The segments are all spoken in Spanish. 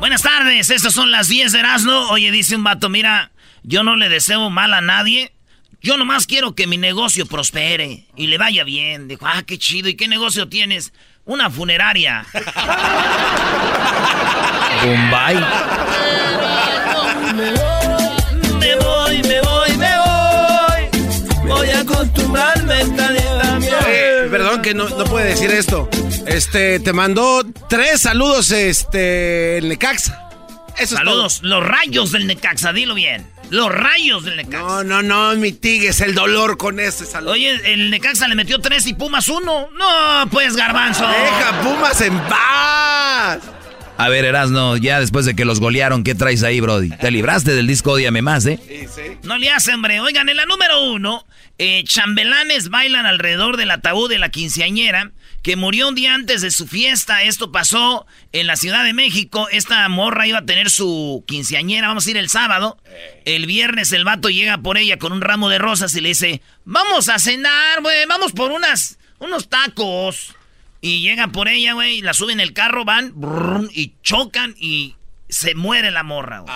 buenas tardes. Estas son las 10 de Erasmo. Oye, dice un vato, mira, yo no le deseo mal a nadie. Yo nomás quiero que mi negocio prospere y le vaya bien. Dijo, ah, qué chido. ¿Y qué negocio tienes? Una funeraria. Bombay. Me voy, me voy, me voy. Voy a acostumbrarme esta Eh, perdón que no, no puede decir esto. Este, te mandó tres saludos, este, el Necaxa. Eso es Saludos, los rayos del Necaxa, dilo bien. Los rayos del Necaxa. No, no, no, mitigues el dolor con ese saludo. Oye, el Necaxa le metió tres y Pumas uno. No, pues, garbanzo. Deja Pumas en paz. A ver, Erasno, ya después de que los golearon, ¿qué traes ahí, Brody? Te libraste del disco Odiame Más, ¿eh? No le hacen, hombre. Oigan, en la número uno, eh, chambelanes bailan alrededor del ataúd de la quinceañera que murió un día antes de su fiesta. Esto pasó en la Ciudad de México. Esta morra iba a tener su quinceañera. Vamos a ir el sábado. El viernes el vato llega por ella con un ramo de rosas y le dice, vamos a cenar, güey, vamos por unas, unos tacos. Y llega por ella, güey, la suben en el carro, van brrr, y chocan y se muere la morra, güey.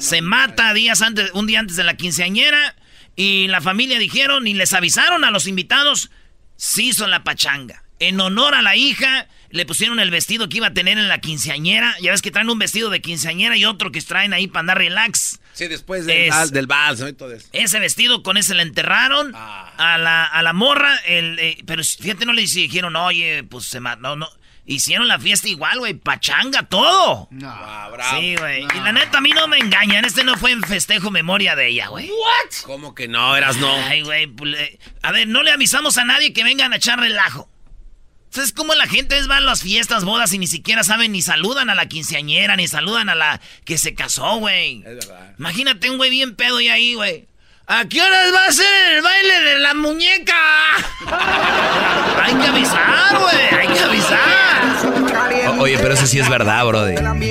se mata días antes, un día antes de la quinceañera. Y la familia dijeron y les avisaron a los invitados, sí son la pachanga. En honor a la hija, le pusieron el vestido que iba a tener en la quinceañera. Ya ves que traen un vestido de quinceañera y otro que traen ahí para andar relax. Sí, después del, Es- del vals, ¿no? Y todo eso. Ese vestido con ese le enterraron Ah. a, la, a la morra. El, eh, pero fíjate, no le dijeron, oye, pues se mató. No, no. Hicieron la fiesta igual, güey. Pachanga, todo. Ah, bravo. Sí, güey. Y la neta, a mí no me engañan. Este no fue en festejo memoria de ella, güey. ¿Cómo que no, eras no? Ay, güey. pues, A ver, no le avisamos a nadie que vengan a echar relajo. ¿Sabes cómo la gente es va a las fiestas, bodas y ni siquiera saben ni saludan a la quinceañera, ni saludan a la que se casó, güey? Es verdad. Imagínate un güey bien pedo y ahí, güey. ¿A qué horas va a ser el baile de la muñeca? hay que avisar, güey. Hay que avisar. O- oye, pero eso sí es verdad, Brody. A, a mí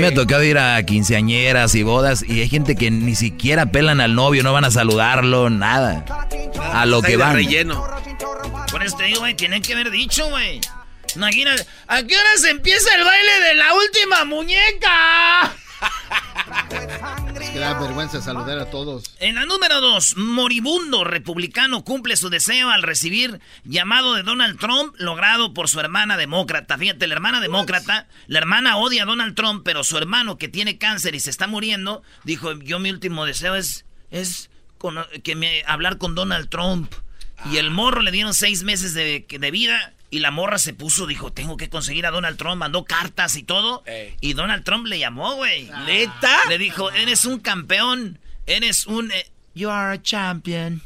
me ha tocado ir a quinceañeras y bodas y hay gente que ni siquiera pelan al novio, no van a saludarlo, nada. A lo que van. relleno. Por eso te digo, güey, tienen que haber dicho, güey. Imagínate, ¿a qué horas empieza el baile de la última muñeca? Es que da vergüenza saludar a todos. En la número dos, moribundo republicano cumple su deseo al recibir llamado de Donald Trump logrado por su hermana demócrata. Fíjate, la hermana demócrata, la hermana odia a Donald Trump, pero su hermano que tiene cáncer y se está muriendo, dijo, yo mi último deseo es, es cono- que me, hablar con Donald Trump. Y el morro le dieron seis meses de, de vida y la morra se puso, dijo, tengo que conseguir a Donald Trump, mandó cartas y todo. Y Donald Trump le llamó, güey. ¿Neta? Le dijo, eres un campeón, eres un... eh, you are a champion.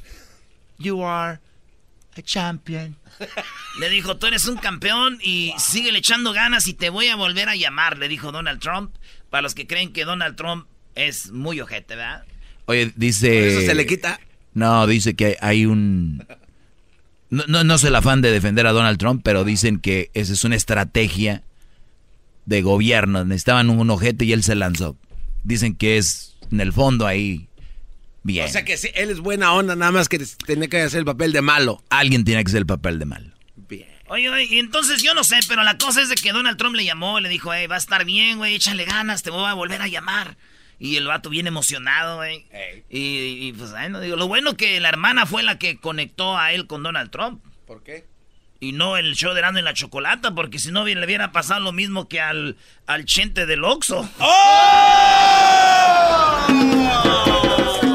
You are a champion. Le dijo, tú eres un campeón y sigue echando ganas y te voy a volver a llamar, le dijo Donald Trump. Para los que creen que Donald Trump es muy ojete, ¿verdad? Oye, dice. ¿Eso se le quita? No, dice que hay un. No, no, no es el afán de defender a Donald Trump, pero dicen que esa es una estrategia de gobierno. Necesitaban un ojete y él se lanzó. Dicen que es, en el fondo, ahí bien. O sea que sí, él es buena onda, nada más que tiene que hacer el papel de malo. Alguien tiene que hacer el papel de malo. Bien. Oye, oye, y entonces yo no sé, pero la cosa es de que Donald Trump le llamó, le dijo, hey, va a estar bien, güey, échale ganas, te voy a volver a llamar. Y el vato bien emocionado, güey. Y, pues, ay, no digo, lo bueno que la hermana fue la que conectó a él con Donald Trump. ¿Por qué? Y no el show de Rando y la Chocolata, porque si no le hubiera pasado lo mismo que al, al chente del Oxxo. ¡Oh!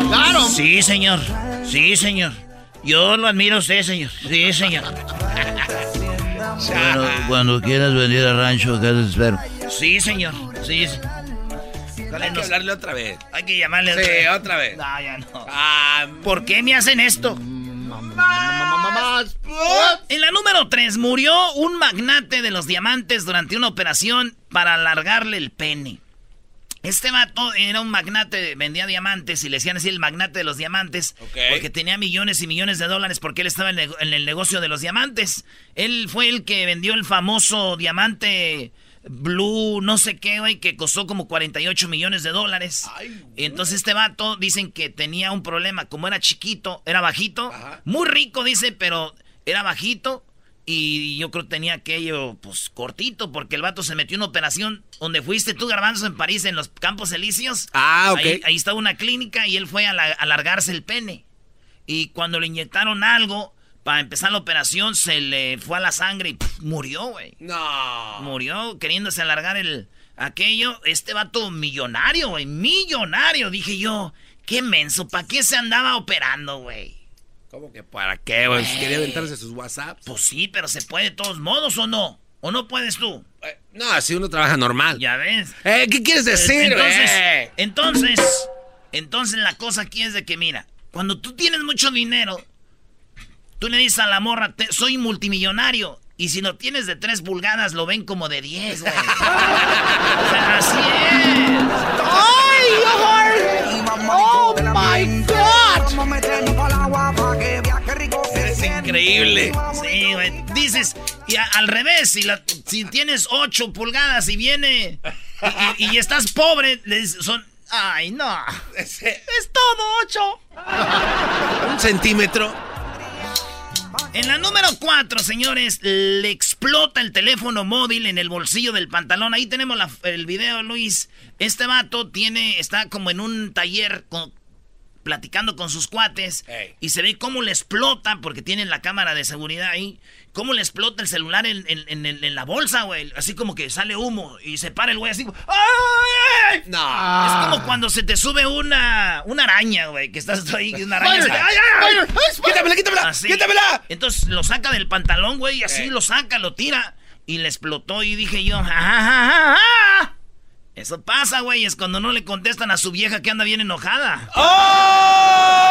¡Claro! Sí, señor. Sí, señor. Yo lo admiro a usted, señor. Sí, señor. cuando quieras venir al rancho, acá te espero. Sí, señor. Sí, señor. Hay que hablarle otra vez. Hay que llamarle sí, otra vez. otra vez. No, ya no. Ah, ¿Por qué me hacen esto? En la número 3 murió un magnate de los diamantes durante una operación para alargarle el pene. Este vato era un magnate, vendía diamantes y le decían así el magnate de los diamantes porque tenía millones y millones de dólares porque él estaba en el negocio de los diamantes. Él fue el que vendió el famoso diamante Blue, no sé qué, güey, que costó como 48 millones de dólares. Entonces este vato dicen que tenía un problema, como era chiquito, era bajito, muy rico, dice, pero era bajito. Y yo creo que tenía aquello, pues, cortito, porque el vato se metió en una operación donde fuiste tú, Garbanzo, en París, en los Campos Elíseos. Ah, ok. Ahí, estaba una clínica y él fue a, alargarse el pene. Y cuando le inyectaron algo, para empezar la operación se le fue a la sangre y murió, güey. No. Murió queriéndose alargar el aquello. Este vato millonario, güey. Millonario. Dije yo, qué menso. ¿Para qué se andaba operando, güey? ¿Cómo que para qué, güey? quería aventarse sus WhatsApp. Pues sí, pero se puede de todos modos o no. ¿O no puedes tú? Eh, no, así uno trabaja normal. Ya ves. Eh, ¿Qué quieres decir, entonces, entonces, entonces la cosa aquí es de que, mira, cuando tú tienes mucho dinero Tú le dices a la morra, soy multimillonario. Y si no tienes de 3 pulgadas, lo ven como de 10, güey. o sea, así es. ¡Ay, ¡Oh, my God! Es increíble. Sí, güey. Dices, y al revés, si, si tienes 8 pulgadas y viene y, estás pobre, le dices, son... Ay, no. Es, es todo 8. Un centímetro. En la número 4, señores, le explota el teléfono móvil en el bolsillo del pantalón. Ahí tenemos el video, Luis. Este vato tiene, está como en un taller platicando con sus cuates y se ve cómo le explota, porque tienen la cámara de seguridad ahí, cómo le explota el celular en, la bolsa, güey. Así como que sale humo y se para el güey así. ¡Ay! No. Es como cuando se te sube una, una araña, güey, que estás ahí, una araña. ¡Ay, ay, ay! ¡Quítamela, quítamela! ¡Quítamela! Entonces lo saca del pantalón, güey, y así lo saca, lo tira. Y le explotó y dije yo, ¡ja, ja, ja, Eso pasa, güey, es cuando no le contestan a su vieja que anda bien enojada. ¡Oh!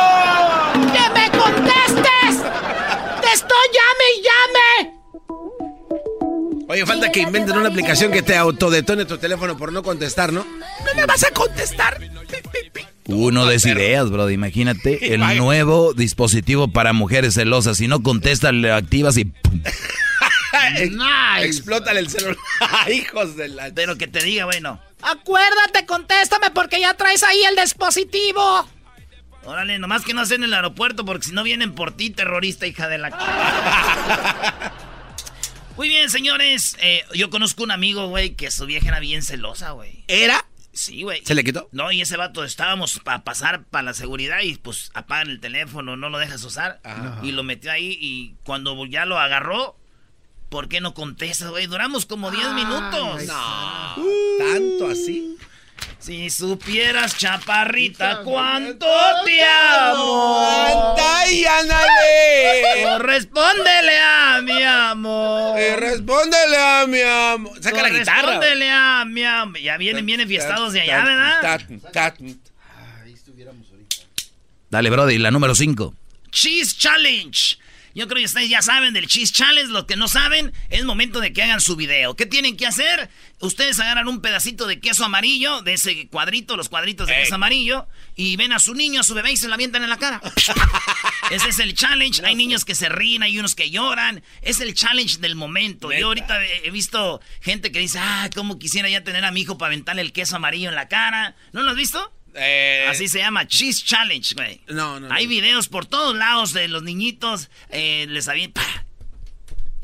¡Que me contestes! ¡Te estoy llame y llame! Oye, falta que inventen una aplicación que te autodetone tu teléfono por no contestar, ¿no? ¿No me vas a contestar? Uno de ideas, bro. Imagínate el nuevo dispositivo para mujeres celosas. Si no contestas, le activas y ¡pum! nice. Explótale el celular. Hijos de la. Pero que te diga, bueno. Acuérdate, contéstame porque ya traes ahí el dispositivo. Órale, nomás que no hacen en el aeropuerto porque si no vienen por ti, terrorista, hija de la. Muy bien, señores. Eh, yo conozco un amigo, güey, que su vieja era bien celosa, güey. ¿Era? Sí, güey. ¿Se le quitó? No, y ese vato estábamos para pasar para la seguridad y pues apagan el teléfono, no lo dejas usar. Y lo metió ahí y cuando ya lo agarró, ¿por qué no contestas, güey? Duramos como 10 minutos. No. ¿Tanto así? Si supieras, chaparrita, cuánto te amo. ¡Ay, ándale! Correspóndele a mi amor. Eh, respóndele a mi amor. Saca la guitarra. Respóndele a mi amor. Ya vienen, vienen fiestados de allá, ¿verdad? Dale, Brody, la número 5. Cheese Challenge. Yo creo que ustedes ya saben del Cheese Challenge. Los que no saben, es momento de que hagan su video. ¿Qué tienen que hacer? Ustedes agarran un pedacito de queso amarillo, de ese cuadrito, los cuadritos de queso amarillo, y ven a su niño, a su bebé y se la avientan en la cara. ese es el challenge. Hay niños que se ríen, hay unos que lloran. Es el challenge del momento. Yo ahorita he visto gente que dice, ah, cómo quisiera ya tener a mi hijo para aventarle el queso amarillo en la cara. ¿No lo has visto? Eh, Así se llama, Cheese Challenge, güey. No, no, no. Hay videos por todos lados de los niñitos, eh, les avientan,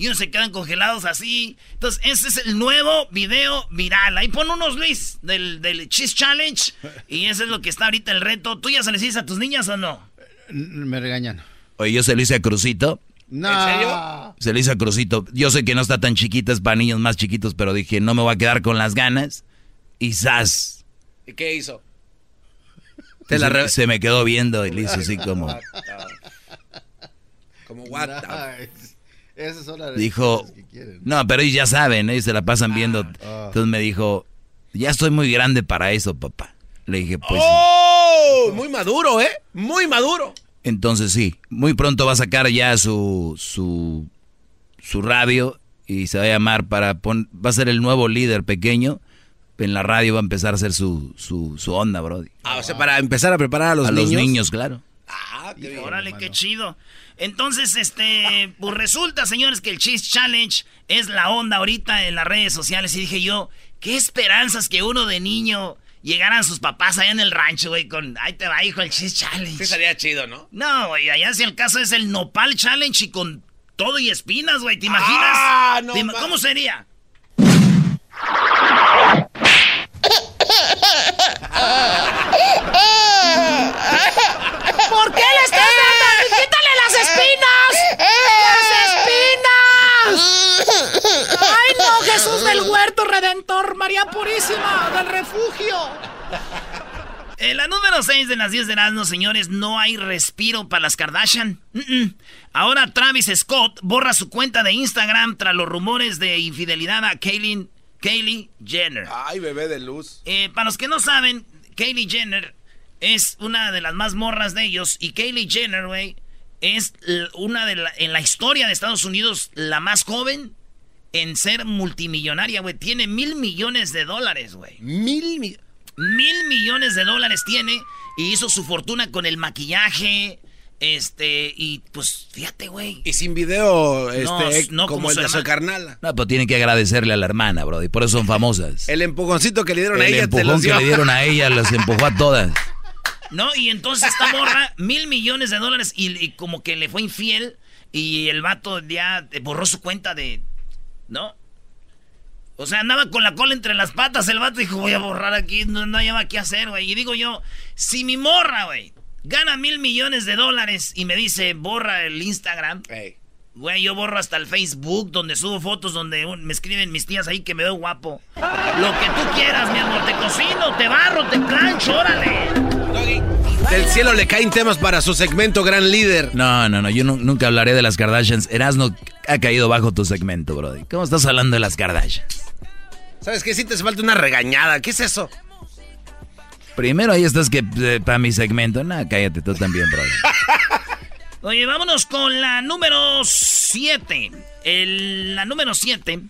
y unos se quedan congelados así. Entonces, ese es el nuevo video viral. Ahí pon unos, Luis, del, del Cheese Challenge. Y eso es lo que está ahorita el reto. ¿Tú ya se les dices a tus niñas o no? Me regañan. Oye, yo se lo hice a Crucito. No. ¿En serio? Se lo hice a Crucito. Yo sé que no está tan chiquita, es para niños más chiquitos, pero dije, no me voy a quedar con las ganas. Y ¡zas! ¿Y qué hizo? Se, Te la re- se me quedó viendo y le hizo así como... Como what the- Nice. Esas son las Dijo, que quieren. no, pero ellos ya saben, ellos se la pasan viendo. ah. Entonces me dijo, ya estoy muy grande para eso, papá. Le dije, pues sí. ¡Oh! Muy maduro, ¿eh? Muy maduro. Entonces sí, muy pronto va a sacar ya su, su, su radio y se va a llamar para, pon- va a ser el nuevo líder pequeño. En la radio va a empezar a hacer su, su, su onda, bro. Ah, o sea, para empezar a preparar a los a niños. los niños, claro. Ah, qué bien. Órale, qué chido. Entonces, este, pues resulta, señores, que el Cheese Challenge es la onda ahorita en las redes sociales. Y dije yo, qué esperanzas que uno de niño llegaran sus papás allá en el rancho, güey, con, ahí te va, hijo, el Cheese Challenge. Sí, sería chido, ¿no? No, güey, allá si el caso es el Nopal Challenge y con todo y espinas, güey, ¿te imaginas? Ah, no ¿Te ima- ma- ¿Cómo sería? ¿Por qué le estás dando? ¡Quítale las espinas! ¡Las espinas! ¡Ay, no, Jesús del huerto redentor, María Purísima, del refugio! En la número 6 de las 10 de Erasmus, señores, no hay respiro para las Kardashian. Ahora Travis Scott borra su cuenta de Instagram tras los rumores de infidelidad a Kaylee, Kaylee Jenner. Ay, bebé de luz. Eh, para los que no saben, Kaylee Jenner es una de las más morras de ellos. Y Kaylee Jenner, güey, es una de la, en la historia de Estados Unidos la más joven en ser multimillonaria, güey. Tiene mil millones de dólares, güey. Mil mi- Mil millones de dólares tiene y hizo su fortuna con el maquillaje. Este, y pues fíjate, güey. Y sin video, No, este, no como, como el de su carnala. No, pues tienen que agradecerle a la hermana, bro. Y por eso son famosas. El empujoncito que le dieron a El ella te empujón los que le dieron a ella las empujó a todas. No, y entonces esta morra, mil millones de dólares y, y como que le fue infiel y el vato ya borró su cuenta de... ¿No? O sea, andaba con la cola entre las patas el vato dijo, voy a borrar aquí, no, no hay qué hacer, güey. Y digo yo, si mi morra, güey, gana mil millones de dólares y me dice, borra el Instagram, Ey. Güey, yo borro hasta el Facebook donde subo fotos donde me escriben mis tías ahí que me veo guapo. Lo que tú quieras, mi amor, te cocino, te barro, te plancho, órale. Del cielo le caen temas para su segmento Gran Líder. No, no, no, yo nu- nunca hablaré de las Kardashians. Erasno ha caído bajo tu segmento, brody. ¿Cómo estás hablando de las Kardashians? ¿Sabes qué? Sí te hace falta una regañada. ¿Qué es eso? Primero ahí estás que para mi segmento. No, cállate tú también, brody. Oye, vámonos con la número 7. La número 7.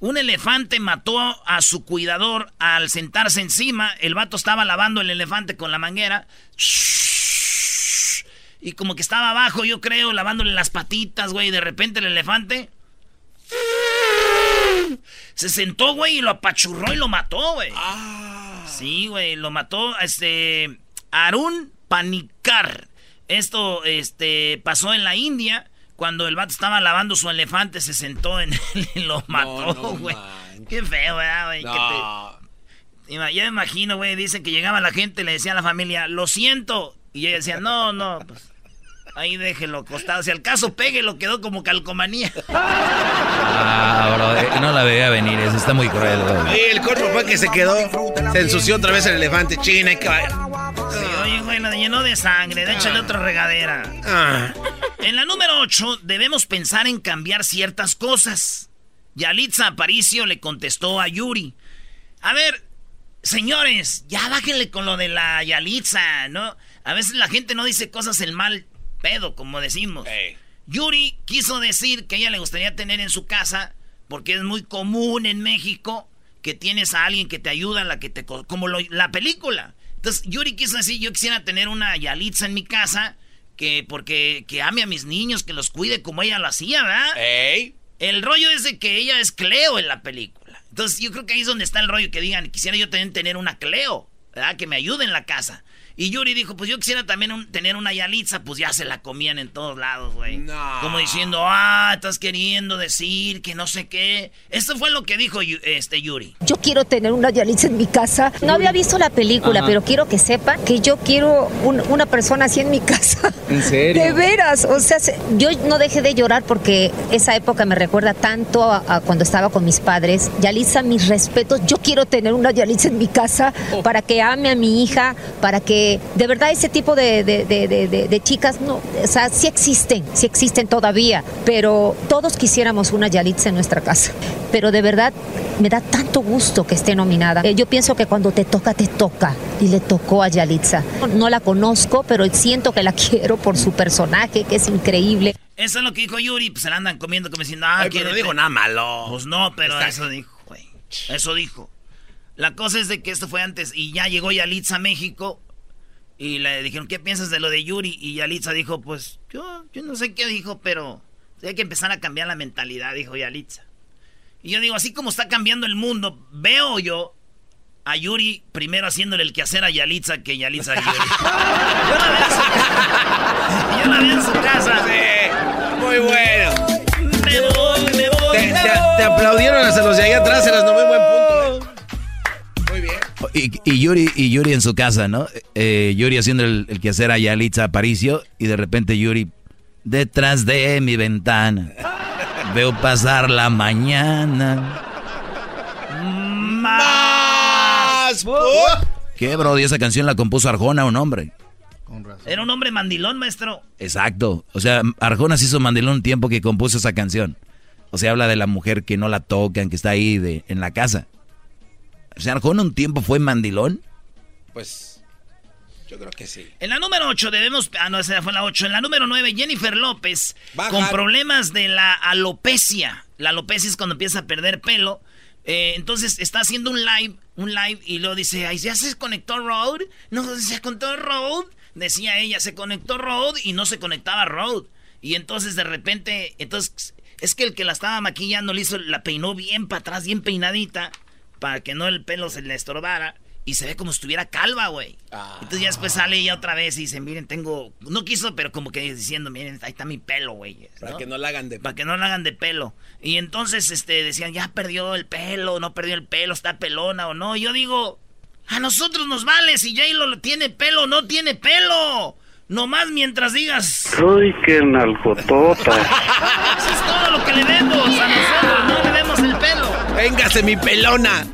Un elefante mató a su cuidador al sentarse encima. El vato estaba lavando el elefante con la manguera. Y como que estaba abajo, yo creo, lavándole las patitas, güey. y De repente el elefante. Se sentó, güey, y lo apachurró y lo mató, güey. Sí, güey, lo mató este Arun Panikar. Esto este pasó en la India cuando el vato estaba lavando su elefante, se sentó en él y lo mató, no güey. Qué feo, ¿verdad, güey? No. te- Ya me imagino, güey, dicen que llegaba la gente le decía a la familia, "Lo siento." Y ella decía, "No, no, pues ahí déjelo acostado. Si al caso péguelo, quedó como calcomanía." Ah, bro, no la veía venir. Eso está muy cruel, bro. Y el cuerpo fue que se quedó. Se ensució otra vez el elefante. China, hay que Sí, oye, güey, lo llenó de sangre, échale otra regadera. Ah. En la número 8, debemos pensar en cambiar ciertas cosas. Yalitza Aparicio le contestó a Yuri. A ver, señores, ya bájenle con lo de la Yalitza, ¿no? A veces la gente no dice cosas el mal pedo, como decimos. Yuri quiso decir que ella le gustaría tener en su casa, porque es muy común en México que tienes a alguien que te ayuda, la que te como la película. Entonces Yuri quiso decir, yo quisiera tener una Yalitza en mi casa, que porque que ame a mis niños, que los cuide como ella lo hacía, ¿verdad? El rollo es de que ella es Cleo en la película. Entonces yo creo que ahí es donde está el rollo que digan, quisiera yo también tener una Cleo, ¿verdad? Que me ayude en la casa. Y Yuri dijo, pues yo quisiera también tener una Yalitza, pues ya se la comían en todos lados, güey. No. Como diciendo, ah, estás queriendo decir que no sé qué. Esto fue lo que dijo este Yuri. Yo quiero tener una Yalitza en mi casa. No había visto la película, pero quiero que sepan que yo quiero una persona así en mi casa. ¿En serio? De veras. O sea, yo no dejé de llorar porque esa época me recuerda tanto a, cuando estaba con mis padres. Yalitza, mis respetos. Yo quiero tener una Yalitza en mi casa oh. para que ame a mi hija, para que de verdad ese tipo de, chicas, no, o sea, sí existen, sí existen todavía, pero todos quisiéramos una Yalitza en nuestra casa. Pero de verdad me da tanto gusto que esté nominada. Eh, yo pienso que cuando te toca, te toca. Y le tocó a Yalitza. No la conozco, pero siento que la quiero por su personaje, que es increíble. Eso es lo que dijo Yuri, pues se la andan comiendo como diciendo, ah, que no dijo nada malo. Pues no, pero eso dijo, güey. Eso dijo. La cosa es de que esto fue antes y ya llegó Yalitza a México y le dijeron, ¿qué piensas de lo de Yuri? Y Yalitza dijo, pues yo, yo no sé qué dijo, pero hay que empezar a cambiar la mentalidad, dijo Yalitza. Y yo digo, así como está cambiando el mundo, veo yo a Yuri primero haciéndole el quehacer a Yalitza que Yalitza a Yuri. yo la veo yo la veo en su casa. Sí, muy bueno. Me voy, me voy. Te, te, aplaudieron hasta los de ahí atrás, eras no muy buen punto. ¿Eh? Y, Yuri, y Yuri en su casa, ¿no? Eh, Yuri haciendo el, el quehacer a Yalitza Aparicio y de repente Yuri detrás de mi ventana. Veo pasar la mañana. Más. ¿Qué, bro? ¿Y esa canción la compuso Arjona, un hombre? Era un hombre mandilón, maestro. Exacto. O sea, Arjona se hizo mandilón un tiempo que compuso esa canción. O sea, habla de la mujer que no la tocan, que está ahí de, en la casa. O sea, Arjona un tiempo fue mandilón. Pues yo creo que sí. En la número 8 debemos... Ah, no, esa fue la 8. En la número 9, Jennifer López, con problemas de la alopecia. La alopecia es cuando empieza a perder pelo. Eh, entonces está haciendo un live, un live, y luego dice, ay, ¿ya se conectó Road? No, se conectó Road. Decía ella, se conectó Road y no se conectaba Road. Y entonces de repente, entonces, es que el que la estaba maquillando le hizo, la peinó bien para atrás, bien peinadita para que no el pelo se le estorbara. Y se ve como si estuviera calva, güey. Entonces ya después sale ella otra vez y dice, miren, tengo... No quiso, pero como que diciendo, miren, ahí está mi pelo, güey. Para que no la hagan de Para que no la hagan de pelo. Y entonces este, decían, ya perdió el pelo, no perdió el pelo, está pelona o no. Y yo digo, a nosotros nos vale si J-Lo tiene pelo o no tiene pelo. Nomás mientras digas... Uy, qué nalgotota. Eso es todo lo que le vemos a nosotros, no le vemos el pelo. Véngase mi pelona.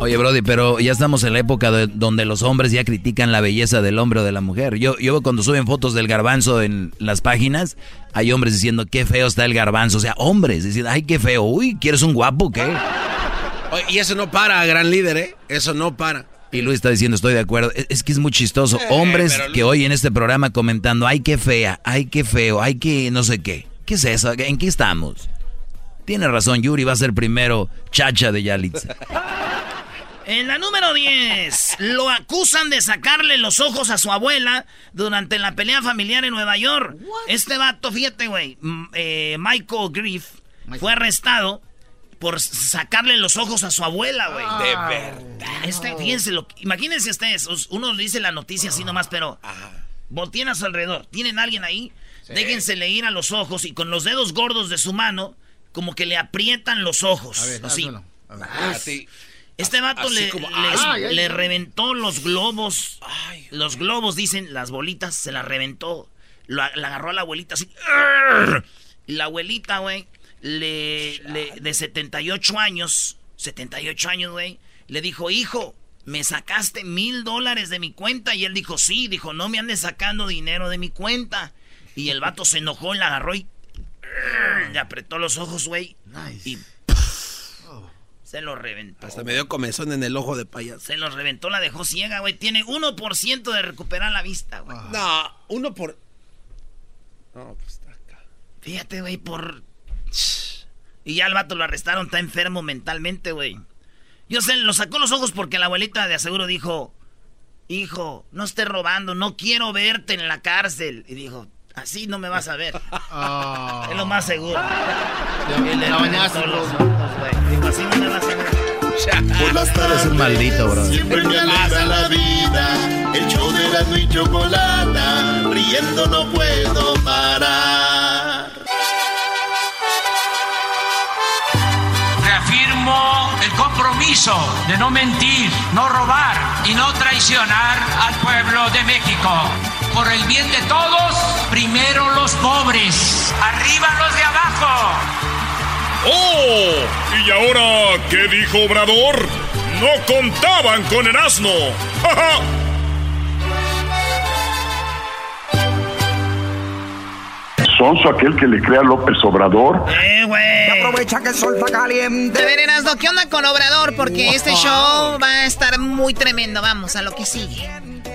Oye, Brody, pero ya estamos en la época de, donde los hombres ya critican la belleza del hombre o de la mujer. Yo, yo cuando suben fotos del garbanzo en las páginas, hay hombres diciendo qué feo está el garbanzo. O sea, hombres diciendo, ay, qué feo. Uy, ¿quieres un guapo qué? y eso no para, gran líder, ¿eh? Eso no para. Y Luis está diciendo, estoy de acuerdo. Es, que es muy chistoso. hombres que hoy en este programa comentando, ay, qué fea, ay, qué feo, ay, qué no sé qué. ¿Qué es eso? ¿En qué estamos? Tiene razón, Yuri va a ser primero chacha de Yalitza. En la número 10, lo acusan de sacarle los ojos a su abuela durante la pelea familiar en Nueva York. Este vato, fíjate, güey, eh, Michael Griff fue arrestado por sacarle los ojos a su abuela, güey. de verdad. Este, fíjense, lo, imagínense ustedes, uno le dice la noticia así nomás, pero volteen a su alrededor. ¿Tienen alguien ahí? Déjensele ir a los ojos y con los dedos gordos de su mano como que le aprietan los ojos. así. Ah, este vato le, le, reventó los globos. los globos, dicen, las bolitas, se las reventó. la agarró a la abuelita así. Y la abuelita, güey, le, le, de 78 años, 78 años, güey, le dijo, hijo, me sacaste mil dólares de mi cuenta. Y él dijo, sí, dijo, no me andes sacando dinero de mi cuenta. Y el vato se enojó y la agarró y le apretó los ojos, güey. Y se lo reventó. Hasta me dio comezón en el ojo de payaso. Se lo reventó, la dejó ciega, güey. Tiene 1% de recuperar la vista, güey. No, uno por... No, pues está acá. Fíjate, güey, por... Y ya el vato lo arrestaron, está enfermo mentalmente, güey. Yo sé, lo sacó los ojos porque la abuelita de aseguro dijo, hijo, no estés robando, no quiero verte en la cárcel. Y dijo, así no me vas a ver. Es lo más seguro. Y le los ojos, güey. Así no me vas a ver. Por las tardes un maldito, bro. Siempre me alegra la vida. El show de la y chocolata. Riendo no puedo parar. Reafirmo el compromiso de no mentir, no robar y no traicionar al pueblo de México. Por el bien de todos, primero los pobres, arriba los de abajo. ¡Oh! ¿Y ahora qué dijo Obrador? No contaban con el asno. ¡Ja, ja! Sonso aquel que le crea a López Obrador. Eh, güey. Aprovecha que el sol está caliente. A ver, Erasno, ¿qué onda con Obrador? Porque este show va a estar muy tremendo. Vamos a lo que sigue.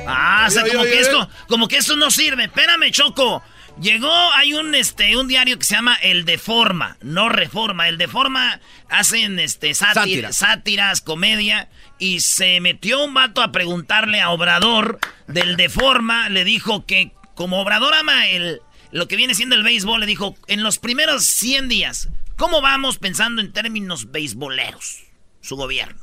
Ah, o sea, como que esto, como que esto no sirve. Espérame, Choco. Llegó, hay un este, un diario que se llama El Deforma, no Reforma. El Deforma hacen este sátir- Sátira. sátiras, comedia. Y se metió un vato a preguntarle a Obrador del Deforma. Le dijo que como Obrador ama el, lo que viene siendo el béisbol, le dijo, en los primeros 100 días, ¿cómo vamos pensando en términos beisboleros? Su gobierno.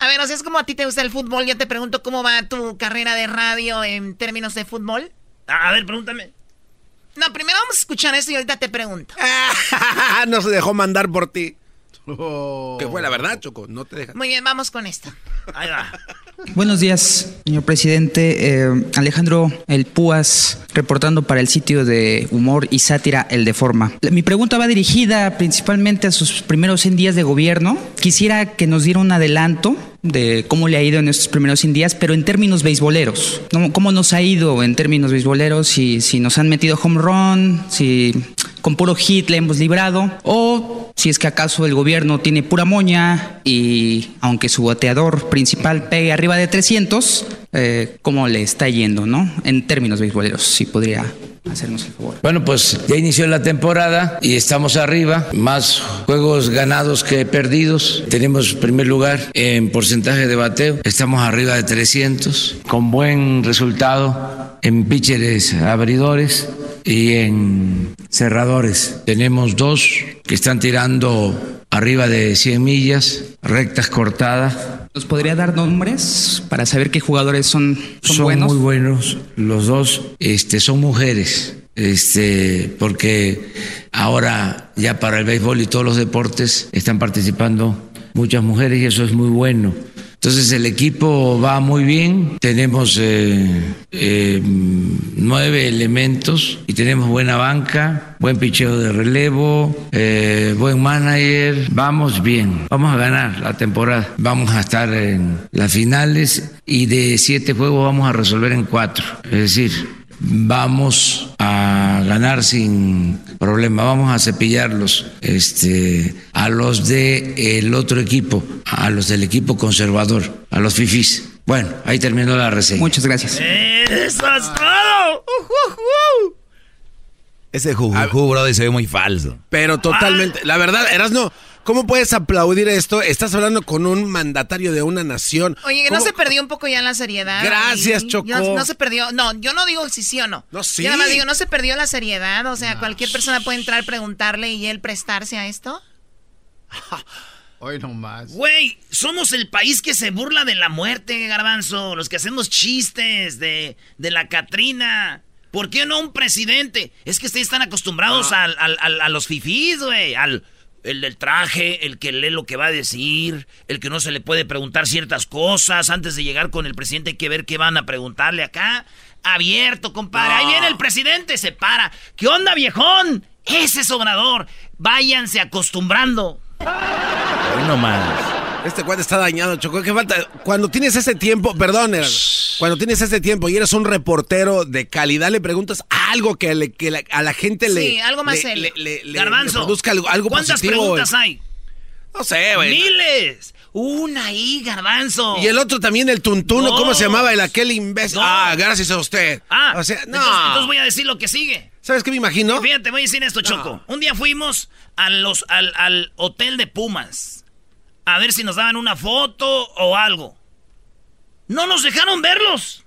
A ver, o sea, es como a ti te gusta el fútbol. Yo te pregunto cómo va tu carrera de radio en términos de fútbol. A ver, pregúntame. No, primero vamos a escuchar esto y ahorita te pregunto. no se dejó mandar por ti. Que fue la verdad, Choco. No te dejas. Muy bien, vamos con esto. Ahí va. Buenos días, señor presidente. Eh, Alejandro El Púas, reportando para el sitio de humor y sátira El Deforma. Mi pregunta va dirigida principalmente a sus primeros 100 días de gobierno. Quisiera que nos diera un adelanto de cómo le ha ido en estos primeros 100 días, pero en términos beisboleros. ¿Cómo, nos ha ido en términos beisboleros? Si, si nos han metido home run, si con puro hit le hemos librado, o si es que acaso el gobierno tiene pura moña y aunque su bateador principal pegue arriba de 300, eh, ¿cómo le está yendo, no? En términos beisboleros, si podría hacernos el favor. Bueno, pues ya inició la temporada y estamos arriba, más juegos ganados que perdidos. Tenemos primer lugar en porcentaje de bateo, estamos arriba de 300, con buen resultado en pitchers abridores y en cerradores. Tenemos dos que están tirando arriba de 100 millas, rectas cortadas. ¿Nos podría dar nombres para saber qué jugadores son, son, son buenos? muy buenos los dos este son mujeres este porque ahora ya para el béisbol y todos los deportes están participando muchas mujeres y eso es muy bueno entonces el equipo va muy bien. Tenemos eh, eh, nueve elementos y tenemos buena banca buen picheo de relevo eh, buen manager. Vamos bien. Vamos a ganar la temporada. Vamos a estar en las finales y de siete juegos vamos a resolver en cuatro. Es decir vamos a ganar sin problema, vamos a cepillarlos este, a los de el otro equipo, a los del equipo conservador, a los fifís. Bueno, ahí terminó la reseña. Muchas gracias. ¡Eso es todo! Ese juju, bro, se ve muy falso. Pero totalmente. La verdad, Erasno, ¿cómo puedes aplaudir esto? Estás hablando con un mandatario de una nación. Oye, ¿no ¿Cómo- se perdió un poco ya la seriedad? Gracias, Ahí? Choco. No, no se perdió. No, yo no digo si sí o no. No, sí. Yo nada más digo, ¿no se perdió la seriedad? O sea, cualquier persona puede entrar, preguntarle y él prestarse a esto. Hoy no más. Güey, somos el país que se burla de la muerte, garbanzo. Los que hacemos chistes de, de la Catrina. ¿Por qué no un presidente? Es que ustedes están acostumbrados al- al- al- a los fifís, güey. Al el del traje, el que lee lo que va a decir, el que no se le puede preguntar ciertas cosas. Antes de llegar con el presidente hay que ver qué van a preguntarle acá. Abierto, compadre. Ahí viene el presidente, se para. ¿Qué onda, viejón? Ese es Obrador. Váyanse acostumbrando. Hoy no más. Este cuate está dañado, Choco. ¿Qué falta? Cuando tienes ese tiempo, perdón, cuando tienes ese tiempo y eres un reportero de calidad, le preguntas algo que, le- que la- a la gente le. Sí, algo más le- serio. le- le- le- Garbanzo, le produzca algo, algo ¿cuántas positivo. preguntas hay? No sé, güey. Miles. Una ahí, garbanzo. Y el otro también, el tuntuno, ¿cómo se llamaba? El aquel imbécil. Ah, gracias a usted. Ah, o sea, no. entonces, entonces voy a decir lo que sigue. ¿Sabes qué me imagino? Fíjate, voy a decir esto, Choco. Un día fuimos a los, al, al hotel de Pumas. A ver si nos daban una foto o algo. No nos dejaron verlos.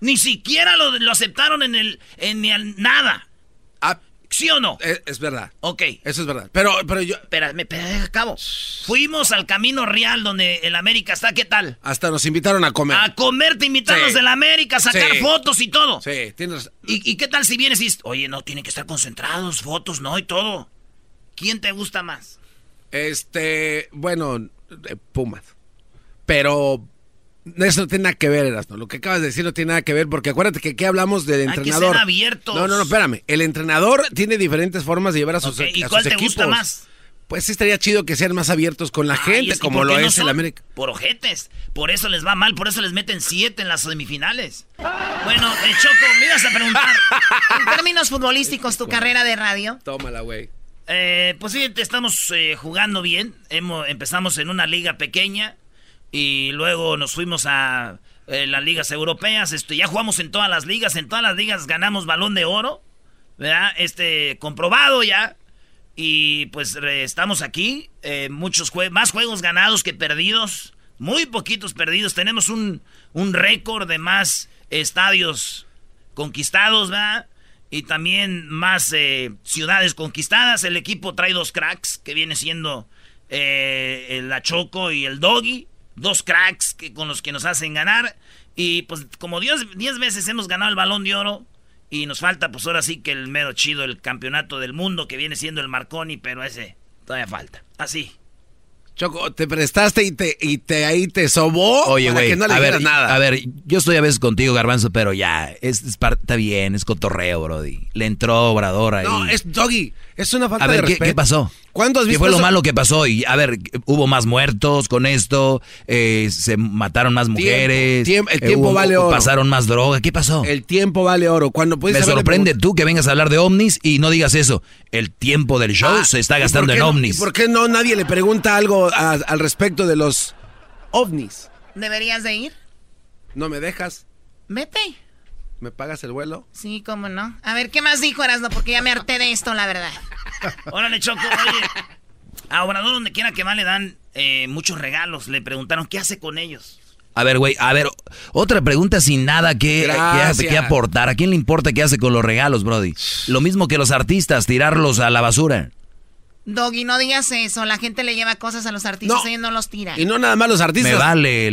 Ni siquiera lo, lo aceptaron en el. en el- nada. Ah, ¿Sí o no? es, es verdad. Ok. Eso es verdad. Pero, pero yo. Espérame, espérame, acabo. Fuimos al Camino Real donde el América está, ¿qué tal? Hasta nos invitaron a comer. A comer, te invitaron Sí. del América, a sacar Sí. fotos y todo. Sí, tienes. ¿Y, y qué tal si vienes y oye, no, tienen que estar concentrados, fotos, no, y todo? ¿Quién te gusta más? Este. Bueno, eh, Pumas. Pero. Eso no tiene nada que ver, Erasmo. Lo que acabas de decir no tiene nada que ver, porque acuérdate que aquí hablamos del Hay que entrenador. ser abiertos. No, no, no, espérame. El entrenador tiene diferentes formas de llevar a sus, Ok, ¿y a sus cuál te equipos. gusta más? Pues sí estaría chido que sean más abiertos con la Ay, gente, es que como ¿por lo no es el? América. Por ojetes. Por eso les va mal, por eso les meten siete en las semifinales. Bueno, eh, Choco, me ibas a preguntar. En términos futbolísticos, tu carrera de radio. Tómala, güey. Eh, pues sí, estamos eh, jugando bien. Hemos, empezamos en una liga pequeña y luego nos fuimos a eh, las ligas europeas. Este, ya jugamos en todas las ligas. En todas las ligas ganamos balón de oro. ¿Verdad? Este, comprobado ya. Y pues estamos aquí. eh, muchos más juegos ganados que perdidos. Muy poquitos perdidos. Tenemos un, un récord de más estadios conquistados, ¿verdad? Y también más eh, ciudades conquistadas. El equipo trae dos cracks, que viene siendo el La Choco y el Doggy. Dos cracks que, con los que nos hacen ganar. Y pues como 10 diez veces hemos ganado el balón de oro. Y nos falta pues ahora sí que el mero chido, el campeonato del mundo, que viene siendo el Marconi, pero ese todavía falta. Así. Choco, te prestaste y te, y te ahí te sobó Oye, para güey, que no le a ver, nada. a ver, yo estoy a veces contigo, Garbanzo, pero ya, es, está bien, es cotorreo, brody. Le entró Obrador ahí. No, es Doggy. Es una falta a ver, de ¿qué, respeto. qué pasó? ¿Cuándo has ¿Qué visto fue lo malo que pasó? Y a ver, hubo más muertos con esto, eh, se mataron más mujeres, tiempo, el eh, tiempo hubo- vale oro. pasaron más droga, ¿qué pasó? El tiempo vale oro. Cuando puedes Me sorprende tú que vengas a hablar de ovnis y no digas eso. El tiempo del show Ah, se está ¿y por gastando qué en no- ovnis. ¿Y por qué no nadie le pregunta algo a- al respecto de los ovnis? ¿Deberías de ir? ¿No me dejas? Vete. ¿Me pagas el vuelo? Sí, cómo no. A ver, ¿qué más dijo Erasmo? Porque ya me harté de esto, la verdad. Órale, Choco, oye. A Obrador, donde quiera que va, le dan eh, muchos regalos. Le preguntaron qué hace con ellos. A ver, güey, a ver, otra pregunta sin nada que, que, que aportar. ¿A quién le importa qué hace con los regalos, Brody? Lo mismo que los artistas, tirarlos a la basura. Doggy, no digas eso. La gente le lleva cosas a los artistas No. y no los tira. Y no nada más los artistas. Me vale,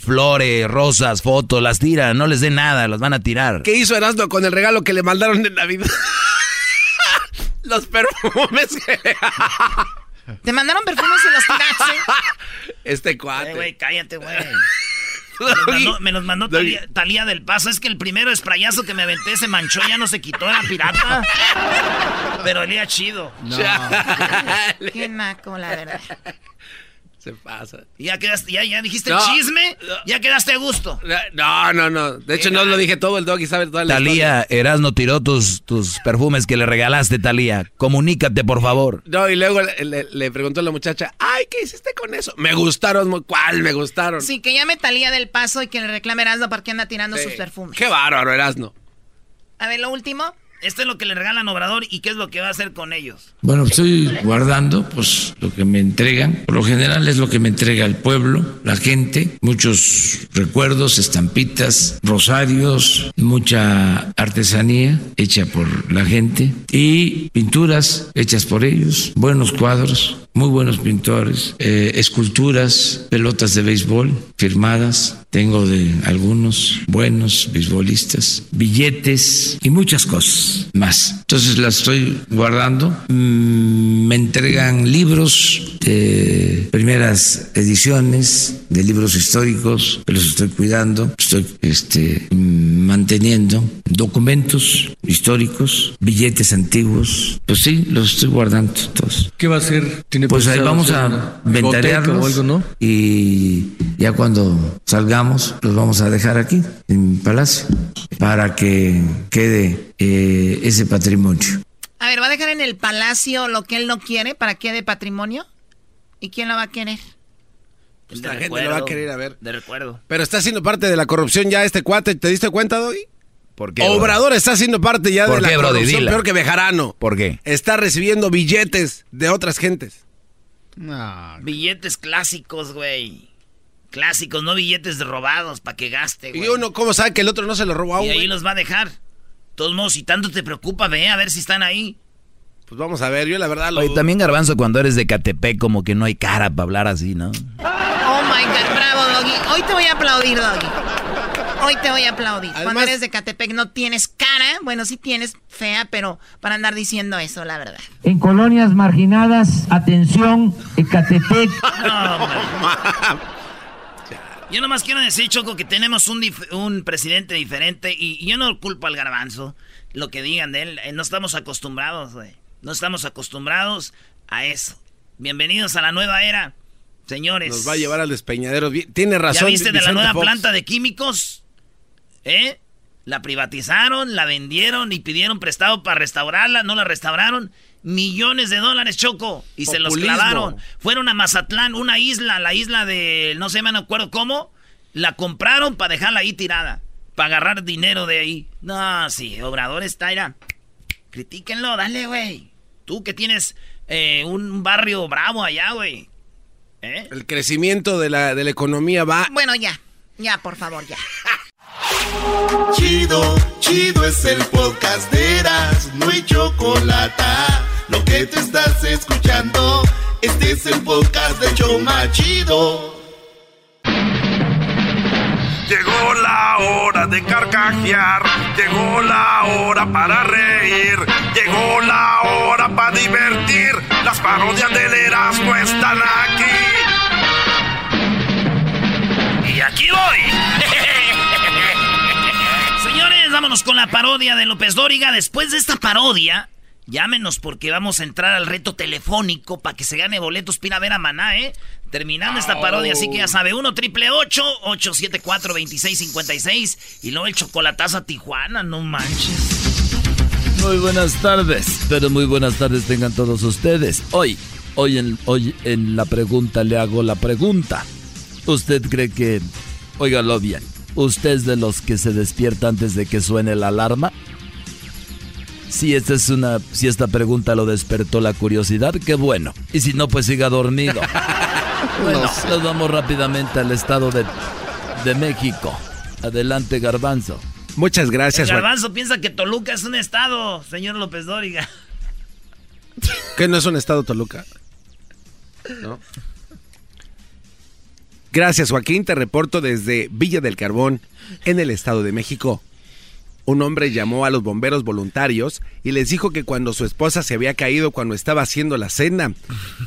flores, rosas, fotos, las tiran, no les den nada, las van a tirar. ¿Qué hizo Erasmo con el regalo que le mandaron de Navidad? los perfumes que... ¿Te mandaron perfumes y los tiraste? Este cuate. Eh, güey, cállate, güey. Me los mandó, me los mandó Talía, Talía del Paso. Es que el primero esprayazo que me aventé se manchó, ya no se quitó, era pirata. Pero olía chido. Qué naco, la verdad. Se pasa. Y ya quedaste, ya, ya dijiste No. chisme, ya quedaste a gusto. No, no, no. De hecho, no lo dije todo. El doggy sabe toda la historia. Talía, Erasno tiró tus, tus perfumes que le regalaste, Talía. Comunícate, por favor. No, y luego le, le- le preguntó a la muchacha, ay, ¿qué hiciste con eso? Me gustaron, ¿cuál me gustaron? Sí, que llame Talía del Paso y que le reclame a Erasmo porque anda tirando sus perfumes. Qué bárbaro, Erasno. A ver, lo último. Esto es lo que le regalan Obrador y qué es lo que va a hacer con ellos. Bueno, estoy guardando pues lo que me entregan. Por lo general es lo que me entrega el pueblo, la gente, muchos recuerdos, estampitas, rosarios, mucha artesanía hecha por la gente y pinturas hechas por ellos, buenos cuadros, muy buenos pintores, eh, esculturas, pelotas de béisbol firmadas, tengo de algunos buenos beisbolistas, billetes y muchas cosas más. Entonces las estoy guardando. Mm, Me entregan libros de primeras ediciones de libros históricos, los estoy cuidando, estoy este, mm, manteniendo documentos históricos, billetes antiguos. Pues sí, los estoy guardando todos. ¿Qué va a hacer? ¿Tiene Pues ahí vamos a algo, ¿no? y ya cuando salgamos los vamos a dejar aquí en Palacio para que quede eh, ese patrimonio. A ver, ¿va a dejar en el palacio lo que él no quiere para que quede patrimonio? ¿Y quién lo va a querer? Pues De la gente recuerdo, lo va a querer a ver. De recuerdo. Pero está siendo parte de la corrupción ya este cuate. ¿Te diste cuenta, Doggy? ¿Por qué? Obrador está siendo parte ya ¿Por de la qué, Brody? corrupción Dila. peor que Bejarano. ¿Por qué? Está recibiendo billetes de otras gentes. Billetes clásicos, güey. Clásicos, no billetes robados para que gaste, güey. Y uno, ¿cómo sabe que el otro no se lo robó a Y ahí güey? los va a dejar. De Todos modos, si tanto te preocupa, ve a ver si están ahí. Pues vamos a ver, yo la verdad lo... Oye, también Garbanzo, cuando eres de Catepec, como que no hay cara para hablar así, ¿no? My God, bravo, Doggy. Hoy te voy a aplaudir, Doggy. Hoy te voy a aplaudir. Cuando Además- eres de Catepec no tienes cara. Bueno, sí tienes fea, pero para andar diciendo eso, la verdad. En colonias marginadas, atención, Ecatepec. Yo nomás quiero decir, Choco, que tenemos un, dif- un presidente diferente y, y yo no culpo al garbanzo, lo que digan de él. eh, no estamos acostumbrados, güey. No estamos acostumbrados a eso. Bienvenidos a la nueva era, señores. Nos va a llevar al despeñadero. Tiene razón. ¿Ya viste de la nueva Fox. planta de químicos? ¿Eh? La privatizaron, la vendieron y pidieron prestado para restaurarla, no la restauraron. Millones de dólares, Choco, y se los clavaron. Fueron a Mazatlán, una isla, la isla de, no sé, me acuerdo cómo, la compraron para dejarla ahí tirada, para agarrar dinero de ahí. No, sí, Obrador está, critíquenlo, dale, güey. Tú que tienes eh, un barrio bravo allá, güey. ¿Eh? El crecimiento de la, de la economía va... Bueno, ya. Ya, por favor, ya. Chido, chido es el podcast de Eras, no hay chocolate. Lo que te estás escuchando, este es el podcast de Choma Chido. Llegó la hora de carcajear, llegó la hora para reír, llegó la hora para divertir. Las parodias del Erasmo están aquí. Aquí voy. Señores, vámonos con la parodia de López Dóriga. Después de esta parodia, llámenos porque vamos a entrar al reto telefónico para que se gane boletos para ir a ver a Maná, ¿eh? Terminando esta parodia, así que ya sabe, 1 triple 874 2656 y luego el chocolatazo a Tijuana, no manches. Muy buenas tardes, pero muy buenas tardes tengan todos ustedes. Hoy, hoy en, hoy en la pregunta le hago la pregunta. ¿Usted cree que, óigalo bien, usted es de los que se despierta antes de que suene la alarma? Si esta es una, si esta pregunta lo despertó la curiosidad, qué bueno. Y si no, pues siga dormido. bueno, nos vamos rápidamente al estado de, de México. Adelante, Garbanzo. Muchas El gracias, Juan. garbanzo piensa que Toluca es un estado, señor López Dóriga. ¿Qué no es un estado Toluca? ¿No? Gracias, Joaquín. Te reporto desde Villa del Carbón, en el Estado de México. Un hombre llamó a los bomberos voluntarios y les dijo que cuando su esposa se había caído cuando estaba haciendo la cena,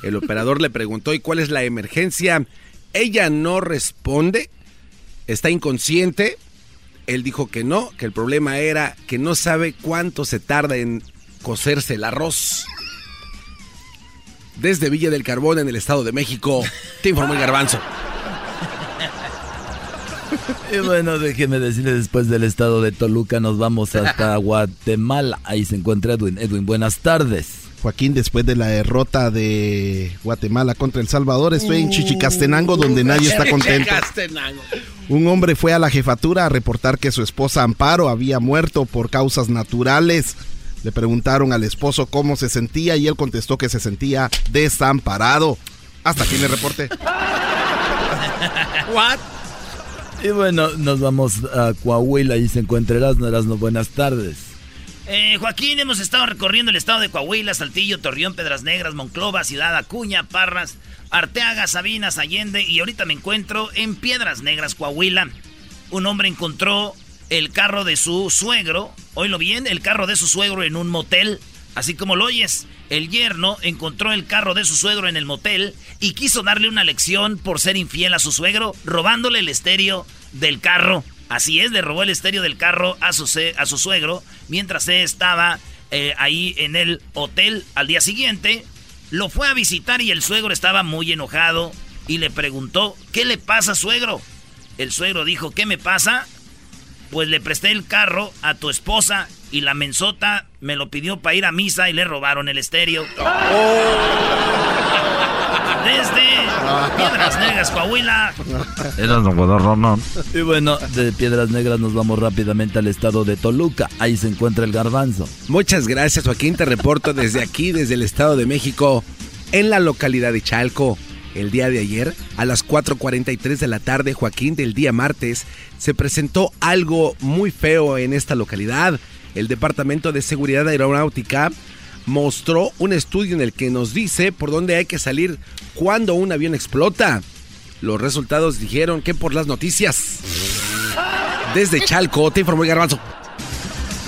el operador le preguntó ¿y cuál es la emergencia? Ella no responde, está inconsciente. Él dijo que no, que el problema era que no sabe cuánto se tarda en cocerse el arroz. Desde Villa del Carbón, en el Estado de México, te informó el garbanzo. Y bueno, déjeme decirle, después del estado de Toluca nos vamos hasta Guatemala. Ahí se encuentra Edwin. Edwin, buenas tardes. Joaquín, después de la derrota de Guatemala contra El Salvador, estoy en Chichicastenango donde nadie está contento. Un hombre fue a la jefatura a reportar que su esposa Amparo había muerto por causas naturales. Le preguntaron al esposo cómo se sentía y él contestó que se sentía desamparado. Hasta aquí me reporte. What? Y bueno, nos vamos a Coahuila. Ahí se encuentra Erasmo. Erasmo, buenas tardes. Eh, Joaquín, hemos estado recorriendo el estado de Coahuila, Saltillo, Torreón, Pedras Negras, Monclova, Ciudad Acuña, Parras, Arteaga, Sabinas, Allende y ahorita me encuentro en Piedras Negras, Coahuila. Un hombre encontró el carro de su suegro, oílo bien, el carro de su suegro en un motel, así como lo oyes. El yerno encontró el carro de su suegro en el motel y quiso darle una lección por ser infiel a su suegro, robándole el estéreo del carro. Así es, le robó el estéreo del carro a su, a su suegro mientras estaba eh, ahí en el hotel. Al día siguiente, lo fue a visitar y el suegro estaba muy enojado y le preguntó, ¿qué le pasa, suegro? El suegro dijo, ¿qué me pasa? Pues le presté el carro a tu esposa y la mensota me lo pidió para ir a misa y le robaron el estéreo. desde Piedras Negras, Coahuila. Y bueno, de Piedras Negras nos vamos rápidamente al estado de Toluca. Ahí se encuentra el garbanzo. Muchas gracias, Joaquín. Te reporto desde aquí, desde el estado de México, en la localidad de Chalco. El día de ayer, a las 4.43 de la tarde, Joaquín, del día martes, se presentó algo muy feo en esta localidad. El Departamento de Seguridad Aeronáutica mostró un estudio en el que nos dice por dónde hay que salir cuando un avión explota. Los resultados dijeron que por las noticias. Desde Chalco, te informó el garbanzo.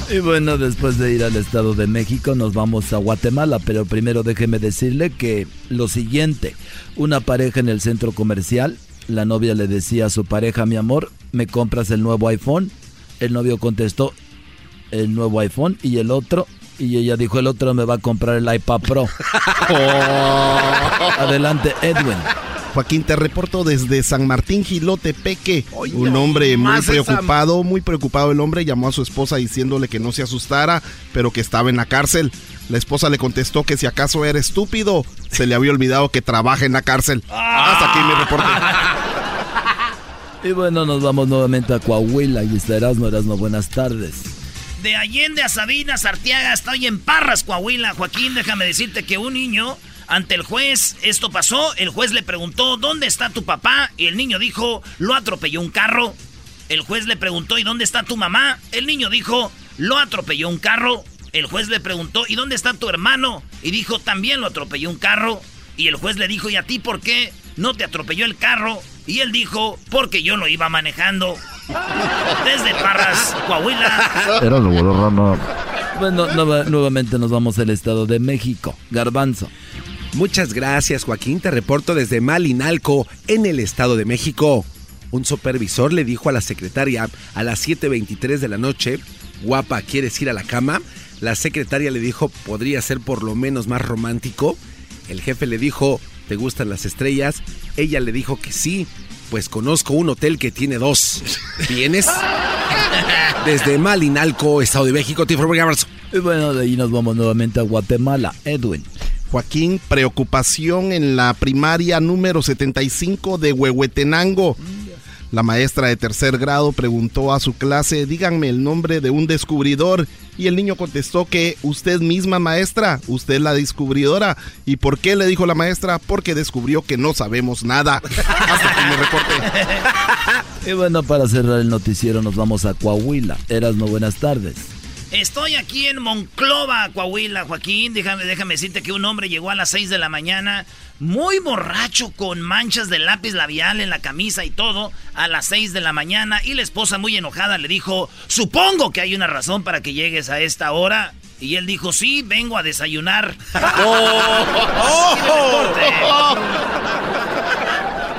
Y bueno, después de ir al Estado de México nos vamos a Guatemala, pero primero déjeme decirle que lo siguiente, una pareja en el centro comercial, la novia le decía a su pareja, mi amor, ¿me compras el nuevo iPhone? El novio contestó, el nuevo iPhone y el otro, y ella dijo, el otro me va a comprar el iPad Pro. Adelante, Edwin. Joaquín, te reporto desde San Martín Gilote Peque. Un hombre muy preocupado, muy preocupado el hombre, llamó a su esposa diciéndole que no se asustara, pero que estaba en la cárcel. La esposa le contestó que si acaso era estúpido, se le había olvidado que trabaja en la cárcel. Hasta aquí mi reporte. Y bueno, nos vamos nuevamente a Coahuila y está Erasmo, Erasmo, buenas tardes. De Allende a Sabinas, Arteaga, estoy en Parras, Coahuila. Joaquín, déjame decirte que un niño, ante el juez, esto pasó, el juez le preguntó, ¿dónde está tu papá? Y el niño dijo, lo atropelló un carro. El juez le preguntó, ¿y dónde está tu mamá? El niño dijo, lo atropelló un carro. El juez le preguntó, ¿y dónde está tu hermano? Y dijo, también lo atropelló un carro. Y el juez le dijo, ¿y a ti por qué no te atropelló el carro? Y él dijo, porque yo lo iba manejando. Desde Parras, Coahuila. Bueno, nueva- nuevamente nos vamos al Estado de México. Garbanzo. Muchas gracias, Joaquín. Te reporto desde Malinalco, en el Estado de México. Un supervisor le dijo a la secretaria a las 7.23 de la noche, guapa, ¿quieres ir a la cama? La secretaria le dijo, podría ser por lo menos más romántico. El jefe le dijo, ¿te gustan las estrellas? Ella le dijo que sí, pues conozco un hotel que tiene dos. ¿Vienes? Desde Malinalco, Estado de México, te informo, Garbanzo. Y bueno, de ahí nos vamos nuevamente a Guatemala. Edwin. Joaquín, preocupación en la primaria número 75 de Huehuetenango. La maestra de tercer grado preguntó a su clase, díganme el nombre de un descubridor. Y el niño contestó que usted misma, maestra, usted es la descubridora. ¿Y por qué le dijo la maestra? Porque descubrió que no sabemos nada. Hasta aquí mi reporte. Y bueno, para cerrar el noticiero nos vamos a Coahuila. Erasmo, buenas tardes. Estoy aquí en Monclova, Coahuila, Joaquín. Déjame, déjame decirte que un hombre llegó a las 6 de la mañana, muy borracho, con manchas de lápiz labial en la camisa y todo, a las 6 de la mañana. Y la esposa, muy enojada, le dijo: Supongo que hay una razón para que llegues a esta hora. Y él dijo: Sí, vengo a desayunar.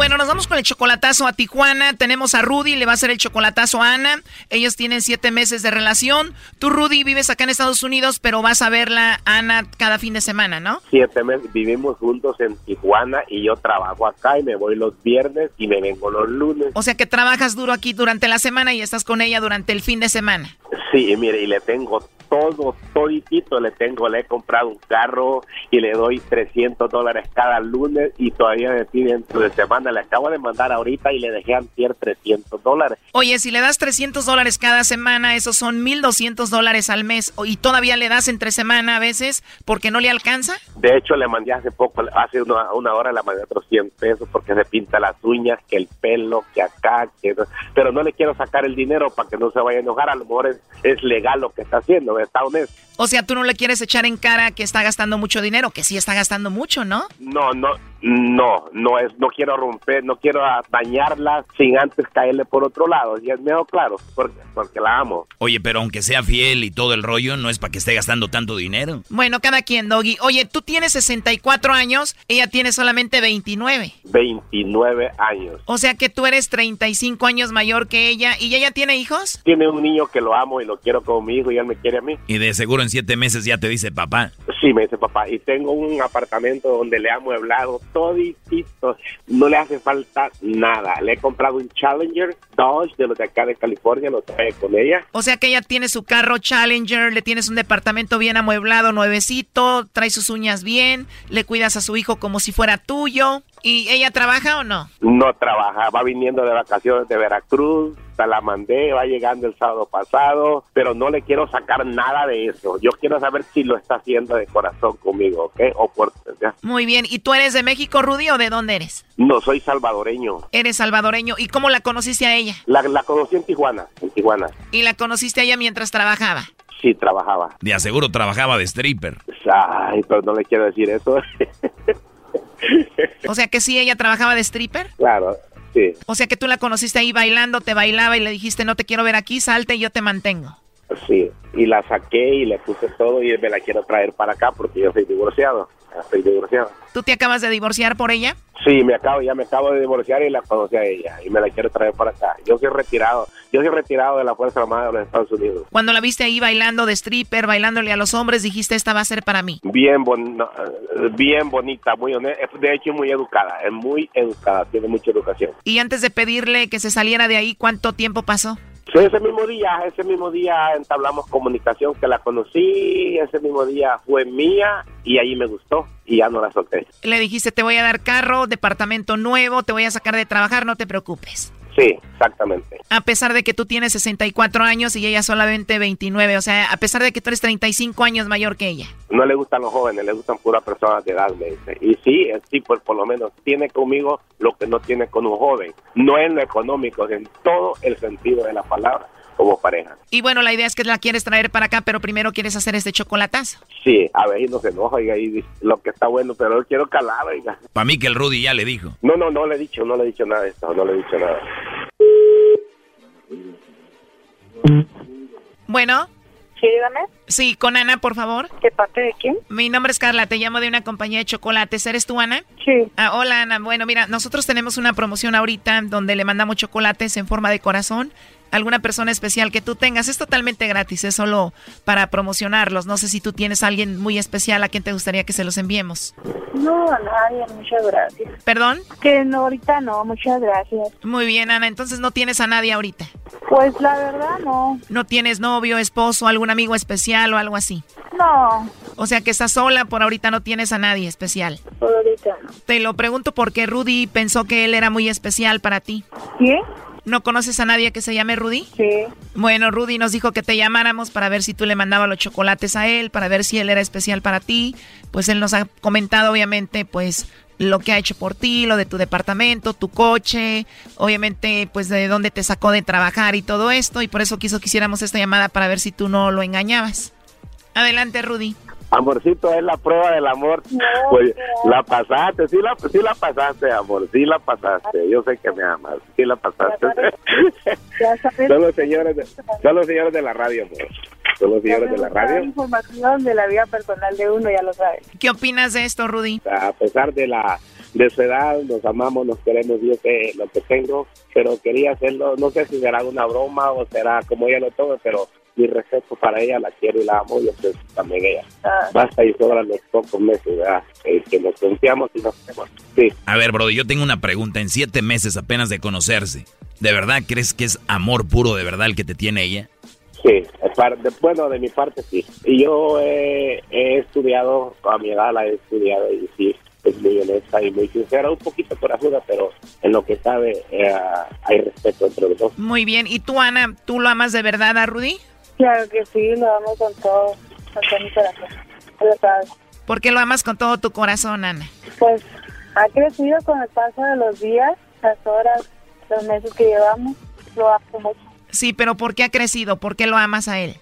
Bueno, nos vamos con el chocolatazo a Tijuana. Tenemos a Rudy, le va a hacer el chocolatazo a Ana. Ellos tienen siete meses de relación. Tú, Rudy, vives acá en Estados Unidos, pero vas a verla, Ana, cada fin de semana, ¿no? Siete meses vivimos juntos en Tijuana y yo trabajo acá y me voy los viernes y me vengo los lunes. O sea que trabajas duro aquí durante la semana y estás con ella durante el fin de semana. Sí, mire, y le tengo todo, toditito, le tengo, le he comprado un carro y le doy 300 dólares cada lunes y todavía me pide dentro de semana. Le acabo de mandar ahorita y le dejé antier 300 dólares. Oye, si le das 300 dólares cada semana, esos son 1.200 dólares al mes. Y todavía le das entre semana a veces porque no le alcanza. De hecho, le mandé hace poco, hace una, una hora le mandé otros 100 pesos porque se pinta las uñas, que el pelo, que acá, que... no- Pero no le quiero sacar el dinero para que no se vaya a enojar. A lo mejor es, es legal lo que está haciendo, está honesto. O sea, tú no le quieres echar en cara que está gastando mucho dinero, que sí está gastando mucho, ¿no? No, no, No, no es, no quiero romper, no quiero dañarla sin antes caerle por otro lado. Y es mejor claro, porque, porque la amo. Oye, pero aunque sea fiel y todo el rollo, no es para que esté gastando tanto dinero. Bueno, cada quien, Doggy. Oye, tú tienes 64 años, ella tiene solamente 29. 29 años. O sea que tú eres 35 años mayor que ella. ¿Y ella tiene hijos? Tiene un niño que lo amo y lo quiero como mi hijo y él me quiere a mí. Y de seguro en siete meses ya te dice papá. Sí, me dice papá. Y tengo un apartamento donde le ha amueblado toditito. No le hace falta nada. Le he comprado un Challenger Dodge de los de acá de California, lo trae con ella. O sea que ella tiene su carro Challenger, le tienes un departamento bien amueblado, nuevecito, trae sus uñas bien, le cuidas a su hijo como si fuera tuyo. ¿Y ella trabaja o no? No trabaja, va viniendo de vacaciones de Veracruz, la mandé, va llegando el sábado pasado, pero no le quiero sacar nada de eso. Yo quiero saber si lo está haciendo de corazón conmigo, ¿ok? O por... ¿ya? Muy bien. ¿Y tú eres de México, Rudy, o de dónde eres? No, soy salvadoreño. Eres salvadoreño. ¿Y cómo la conociste a ella? La, la conocí en Tijuana, en Tijuana. ¿Y la conociste a ella mientras trabajaba? Sí, trabajaba. De aseguro trabajaba de stripper. Ay, pero no le quiero decir eso. O sea que sí, ella trabajaba de stripper. Claro, sí. O sea que tú la conociste ahí bailando, te bailaba y le dijiste, no te quiero ver aquí, salte y yo te mantengo. Sí, y la saqué y le puse todo y me la quiero traer para acá porque yo soy divorciado. Estoy divorciado. ¿Tú te acabas de divorciar por ella? Sí, me acabo, ya me acabo de divorciar y la conocí a ella y me la quiero traer para acá. Yo soy retirado, yo soy retirado de la Fuerza Armada de los Estados Unidos. Cuando la viste ahí bailando de stripper, bailándole a los hombres, dijiste, esta va a ser para mí. Bien, bon bien bonita, muy honesta, de hecho muy educada, es muy educada, tiene mucha educación. Y antes de pedirle que se saliera de ahí, ¿cuánto tiempo pasó? Ese mismo día, ese mismo día entablamos comunicación que la conocí, ese mismo día fue mía y ahí me gustó y ya no la solté. Le dijiste, te voy a dar carro, departamento nuevo, te voy a sacar de trabajar, no te preocupes. Sí, exactamente. A pesar de que tú tienes 64 años y ella solamente 29, o sea, a pesar de que tú eres 35 años mayor que ella. No le gustan los jóvenes, le gustan puras personas de edad, me dice. Y sí, sí, pues por lo menos tiene conmigo lo que no tiene con un joven. No en lo económico, en todo el sentido de la palabra como pareja. Y bueno, la idea es que la quieres traer para acá, pero primero quieres hacer este chocolatazo. Sí, a ver, y no se enoja, oiga, y lo que está bueno, pero yo quiero calar, oiga. Para mí que el Rudy ya le dijo. No, no, no le he dicho, no le he dicho nada de esto, no le he dicho nada. Bueno. Sí, dígame. Sí, con Ana, por favor. ¿De parte de quién? Mi nombre es Carla, te llamo de una compañía de chocolates. ¿Eres tú, Ana? Sí. Ah, hola, Ana. Bueno, mira, nosotros tenemos una promoción ahorita donde le mandamos chocolates en forma de corazón alguna persona especial que tú tengas. Es totalmente gratis, es solo para promocionarlos. No sé si tú tienes a alguien muy especial a quien te gustaría que se los enviemos. No, a nadie, muchas gracias. ¿Perdón? Que no, ahorita no, muchas gracias. Muy bien, Ana, entonces no tienes a nadie ahorita. Pues la verdad no. ¿No tienes novio, esposo, algún amigo especial o algo así? No. O sea que estás sola, por ahorita no tienes a nadie especial. Por ahorita no. Te lo pregunto porque Rudy pensó que él era muy especial para ti. ¿Quién? ¿No conoces a nadie que se llame Rudy? Sí. Bueno, Rudy nos dijo que te llamáramos para ver si tú le mandabas los chocolates a él, para ver si él era especial para ti. Pues él nos ha comentado, obviamente, pues lo que ha hecho por ti, lo de tu departamento, tu coche, obviamente, pues de dónde te sacó de trabajar y todo esto. Y por eso quiso que hiciéramos esta llamada para ver si tú no lo engañabas. Adelante, Rudy. Amorcito, es la prueba del amor. pues la pasaste, sí la, sí la pasaste, amor, sí la pasaste. Yo sé que me amas, sí la pasaste. son, los señores de, son los señores de la radio, amor. Son los señores de la radio. información de la vida personal de uno, ya lo sabes. ¿Qué opinas de esto, Rudy? A pesar de la de su edad, nos amamos, nos queremos, yo sé lo que tengo, pero quería hacerlo, no sé si será una broma o será como ella lo tome, pero mi respeto para ella, la quiero y la amo, yo sé también ella. Basta y sobran los pocos meses, ¿verdad? Eh, que nos confiamos y nos Sí. A ver, bro, yo tengo una pregunta. En siete meses apenas de conocerse, ¿de verdad crees que es amor puro de verdad el que te tiene ella? Sí, bueno, de mi parte sí. Y yo he, he estudiado, a mi edad la he estudiado y sí, es muy honesta y muy sincera, un poquito corajuda, pero en lo que sabe eh, hay respeto entre los dos. Muy bien. ¿Y tú, Ana, tú lo amas de verdad a Rudy? Claro que sí, lo amo con todo, con todo mi corazón. Lo sabes. ¿Por qué lo amas con todo tu corazón, Ana? Pues ha crecido con el paso de los días, las horas, los meses que llevamos. Lo amo mucho. Sí, pero ¿por qué ha crecido? ¿Por qué lo amas a él?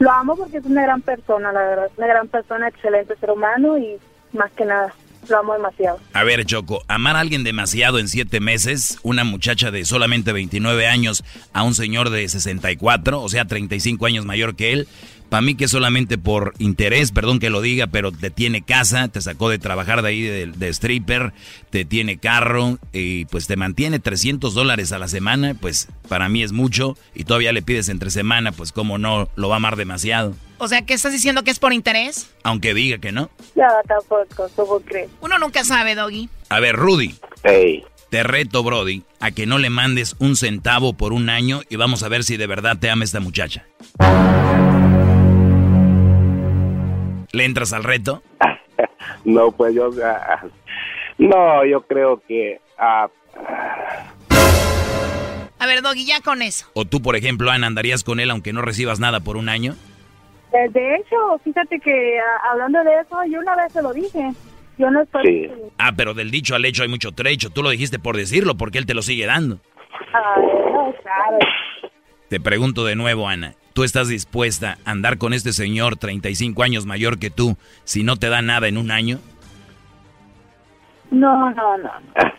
Lo amo porque es una gran persona, la verdad. Una gran persona, excelente ser humano y más que nada. Lo amo demasiado. A ver, Choco, amar a alguien demasiado en siete meses, una muchacha de solamente 29 años a un señor de 64, o sea, 35 años mayor que él, para mí que solamente por interés, perdón que lo diga, pero te tiene casa, te sacó de trabajar de ahí de, stripper, te tiene carro y pues te mantiene 300 dólares a la semana, pues para mí es mucho y todavía le pides entre semana, pues como no, lo va a amar demasiado. O sea, ¿qué estás diciendo que es por interés? Aunque diga que no. Ya, tampoco, ¿cómo crees? Uno nunca sabe, Doggy. A ver, Rudy. Hey. Te reto, Brody, a que no le mandes un centavo por un año y vamos a ver si de verdad te ama esta muchacha. ¿Le entras al reto? no, pues yo... no, yo creo que... a ver, Doggy, ya con eso. ¿O tú, por ejemplo, Ana, andarías con él aunque no recibas nada por un año? Eh, de hecho, fíjate que hablando de eso, yo una vez se lo dije. Yo no estoy... Ah, pero del dicho al hecho hay mucho trecho. Tú lo dijiste por decirlo, porque él te lo sigue dando. Ay, no, claro. Te pregunto de nuevo, Ana. ¿Tú estás dispuesta a andar con este señor 35 años mayor que tú si no te da nada en un año? No, no, no.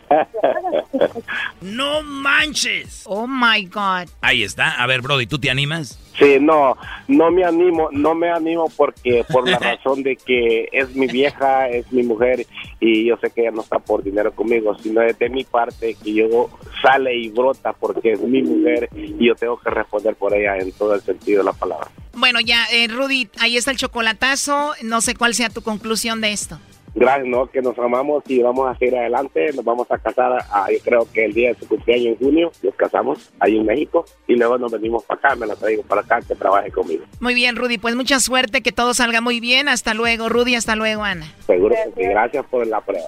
no manches. Oh my God. Ahí está. A ver, Brody, ¿tú te animas? Sí, no, no me animo, no me animo porque por la razón de que es mi vieja, es mi mujer y yo sé que ella no está por dinero conmigo, sino es de mi parte que yo sale y brota porque es mi mujer y yo tengo que responder por ella en todo el sentido de la palabra. Bueno, ya, eh, Rudy, ahí está el chocolatazo. No sé cuál sea tu conclusión de esto gracias, ¿no? Que nos amamos y vamos a seguir adelante. Nos vamos a casar, a, yo creo que el día de su cumpleaños en junio, nos casamos ahí en México y luego nos venimos para acá, me la traigo para acá, que trabaje conmigo. Muy bien, Rudy, pues mucha suerte, que todo salga muy bien. Hasta luego, Rudy, hasta luego, Ana. Seguro que sí, gracias por la prueba.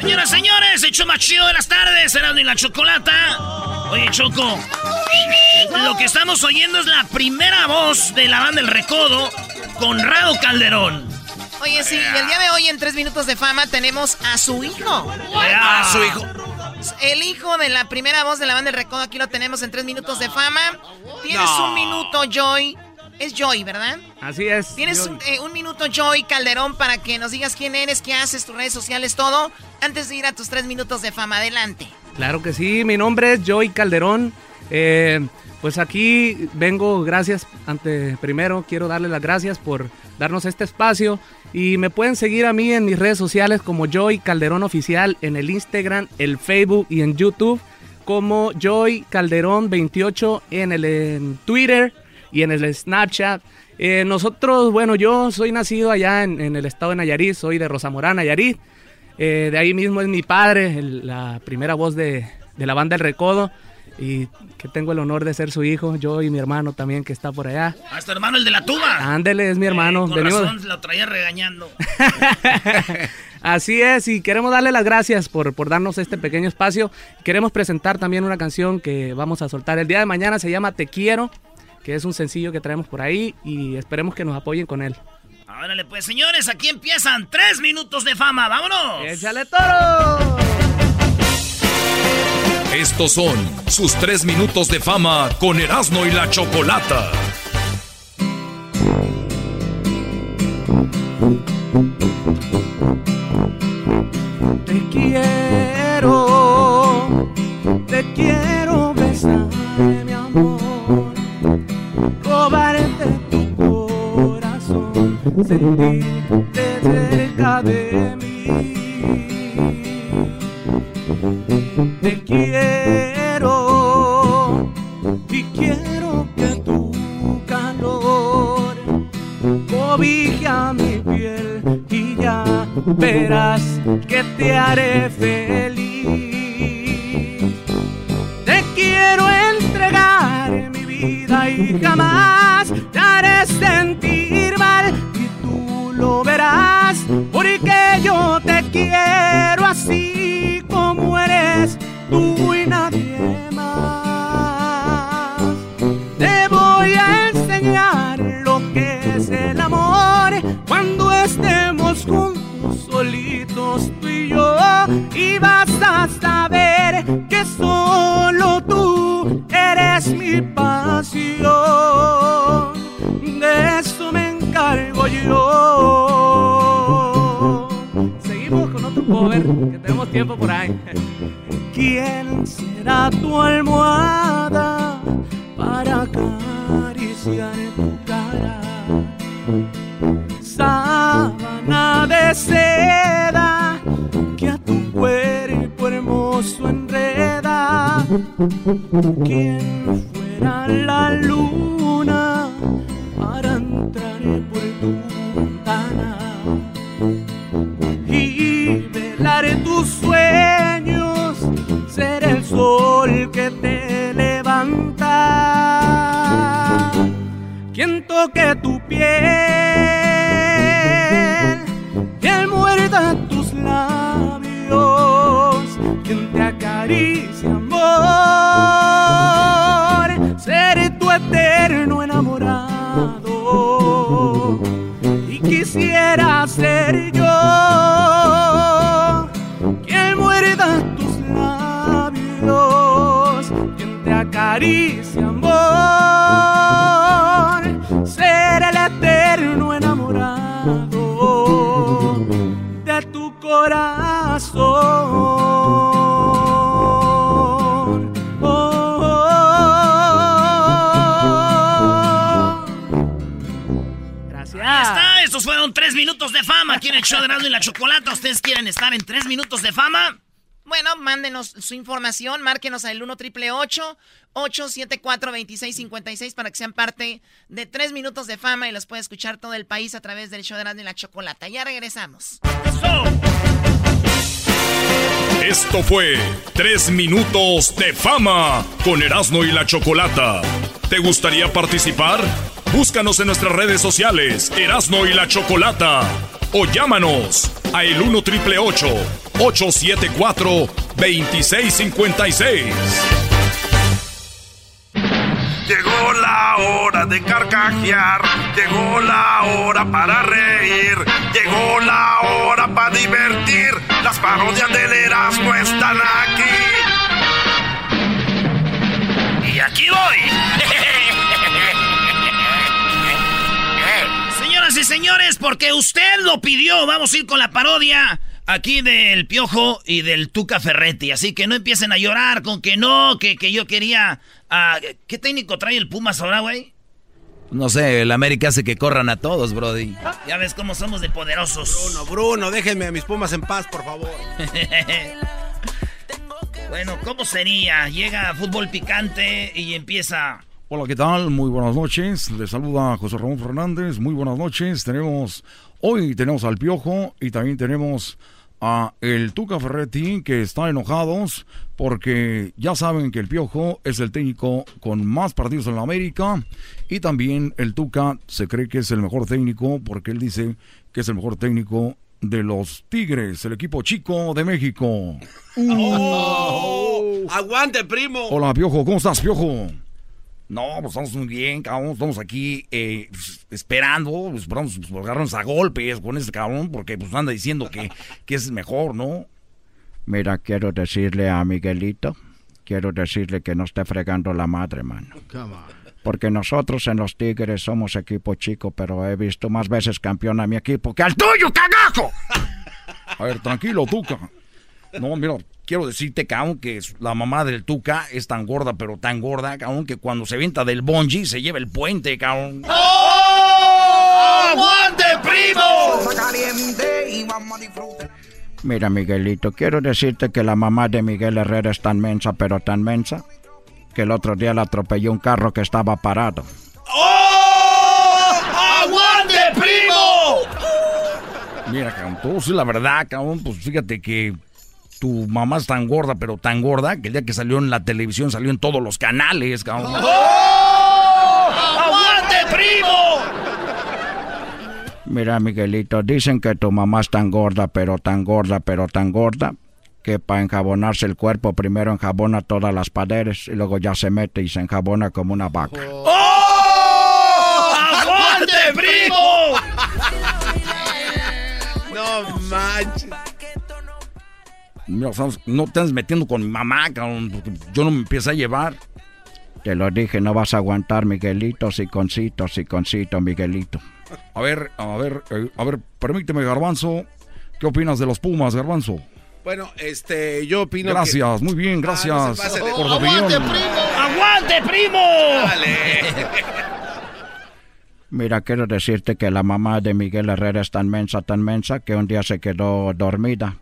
Señoras, señores, hecho más chido de las tardes, Erasmo y la Chocolata. Oye, Choco, lo que estamos oyendo es la primera voz de la banda El Recodo, Conrado Calderón. Oye, sí, el día de hoy en Tres Minutos de Fama tenemos a su hijo. A su hijo. El hijo de la primera voz de la banda El Recodo, aquí lo tenemos en Tres Minutos de Fama. Tienes un minuto, Joy, es Joy, ¿verdad? Así es. Tienes eh, un, minuto, Joy Calderón, para que nos digas quién eres, qué haces, tus redes sociales, todo, antes de ir a tus tres minutos de fama. Adelante. Claro que sí, mi nombre es Joy Calderón. Eh, pues aquí vengo, gracias, ante primero quiero darle las gracias por darnos este espacio y me pueden seguir a mí en mis redes sociales como Joy Calderón Oficial en el Instagram, el Facebook y en YouTube como Joy Calderón 28 en el en Twitter y en el Snapchat. Eh, nosotros, bueno, yo soy nacido allá en, el estado de Nayarit, soy de Rosamorán, Nayarit. Eh, de ahí mismo es mi padre, la primera voz de, la banda El Recodo. Y que tengo el honor de ser su hijo, yo y mi hermano también que está por allá. Hasta hermano el de la tuba. Ándele, es mi hermano. Eh, con razón, lo traía regañando. Así es, y queremos darle las gracias por, por darnos este pequeño espacio. Queremos presentar también una canción que vamos a soltar el día de mañana, se llama Te Quiero que es un sencillo que traemos por ahí y esperemos que nos apoyen con él. Órale, pues señores, aquí empiezan tres minutos de fama, vámonos. ¡Échale toro! Estos son sus tres minutos de fama con Erasmo y la Chocolata. Te quiero, te quiero besar, mi amor sentirte cerca de mí. Te quiero y quiero que tu calor cobije a mi piel y ya verás que te haré feliz. Te quiero entregar mi vida y jamás tú y nadie más. Te voy a enseñar lo que es el amor cuando estemos juntos solitos tú y yo y vas a saber que solo tú eres mi pasión. De eso me encargo yo. Seguimos con otro cover que tenemos tiempo por ahí. ¿Quién será tu almohada para acariciar tu cara? Sábana de seda que a tu cuerpo hermoso enreda. ¿Quién fuera la luna show de Erasmo y la Chocolata. ¿Ustedes quieren estar en tres minutos de fama? Bueno, mándenos su información, márquenos al 1 triple 874 2656 para que sean parte de tres minutos de fama y los puede escuchar todo el país a través del show de Erasmo y la Chocolata. Ya regresamos. Esto fue Tres Minutos de Fama con Erasmo y la Chocolata. ¿Te gustaría participar? Búscanos en nuestras redes sociales, Erasmo y la Chocolata. O llámanos a el 1 triple 874 2656. Llegó la hora de carcajear, llegó la hora para reír, llegó la hora para divertir. Las parodias del Erasmo están aquí. Y aquí voy. señores, porque usted lo pidió, vamos a ir con la parodia aquí del Piojo y del Tuca Ferretti. Así que no empiecen a llorar con que no, que, que yo quería... ah, ¿Qué técnico trae el Pumas ahora, güey? No sé, el América hace que corran a todos, Brody. Ya ves cómo somos de poderosos. Bruno, Bruno, déjenme a mis Pumas en paz, por favor. bueno, ¿cómo sería? Llega fútbol picante y empieza... Hola, ¿qué tal? Muy buenas noches. Les saluda José Ramón Fernández. Muy buenas noches. Tenemos, hoy tenemos al Piojo y también tenemos a el Tuca Ferretti que están enojados porque ya saben que el Piojo es el técnico con más partidos en la América y también el Tuca se cree que es el mejor técnico porque él dice que es el mejor técnico de los Tigres, el equipo chico de México. Oh, aguante, primo. Hola, Piojo, ¿cómo estás, Piojo? No, pues estamos muy bien, cabrón. Estamos aquí eh, pues, esperando, pues, esperamos pues, agarrarnos a golpes con este cabrón, porque pues anda diciendo que, que es mejor, ¿no? Mira, quiero decirle a Miguelito, quiero decirle que no esté fregando la madre, mano. Porque nosotros en los Tigres somos equipo chico, pero he visto más veces campeón a mi equipo que al tuyo, cagajo. A ver, tranquilo, Tuca. No, mira, quiero decirte, cabrón, que la mamá del Tuca es tan gorda, pero tan gorda, cabrón, que cuando se venta del bungee se lleva el puente, cabrón. ¡Oh! ¡Aguante, primo! Mira, Miguelito, quiero decirte que la mamá de Miguel Herrera es tan mensa, pero tan mensa, que el otro día la atropelló un carro que estaba parado. ¡Oh! ¡Aguante, primo! Mira, cabrón, tú sí, la verdad, cabrón, pues fíjate que tu mamá es tan gorda, pero tan gorda, que el día que salió en la televisión salió en todos los canales, cabrón. ¡Oh! ¡Aguante, primo! Mira, Miguelito, dicen que tu mamá es tan gorda, pero tan gorda, pero tan gorda, que para enjabonarse el cuerpo primero enjabona todas las paredes y luego ya se mete y se enjabona como una vaca. ¡Oh! ¡Aguante, primo! No manches. Mira, no te andes metiendo con mi mamá, cabrón, porque yo no me empiezo a llevar. Te lo dije, no vas a aguantar, Miguelito, siconcito, siconcito, Miguelito. A ver, a ver, eh, a ver, permíteme, Garbanzo. ¿Qué opinas de los Pumas, Garbanzo? Bueno, este, yo opino Gracias, que... muy bien, gracias Ah, no se pase de- por tu ¡Aguante, opinión. primo! ¡Aguante, primo! Mira, quiero decirte que la mamá de Miguel Herrera es tan mensa, tan mensa, que un día se quedó dormida,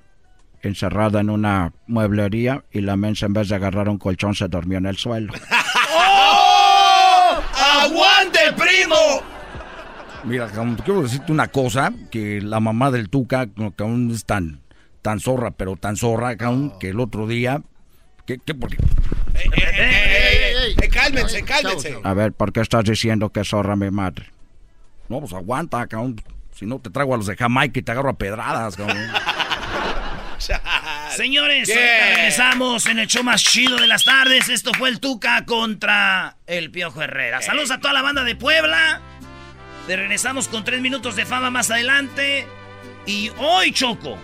encerrada en una mueblería, y la mensa en vez de agarrar un colchón se durmió en el suelo. ¡Oh! ¡Aguante, primo! Mira, quiero decirte una cosa, que la mamá del Tuca, no, cabrón, es tan, tan zorra, pero tan zorra, cabrón, que el otro día... ¿Qué, qué, por qué? Eh, cálmense, cálmense. A ver, ¿por qué estás diciendo que zorra mi madre? No, pues aguanta, cabrón. Si no, te traigo a los de Jamaica y te agarro a pedradas, cabrón. Señores, Yeah. regresamos en el show más chido de las tardes. Esto fue el Tuca contra el Piojo Herrera. Saludos a toda la banda de Puebla. Te regresamos con tres minutos de fama más adelante. Y hoy, Choco.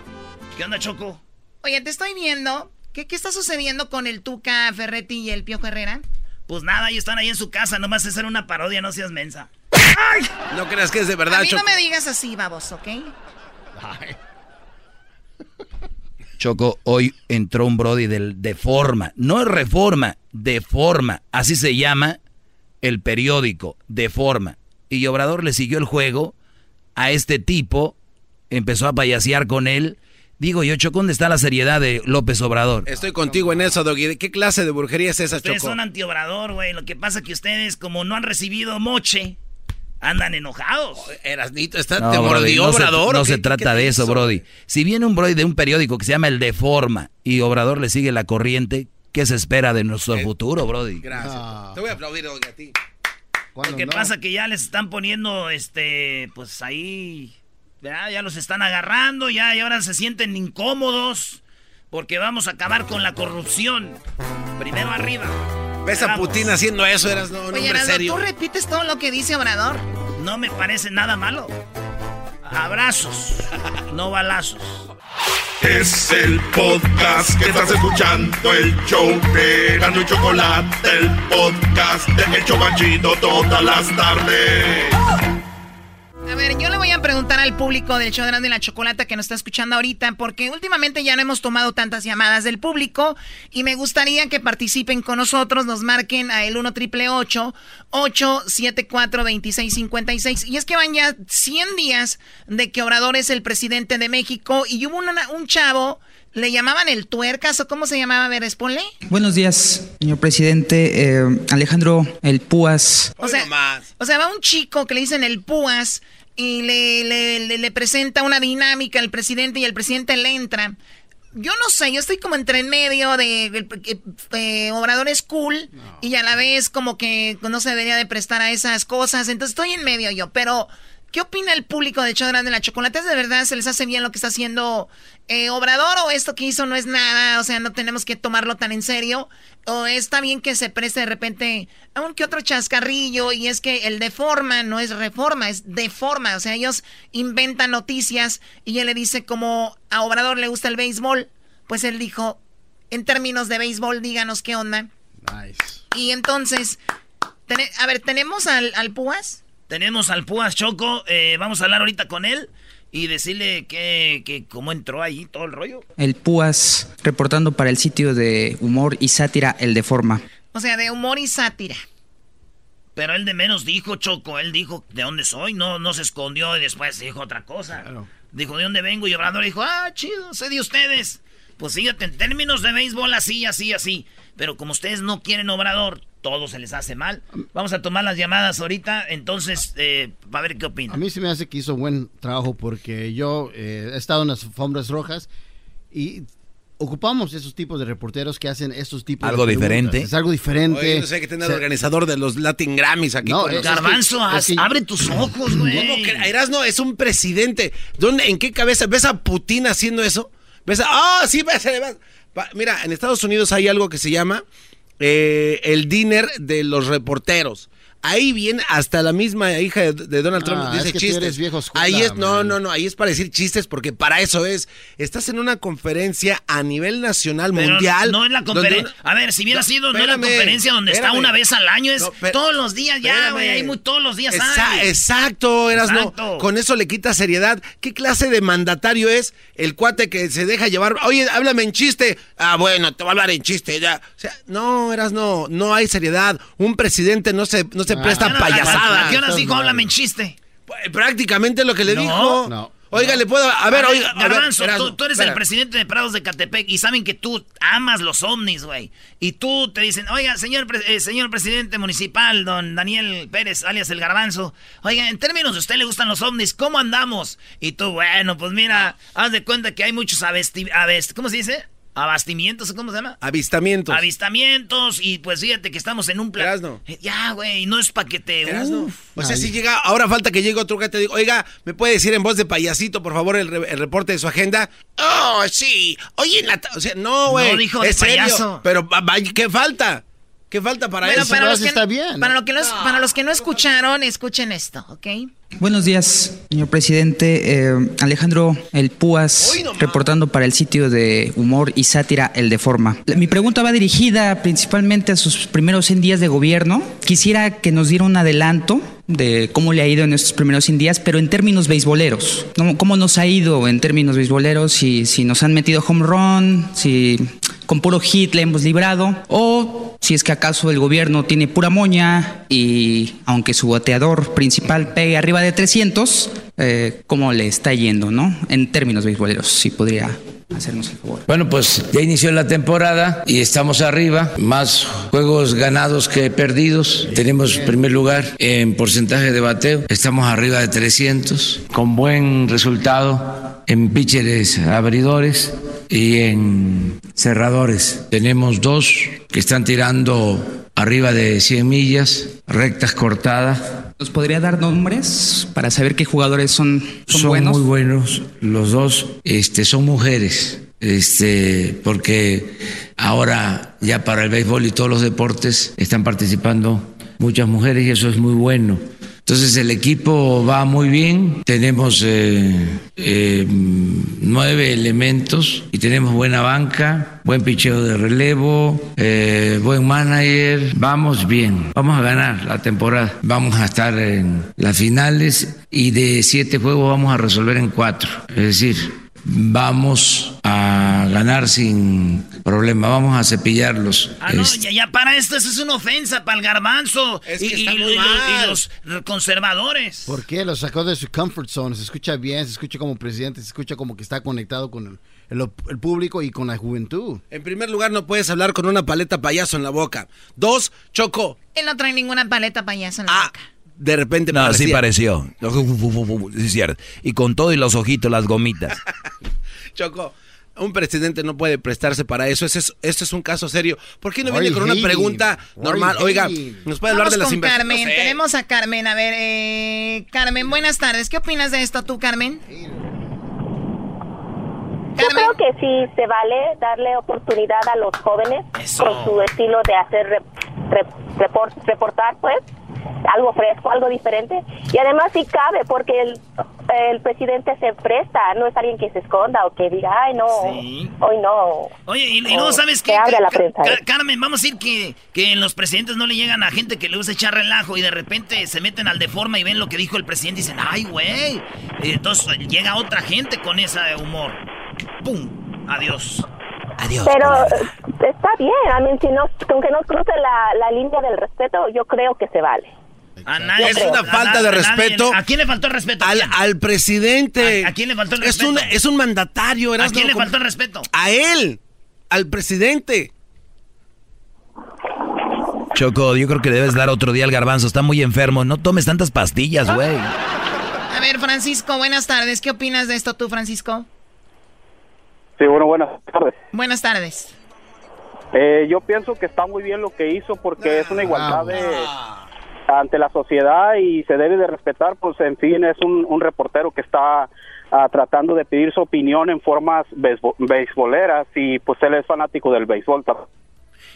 ¿Qué onda, Choco? Oye, te estoy viendo. ¿Qué, qué está sucediendo con el Tuca Ferretti y el Piojo Herrera? Pues nada, ellos están ahí en su casa. Nomás es hacer una parodia, no seas mensa. No creas que es de verdad, A mí no Choco. me digas así, babos, ¿ok? Choco, hoy entró un Brody del, de forma, no es reforma, de forma, así se llama el periódico, de forma. Y Obrador le siguió el juego a este tipo, empezó a payasear con él. Digo yo, Choco, ¿dónde está la seriedad de López Obrador? Estoy contigo en eso, Doggy. ¿Qué clase de brujería es esa, Ustedes Choco? son antiobrador, güey. Lo que pasa es que ustedes, como no han recibido moche, andan enojados. Erasnito, está, No, te Brody, mordió, no se- Obrador. no ¿o se trata de eso, hizo? Brody. Si viene un Brody de un periódico que se llama El Deforma y Obrador le sigue la corriente, ¿qué se espera de nuestro futuro, Brody? Gracias. Te voy a aplaudir, Doggy, a ti. Lo que pasa que ya les están poniendo, este, pues ahí, ¿verdad? ya los están agarrando, ya y ahora se sienten incómodos porque vamos a acabar con la corrupción. Primero arriba. ¿Ves a. Putin haciendo eso? Eras no, un Oye, hombre serio. ¿tú repites todo lo que dice Obrador? No me parece nada malo. Abrazos, no balazos. Es el podcast que estás escuchando, el show de Gano y Chocolate, el podcast de El Chobachito todas las tardes. A ver, yo le voy a preguntar al público del show de y la Chocolata que nos está escuchando ahorita, porque últimamente ya no hemos tomado tantas llamadas del público y me gustaría que participen con nosotros, nos marquen a el 1 triple 874 2656 Y es que van ya 100 días de que Obrador es el presidente de México y hubo una- un chavo, le llamaban el tuercas o cómo se llamaba, a ver, ponle. Buenos días, señor presidente. Eh, Alejandro El Púas. O sea, o sea, va un chico que le dicen el Púas y le, le, le- le presenta una dinámica al presidente y el presidente le entra. Yo no sé, yo estoy como entre en medio de, de- de- de Obrador es cool y a la vez como que no se debería de prestar a esas cosas. Entonces estoy en medio yo, pero ¿qué opina el público de Chodrán de la Chocolate? ¿Es de verdad se les hace bien lo que está haciendo eh, Obrador o esto que hizo no es nada? O sea, no tenemos que tomarlo tan en serio. ¿O está bien que se preste de repente a un que otro chascarrillo? Y es que el deforma no es reforma, es deforma. O sea, ellos inventan noticias y él le dice como a Obrador le gusta el béisbol. Pues él dijo, en términos de béisbol, díganos qué onda. Y entonces, a ver, ¿tenemos al, al Púas? Tenemos al Púas Choco, eh, vamos a hablar ahorita con él y decirle que, que cómo entró ahí todo el rollo. El Púas reportando para el sitio de humor y sátira El Deforma. O sea, de humor y sátira. Pero él de menos dijo, Choco, él dijo de dónde soy, no, no se escondió y después dijo otra cosa. Dijo, ¿de dónde vengo? Y Obrador dijo, ah, chido, sé de ustedes. Pues fíjate, en términos de béisbol, así, así, así. Pero como ustedes no quieren Obrador, todo se les hace mal. Vamos a tomar las llamadas ahorita, entonces, eh, a ver qué opinan. A mí se me hace que hizo buen trabajo porque yo eh, he estado en las alfombras rojas y ocupamos esos tipos de reporteros que hacen esos tipos algo de diferente. Es algo diferente. Oye, no sé que tener organizador de los Latin Grammys aquí. No, con. Garbanzo, es que- abre tus ojos, güey. ¿Cómo que- Erasno es un presidente. ¿Dónde, ¿En qué cabeza? ¿Ves a Putin haciendo eso? ¿Ves a.? ¡Ah, sí! ves, ves. Pa- Mira, en Estados Unidos hay algo que se llama eh, el dinner de los reporteros. Ahí viene hasta la misma hija de, de Donald Trump. Ah, dice es que tú chistes. eres viejo escuela, ahí es, no, man. no, no. Ahí es para decir chistes porque para eso es. Estás en una conferencia a nivel nacional, Pero mundial. No en la conferencia. A ver, si hubiera No, sido no en la conferencia donde está una vez al año, es No, pero- todos los días ya, güey. Hay muy, todos los días Exa- hay. Exacto, eras Exacto. no. Con eso le quita seriedad. ¿Qué clase de mandatario es el cuate que se deja llevar? Oye, háblame en chiste. Ah, bueno, te voy a hablar en chiste ya. O sea, no, eras no, no hay seriedad. Un presidente no se, no se presta ¿A qué hora- payasadas. ¿A qué dijo háblame en chiste? Prácticamente lo que le No. dijo. No. Oiga, le puedo. A ver, oiga. a ver, Garbanzo, tú, tú eres el presidente de Prados de Catepec y saben que tú amas los ovnis, güey. Y tú te dicen, oiga, señor, eh, señor presidente municipal, don Daniel Pérez, alias el Garbanzo, oiga, en términos de usted le gustan los ovnis, ¿cómo andamos? Y tú, bueno, pues mira, haz de cuenta que hay muchos avesti, avest- ¿cómo se dice? Abastimientos, ¿cómo se llama? Avistamientos. Avistamientos y pues fíjate que estamos en un plan. Eh, Ya, güey, no es pa' que te... Erasno. Uf. O sea, si llega, ahora falta que llegue otro que te diga, oiga, ¿me puede decir en voz de payasito, por favor, el, re- el reporte de su agenda? Oh, sí. Oye, en la o sea, no, güey. No dijo de es serio. payaso. Pero, ¿qué falta? ¿Qué falta para Bueno, eso? para los, que, para, lo que no, para los que no escucharon, escuchen esto, ¿ok? Buenos días, señor presidente. Eh, Alejandro El Púas, reportando para el sitio de humor y sátira El Deforma. Mi pregunta va dirigida principalmente a sus primeros 100 días de gobierno. Quisiera que nos diera un adelanto de cómo le ha ido en estos primeros 100 días, pero en términos beisboleros. ¿Cómo, cómo nos ha ido en términos beisboleros? Si, si nos han metido home run, si con puro hit le hemos librado, o si es que acaso el gobierno tiene pura moña y aunque su bateador principal pegue arriba de 300, eh, ¿cómo le está yendo, no? En términos beisboleros, si podría hacernos el favor. Bueno, pues ya inició la temporada y estamos arriba, más juegos ganados que perdidos. Tenemos primer lugar en porcentaje de bateo, estamos arriba de 300, con buen resultado en pitchers abridores y en cerradores. Tenemos dos que están tirando arriba de 100 millas, rectas cortadas. ¿Nos podría dar nombres para saber qué jugadores son, son, son buenos? muy buenos los dos este son mujeres este porque ahora ya para el béisbol y todos los deportes están participando muchas mujeres y eso es muy bueno entonces el equipo va muy bien, tenemos eh, eh, nueve elementos y tenemos buena banca, buen picheo de relevo, eh, buen manager, vamos bien, vamos a ganar la temporada, vamos a estar en las finales y de siete juegos vamos a resolver en cuatro, es decir, vamos a ganar sin problema, vamos a cepillarlos. Ah, no, Este, ya, ya para esto, eso es una ofensa para el garbanzo y, que y- y- muy y- los conservadores. ¿Por qué? Lo sacó de su comfort zone. Se escucha bien, se escucha como presidente, se escucha como que está conectado con el, el- el público y con la juventud. En primer lugar, no puedes hablar con una paleta payaso en la boca. Dos, Choco, Él no trae ninguna paleta payaso en Ah, la boca. De repente No, sí parecía. pareció. Sí, es cierto. Y con todo y los ojitos, las gomitas. Choco, un presidente no puede prestarse para eso. Ese es, este es un caso serio. ¿Por qué no viene con una pregunta normal? Oiga? ¿nos puede hablar Vamos de las inversiones? Carmen, tenemos a Carmen. A ver, eh, Carmen, buenas tardes. ¿Qué opinas de esto tú, Carmen? Yo creo que sí se vale darle oportunidad a los jóvenes con su estilo de hacer rep- rep- report- reportar, pues, algo fresco, algo diferente. Y además sí cabe porque el, el presidente se presta, no es alguien que se esconda o que diga, ay, no, hoy no. Oye, y, y O luego, ¿sabes que qué? a la prensa. Ca- Carmen, vamos a decir que, que los presidentes no le llegan a gente que le gusta echar relajo y de repente se meten al de forma y ven lo que dijo el presidente y dicen, ay, güey. Entonces llega otra gente con ese humor. ¡Pum! Adiós. Adiós. Pero eh, está bien, a mí, si no, aunque no cruce la, la línea del respeto, yo creo que se vale. A nadie, es una falta de respeto. ¿A quién le faltó el respeto? Al, al presidente. ¿A, quién le faltó el es respeto? Un, es un mandatario. ¿A quién le faltó el respeto? A él. Al presidente. Choco, yo creo que debes dar otro día al garbanzo. Está muy enfermo. No tomes tantas pastillas, güey. A ver, Francisco, buenas tardes. ¿Qué opinas de esto tú, Francisco? Sí, bueno, buenas tardes. Buenas tardes. Eh, yo pienso que está muy bien lo que hizo porque es una igualdad de, ante la sociedad y se debe de respetar, pues en fin, es un, un reportero que está ah, tratando de pedir su opinión en formas beisbo- beisboleras y pues él es fanático del béisbol. tam-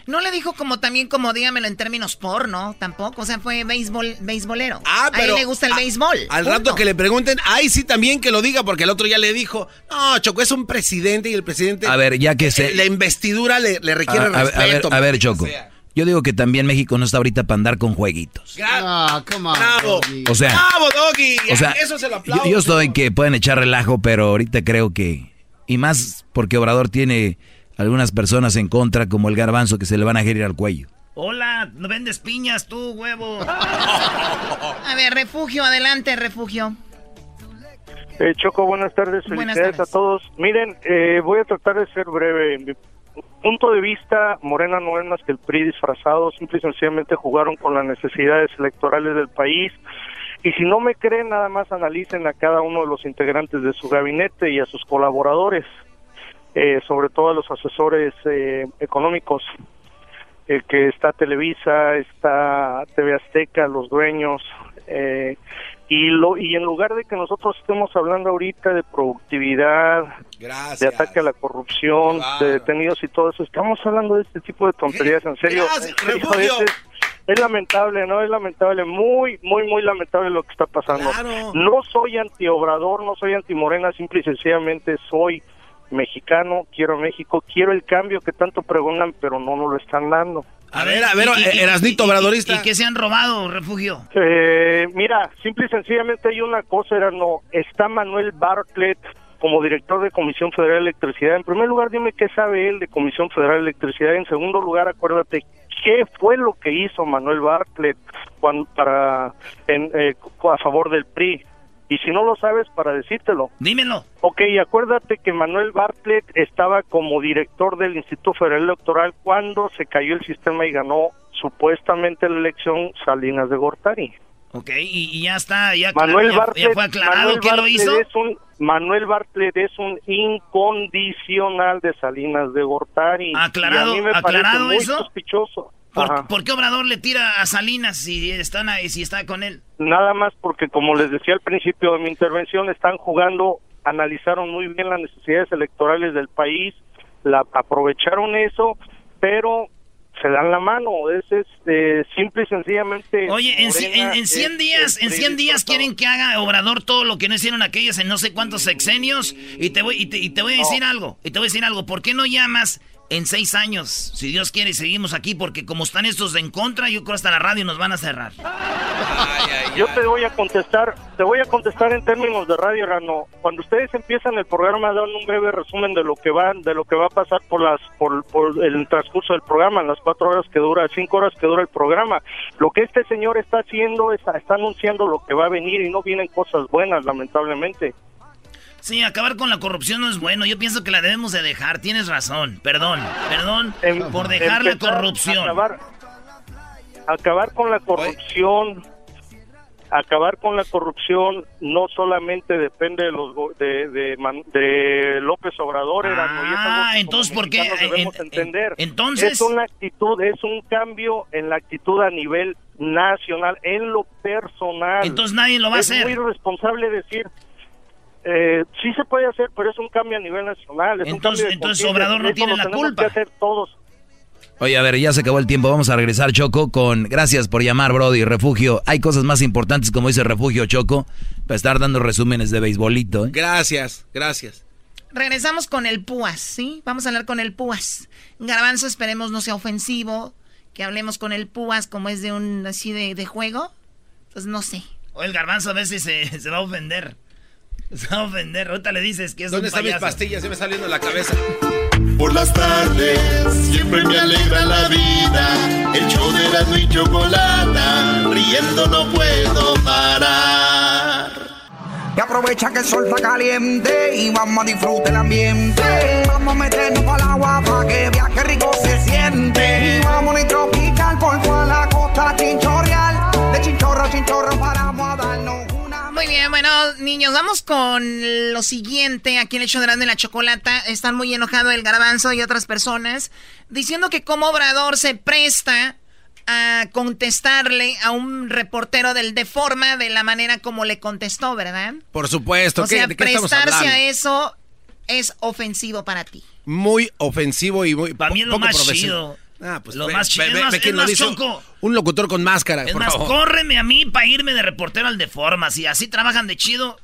No le dijo como también como dígamelo en términos porno, tampoco, o sea, fue béisbol, beisbolero. Ah, A pero él le gusta el a- béisbol. Al punto. rato que le pregunten, ay, sí, también que lo diga, porque el otro ya le dijo, no, Choco, es un presidente y el presidente. A ver, ya que se- La investidura le, le requiere a, a ver, respeto. a ver, a ver, Choco. sea. Yo digo que también México no está ahorita para andar con jueguitos. Ah, come on. Bravo. O sea, Bravo, Doggy. o sea, Eso se lo yo, aplaudo. yo estoy que pueden echar relajo, pero ahorita creo que... Y más porque Obrador tiene algunas personas en contra, como el garbanzo, que se le van a girar al cuello. Hola, no vendes piñas tú, huevo. A ver, refugio, adelante, refugio. Eh, Choco, buenas tardes, Buenas felicidades tardes. a todos. Miren, eh, voy a tratar de ser breve. En mi punto de vista, Morena no es más que el PRI disfrazado, simple y sencillamente jugaron con las necesidades electorales del país. Y si no me creen, nada más analicen a cada uno de los integrantes de su gabinete y a sus colaboradores, eh, sobre todo a los asesores eh, económicos, eh, que está Televisa, está TV Azteca, los dueños, eh, y lo y en lugar de que nosotros estemos hablando ahorita de productividad, Gracias. de ataque a la corrupción, de detenidos y todo eso, estamos hablando de este tipo de tonterías, en serio, Gracias, es, lamentable, ¿no? Es lamentable, muy, muy, muy lamentable lo que está pasando. Claro. No soy anti-obrador, no soy anti-morena, simple y sencillamente soy mexicano, quiero México, quiero el cambio que tanto pregonan, pero no nos lo están dando. A ver, a ver, Y- Erasnito y- y- Obradorista. ¿Y qué se han robado, refugio? Eh, mira, simple y sencillamente hay una cosa, era no, está Manuel Bartlett como director de Comisión Federal de Electricidad. En primer lugar, dime qué sabe él de Comisión Federal de Electricidad. En segundo lugar, acuérdate qué fue lo que hizo Manuel Bartlett cuando, para en, eh, a favor del PRI. Y si no lo sabes, para decírtelo. Dímelo. Ok, acuérdate que Manuel Bartlett estaba como director del Instituto Federal Electoral cuando se cayó el sistema y ganó supuestamente la elección Salinas de Gortari. Ok, y, y ya está, ya, Manuel ya- ya Bartlett, fue aclarado Manuel que lo hizo. Es un, Manuel Bartlett es un incondicional de Salinas de Gortari. Aclarado- y a mí me aclarado parece muy eso. sospechoso. ¿Por, qué Obrador le tira a Salinas si, están ahí, si está con él? Nada más porque, como les decía al principio de mi intervención, están jugando, analizaron muy bien las necesidades electorales del país, la aprovecharon eso, pero se dan la mano. Es, es eh, simple y sencillamente. Oye, en, en, en 100 es días, en 100 días quieren que haga Obrador todo lo que no hicieron aquellos en no sé cuántos sexenios. Y te voy, y te, y te voy a decir algo, y te voy a decir algo. ¿Por qué no llamas en seis años? Si Dios quiere, seguimos aquí, porque como están estos en contra, yo creo hasta la radio nos van a cerrar. Yo te voy a contestar, te voy a contestar en términos de radio, Rano. Cuando ustedes empiezan el programa dan un breve resumen de lo que va, de lo que va a pasar por las, por, por el transcurso del programa, en las cuatro horas que dura, cinco horas que dura el programa. Lo que este señor está haciendo es, está anunciando lo que va a venir y no vienen cosas buenas, lamentablemente. Sí, acabar con la corrupción no es bueno. Yo pienso que la debemos de dejar. Tienes razón. Perdón, perdón por dejar la corrupción. Acabar, acabar con la corrupción, acabar con la corrupción no solamente depende de los de, de, de López Obrador, es Ah, entonces, ¿por qué? mexicanos debemos En- en- entender. entonces- es una actitud, es un cambio en la actitud a nivel nacional, en lo personal. Entonces nadie lo va a es hacer. muy irresponsable decir eh, sí se puede hacer, pero es un cambio a nivel nacional. Es un Entonces- cambio de entonces. Obrador no tiene la culpa. que hacer todos. Oye, a ver, ya se acabó el tiempo. Vamos a regresar, Choco, con... Gracias por llamar, Brody. Refugio. Hay cosas más importantes, como dice Refugio Choco, para estar dando resúmenes de beisbolito. ¿eh? Gracias, gracias. Regresamos con el Púas, ¿sí? Vamos a hablar con el Púas. Garbanzo, esperemos no sea ofensivo, que hablemos con el Púas como es de un así de, de juego. Pues no sé. O el garbanzo a veces se, se va a ofender. Se va a ofender. Ahorita le dices que es ¿Dónde un están mis pastillas? Se me está saliendo la cabeza. Por las tardes siempre me alegra la vida. El show de Erasmo y Chocolata, riendo no puedo parar. Y aprovecha que el sol está caliente y vamos a disfrutar el ambiente. Vamos a meternos para el agua para que vea qué rico se siente. Y vamos a tropical por toda la costa chinchorreal. De chinchorro a chinchorro paramos a darnos. Muy bien, bueno, niños, vamos con lo siguiente. Aquí en el show de la chocolata están muy enojados el garbanzo y otras personas diciendo que como Obrador se presta a contestarle a un reportero del Deforma de la manera como le contestó, ¿verdad? Por supuesto. O ¿qué- sea, de qué estamos prestarse a eso es ofensivo para ti. Muy ofensivo y muy Para mí es lo poco más profesional. chido. Ah, pues lo ve- más chido. ve- Es ve- más, ve quién es lo más, dice. Choco. Un locutor con máscara, Es por más, favor. córreme a mí para irme de reportero al Deforma. Si así trabajan de chido,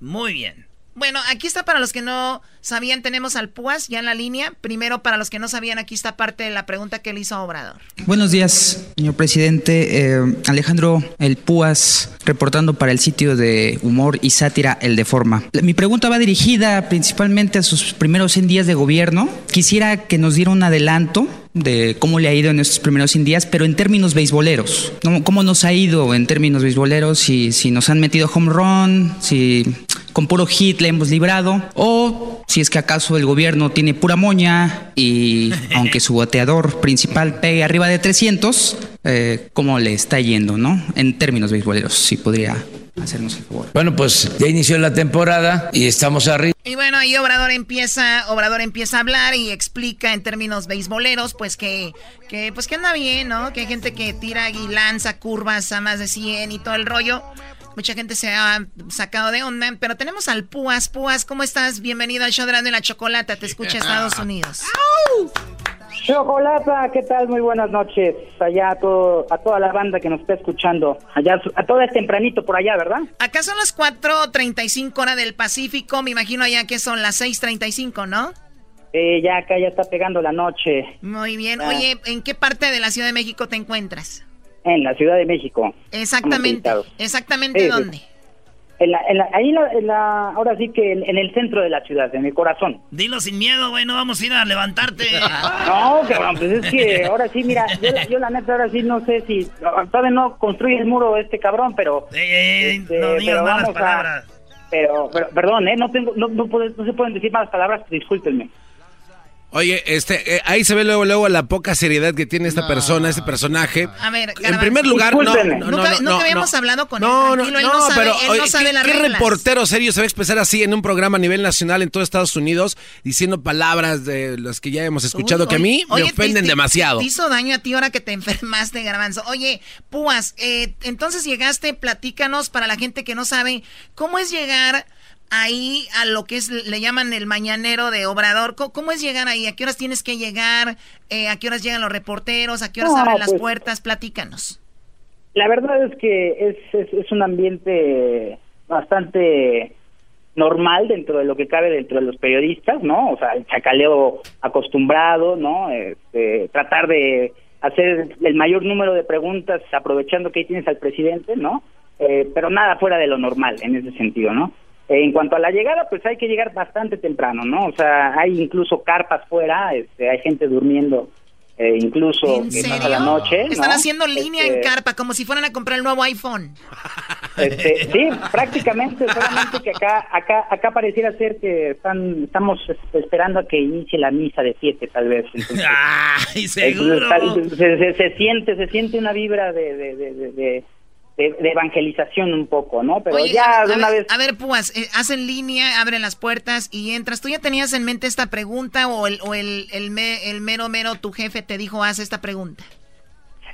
muy bien. Bueno, aquí está para los que no sabían, tenemos al Púas ya en la línea. Primero, para los que no sabían, aquí está parte de la pregunta que le hizo a Obrador. Buenos días, señor presidente. Eh, Alejandro El Púas, reportando para el sitio de humor y sátira El Deforma. Mi pregunta va dirigida principalmente a sus primeros 100 días de gobierno. Quisiera que nos diera un adelanto de cómo le ha ido en estos primeros 100 días, pero en términos beisboleros. ¿Cómo, cómo nos ha ido en términos beisboleros? Si, si nos han metido home run, si con puro hit le hemos librado, o si es que acaso el gobierno tiene pura moña y aunque su bateador principal pegue arriba de 300, eh, ¿cómo le está yendo, no? En términos beisboleros, si podría hacernos el favor. Bueno, pues ya inició la temporada y estamos arriba. Y bueno, ahí Obrador empieza, Obrador empieza a hablar y explica en términos beisboleros, pues que, que, pues que anda bien, ¿no? Que hay gente que tira y lanza curvas a más de 100 y todo el rollo. Mucha gente se ha sacado de onda, pero tenemos al Púas. Púas, ¿cómo estás? Bienvenido al show de la Chocolata. Te escucha Estados Unidos. Chocolata, ¿qué tal? Muy buenas noches. Allá a, todo, a toda la banda que nos está escuchando. Allá, a todo es tempranito por allá, ¿verdad? Acá son las 4.35 hora del Pacífico. Me imagino allá que son las 6.35, ¿no? Eh, ya acá ya está pegando la noche. Muy bien. Ah. Oye, ¿en qué parte de la Ciudad de México te encuentras? En la Ciudad de México. Exactamente. ¿Exactamente Sí, sí. En la, en la- ahí en la, en la- ahora sí que en, en el centro de la ciudad, en el corazón. Dilo sin miedo, güey. No vamos a ir a levantarte. No, cabrón, pues es que ahora sí, mira, yo, la- yo la neta ahora sí no sé si todavía no construye el muro este cabrón, pero este, no digas pero malas vamos a- palabras. pero, pero perdón, eh, no tengo no, no, no se pueden decir malas palabras, discúlpenme. Oye, este, eh, ahí se ve luego, luego la poca seriedad que tiene esta persona, este personaje. A ver, En primer lugar, no, no, no, Nunca, no, nunca no, habíamos no. hablado con No, él. no, Tranquilo, él no, no sabe, pero él oye, no sabe ¿qué, las qué reportero serio se va a expresar así en un programa a nivel nacional en todo Estados Unidos diciendo palabras de las que ya hemos escuchado Uy, que a mí me oye, ofenden te- demasiado? Te hizo daño a ti ahora que te enfermaste, Garbanzo. Oye, Púas, eh, entonces llegaste, platícanos para la gente que no sabe, ¿cómo es llegar ahí a lo que es, le llaman el mañanero de Obrador? ¿Cómo, cómo es llegar ahí? ¿A qué horas tienes que llegar? Eh, ¿A qué horas llegan los reporteros? ¿A qué horas No, abren las pues- puertas? Platícanos. La verdad es que es, es, es un ambiente bastante normal dentro de lo que cabe dentro de los periodistas, ¿no? O sea, el chacaleo acostumbrado, ¿no? Este, tratar de hacer el mayor número de preguntas aprovechando que ahí tienes al presidente, ¿no? Eh, pero nada fuera de lo normal en ese sentido, ¿no? En cuanto a la llegada, pues hay que llegar bastante temprano, ¿no? O sea, hay incluso carpas fuera, este, hay gente durmiendo eh, incluso ¿En que serio? pasa la noche. ¿no? Están haciendo línea en Este, carpa, como si fueran a comprar el nuevo iPhone. este, sí, prácticamente, solamente que acá, acá, acá pareciera ser que están, estamos esperando a que inicie la misa de siete, tal vez. Entonces, Ay, seguro. entonces, se, se- se siente, se siente una vibra de, de, de, de- de- evangelización un poco, ¿no? Pero Oye, ya a, de una ver, vez. a ver, Púas, eh, hacen línea, abren las puertas y entras. ¿Tú ya tenías en mente esta pregunta o el, o el, el, me- el mero mero tu jefe te dijo haz esta pregunta?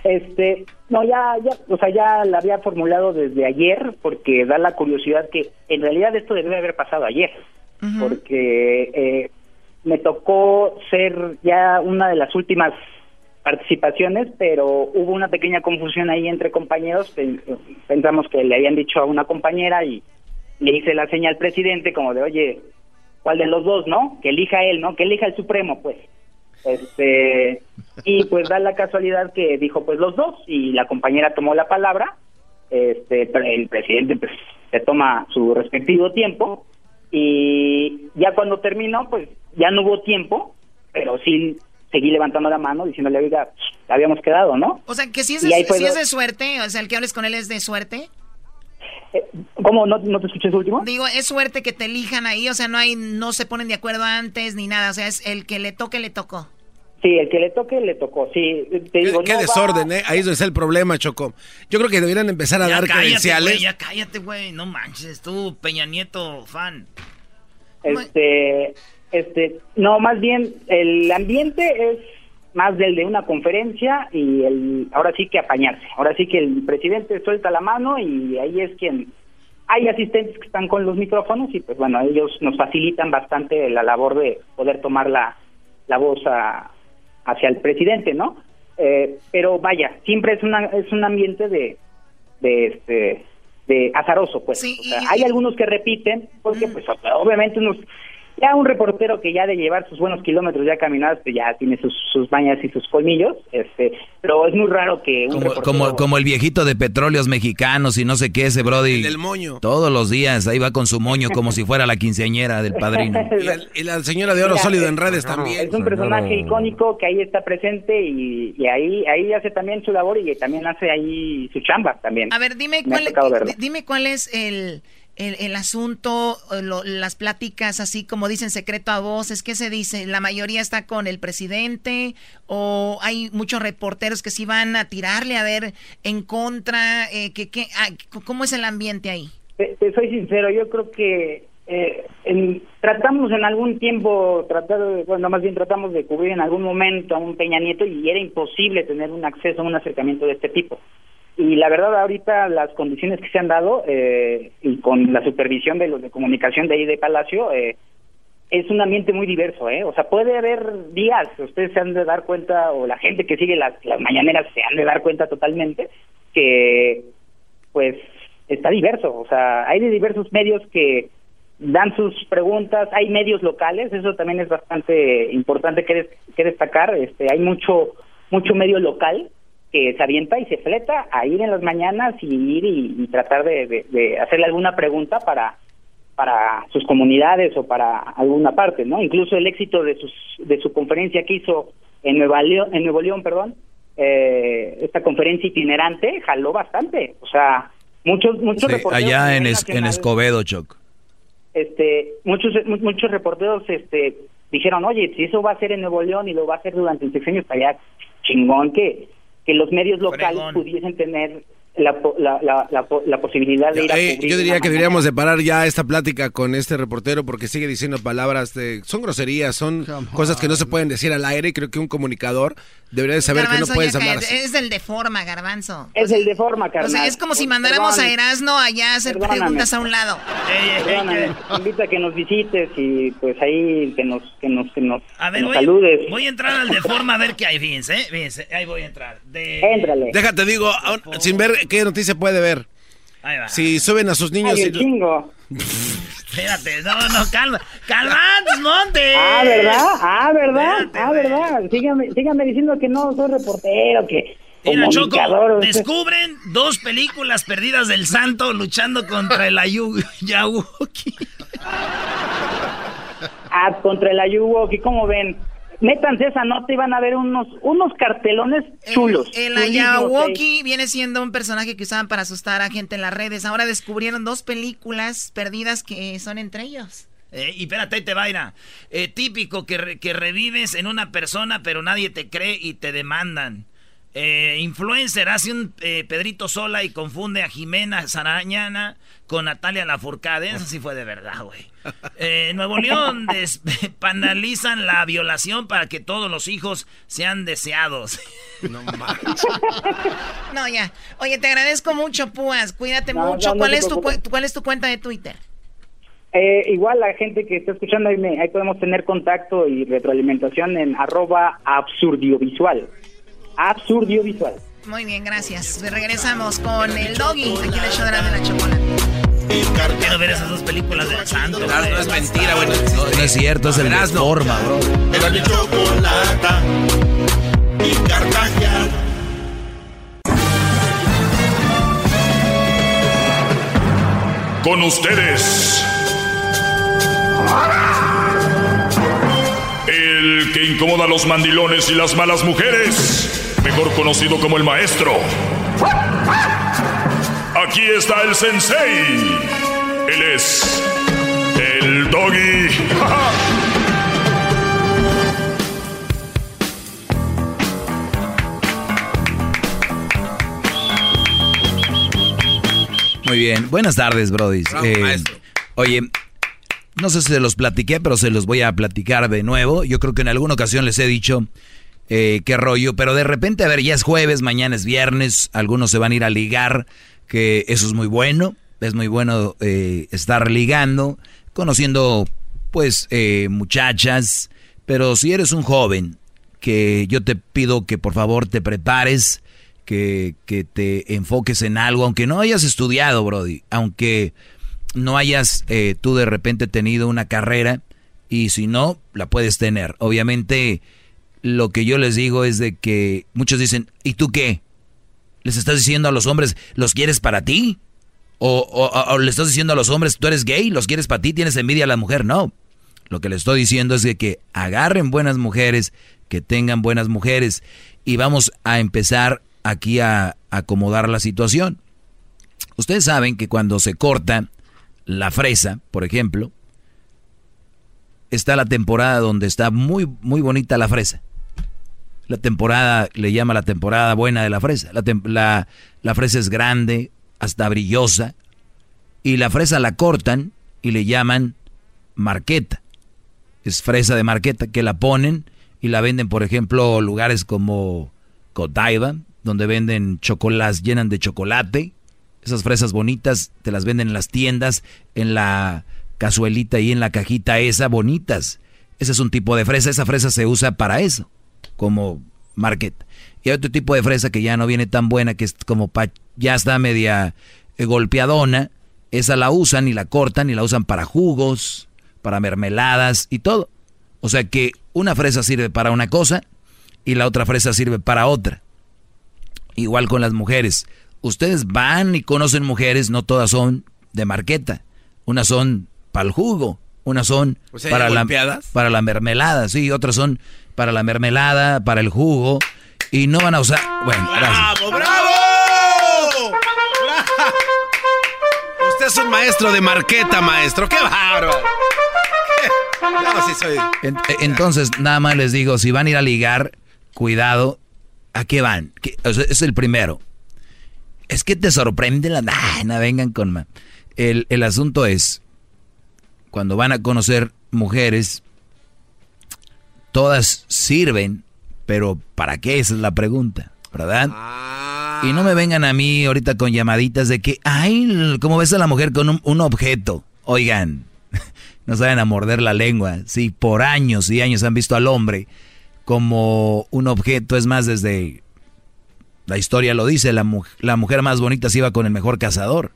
Este, no, ya, ya, o sea, ya la había formulado desde ayer porque da la curiosidad que en realidad esto debe haber pasado ayer, porque eh, me tocó ser ya una de las últimas participaciones, pero hubo una pequeña confusión ahí entre compañeros. Pen- Pensamos que le habían dicho a una compañera y le hice la señal al presidente como de, oye, ¿cuál de los dos, no? Que elija él, ¿no? Que elija el Supremo, pues. Este, y pues da la casualidad que dijo pues los dos y la compañera tomó la palabra, este, el presidente pues se toma su respectivo tiempo y ya cuando terminó pues ya no hubo tiempo, pero sí seguí levantando la mano diciéndole, oiga, habíamos quedado, ¿no? O sea, que si es, de, si es de suerte, o sea, el que hables con él es de suerte. Eh, ¿Cómo? ¿No, ¿No te escuché su último? Digo, es suerte que te elijan ahí, o sea, no hay, no se ponen de acuerdo antes ni nada, o sea, es el que le toque, le tocó. Sí, el que le toque, le tocó, sí. Te digo, qué, desorden, ¿eh? Ahí es el problema, Choco. Yo creo que deberían empezar a dar credenciales. ya cállate, güey, no manches, tú, Peña Nieto, fan. Este, este, no, más bien, el ambiente es más del de una conferencia y el ahora sí que apañarse. Ahora sí que el presidente suelta la mano y ahí es quien hay asistentes que están con los micrófonos y pues bueno, ellos nos facilitan bastante la labor de poder tomar la, la voz hacia el presidente, ¿no? Eh, pero vaya, siempre es una es un ambiente de de este de azaroso, pues. hay algunos que repiten porque pues obviamente unos ya un reportero que ya de llevar sus buenos kilómetros ya caminados, pues ya tiene sus, sus bañas y sus colmillos, este, pero es muy raro que un como, como, como, el viejito de petróleos mexicanos y no sé qué, ese Brody. El moño. Todos los días ahí va con su moño como si fuera la quinceañera del padrino. y, la señora de oro sólido en redes también. Es un personaje icónico que ahí está presente y, y, ahí ahí hace también su labor y también hace ahí su chamba también. A ver, dime cuál, dime cuál es el el, asunto, las pláticas así como dicen secreto a voces, ¿qué se dice? ¿La mayoría está con el presidente o hay muchos reporteros que sí van a tirarle a ver en contra? Eh, que, ah, ¿Cómo es el ambiente ahí? Te, soy sincero, yo creo que eh, tratamos en algún tiempo, tratar bueno, más bien tratamos de cubrir en algún momento a un Peña Nieto y era imposible tener un acceso a un acercamiento de este tipo y la verdad ahorita las condiciones que se han dado eh, y con la supervisión de los de comunicación de ahí de Palacio eh, es un ambiente muy diverso, ¿eh? O sea, puede haber días, ustedes se han de dar cuenta, o la gente que sigue las, las mañaneras se han de dar cuenta totalmente, que pues está diverso, o sea, hay de diversos medios que dan sus preguntas, hay medios locales, eso también es bastante importante que, que destacar, este, hay mucho, mucho medio local que se avienta y se fleta a ir en las mañanas y ir y, tratar de, hacerle alguna pregunta para para sus comunidades o para alguna parte, ¿no? Incluso el éxito de sus de su conferencia que hizo en Nueva León, en Nuevo León, perdón, eh, esta conferencia itinerante jaló bastante, o sea, muchos muchos reporteros allá en, en Escobedo, Choc. Este, muchos muchos reporteros este dijeron, "Oye, si eso va a ser en Nuevo León y lo va a hacer durante el sexenio, estaría chingón que que los medios locales pudiesen tener la, la, la, posibilidad de ir a eh, Yo diría que deberíamos de parar ya esta plática con este reportero porque sigue diciendo palabras de... Son groserías, son cosas que no se pueden decir al aire. Creo que un comunicador debería de saber que no puedes hablar Es el de forma, Garbanzo. Es el de forma, carnal. O sea, es como si mandáramos a Erasno allá a hacer preguntas a un lado. invita a que nos visites y pues ahí que nos, que nos, que nos, a ver, voy, saludes. Voy a entrar al de forma a ver qué hay, fíjense, ¿eh? fíjense, ahí voy a entrar. De... Éntrale. Déjate, digo, sin ver qué noticia puede ver. Ahí va. Si suben a sus niños. Ay, y... chingo. Espérate, no, no, calma, calma, Monte. Ah, ¿verdad? Ah, ¿verdad? ah, ¿verdad? Síganme, síganme diciendo que no soy reportero, que... Mira, Choco, descubren dos películas perdidas del santo luchando contra el Ayuwoki. ah, contra el Ayuwoki, ¿cómo ven? Métanse esa nota y van a ver unos, unos cartelones chulos. El, el viene siendo un personaje que usaban para asustar a gente en las redes. Ahora descubrieron dos películas perdidas que son entre ellos. Eh, y espérate, ahí te va, eh, típico que, que revives en una persona, pero nadie te cree y te demandan. Eh, influencer hace un eh, Pedrito Sola y confunde a Jimena Sarañana con Natalia Lafourcade. Eso sí fue de verdad, güey. Eh, Nuevo León panalizan la violación para que todos los hijos sean deseados. No No, ya. Oye, te agradezco mucho, Púas. Cuídate mucho. ¿Cuál, es tu, ¿Cuál es tu cuenta de Twitter? Eh, igual la gente que está escuchando ahí, ahí podemos tener contacto y retroalimentación en arroba absurdiovisual visual. Muy bien, gracias. Regresamos con el doggy aquí en el show de la, de la chocolate. Quiero ver esas dos películas del santo. No, no es mentira, bueno. No, no es cierto, es el de forma, bro. Era mi chocolata y carcajea. Con ustedes. El que que incomoda a los mandilones y las malas mujeres, mejor conocido como el maestro. Aquí está el sensei. Él es el doggy. Muy bien. Buenas tardes, Brody. Eh, oye, no sé si se los platiqué, pero se los voy a platicar de nuevo. Yo creo que en alguna ocasión les he dicho eh, qué rollo, pero de repente, a ver, ya es jueves, mañana es viernes, algunos se van a ir a ligar, que eso es muy bueno. Es muy bueno eh, estar ligando, conociendo, pues, muchachas. Pero si eres un joven, que yo te pido que por favor te prepares que, te enfoques en algo, aunque no hayas estudiado, Brody, aunque no hayas eh, tú de repente tenido una carrera y si no, la puedes tener. Obviamente, lo que yo les digo es de que muchos dicen, ¿y tú qué? ¿Les estás diciendo a los hombres, los quieres para ti? O, o, le estás diciendo a los hombres, tú eres gay, los quieres para ti, tienes envidia a la mujer. No. Lo que le estoy diciendo es de que agarren buenas mujeres, que tengan buenas mujeres. Y vamos a empezar aquí a, acomodar la situación. Ustedes saben que cuando se corta la fresa, por ejemplo, está la temporada donde está muy, muy bonita la fresa. La temporada, le llama la temporada buena de la fresa. La, la, fresa es grande, hasta brillosa. Y la fresa la cortan y le llaman marqueta. Es fresa de marqueta que la ponen y la venden, por ejemplo, lugares como Cotaiba, donde venden chocolates, llenan de chocolate. Esas fresas bonitas te las venden en las tiendas, en la cazuelita y en la cajita esa, bonitas. Ese es un tipo de fresa, esa fresa se usa para eso, como market. Y hay otro tipo de fresa que ya no viene tan buena, que es como ya está media eh, golpeadona. Esa la usan y la cortan y la usan para jugos, para mermeladas y todo. O sea que una fresa sirve para una cosa y la otra fresa sirve para otra. Igual con las mujeres. Ustedes van y conocen mujeres, no todas son de marqueta. Unas son para el jugo, unas son para, la, para la mermelada, sí, otras son para la mermelada, para el jugo. Y no van a usar... Bueno, ¡Bravo, bravo! Usted es un maestro de marqueta, maestro. ¡Qué bárbaro! Entonces, nada más les digo, si van a ir a ligar, cuidado, ¿A qué van? es el primero. Es que te sorprende la... no vengan con... El, el asunto es, cuando van a conocer mujeres, todas sirven, pero ¿para qué? Esa es la pregunta, ¿verdad? Y no me vengan a mí ahorita con llamaditas de que, ay, ¿cómo ves a la mujer con un, un objeto? Oigan, no saben a morder la lengua. Sí, por años y años han visto al hombre como un objeto, es más, desde la historia lo dice, la, la mujer más bonita se iba con el mejor cazador.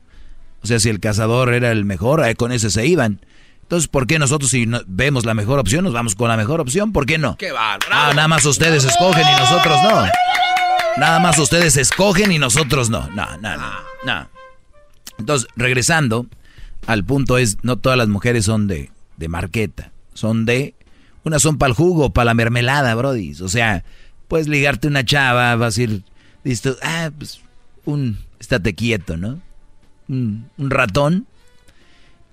O sea, si el cazador era el mejor, con ese se iban. Entonces, ¿por qué nosotros si vemos la mejor opción, nos vamos con la mejor opción? ¿Por qué no? ¡Qué ah, nada más ustedes escogen y nosotros no. Nada más ustedes escogen y nosotros no. No, no, no. no. Entonces, regresando al punto es, no todas las mujeres son de, de marqueta. Son de unas son para el jugo, para la mermelada, Brody. O sea, puedes ligarte una chava, vas a ir, listo, ah, pues, un, estate quieto, ¿no? Un, un ratón.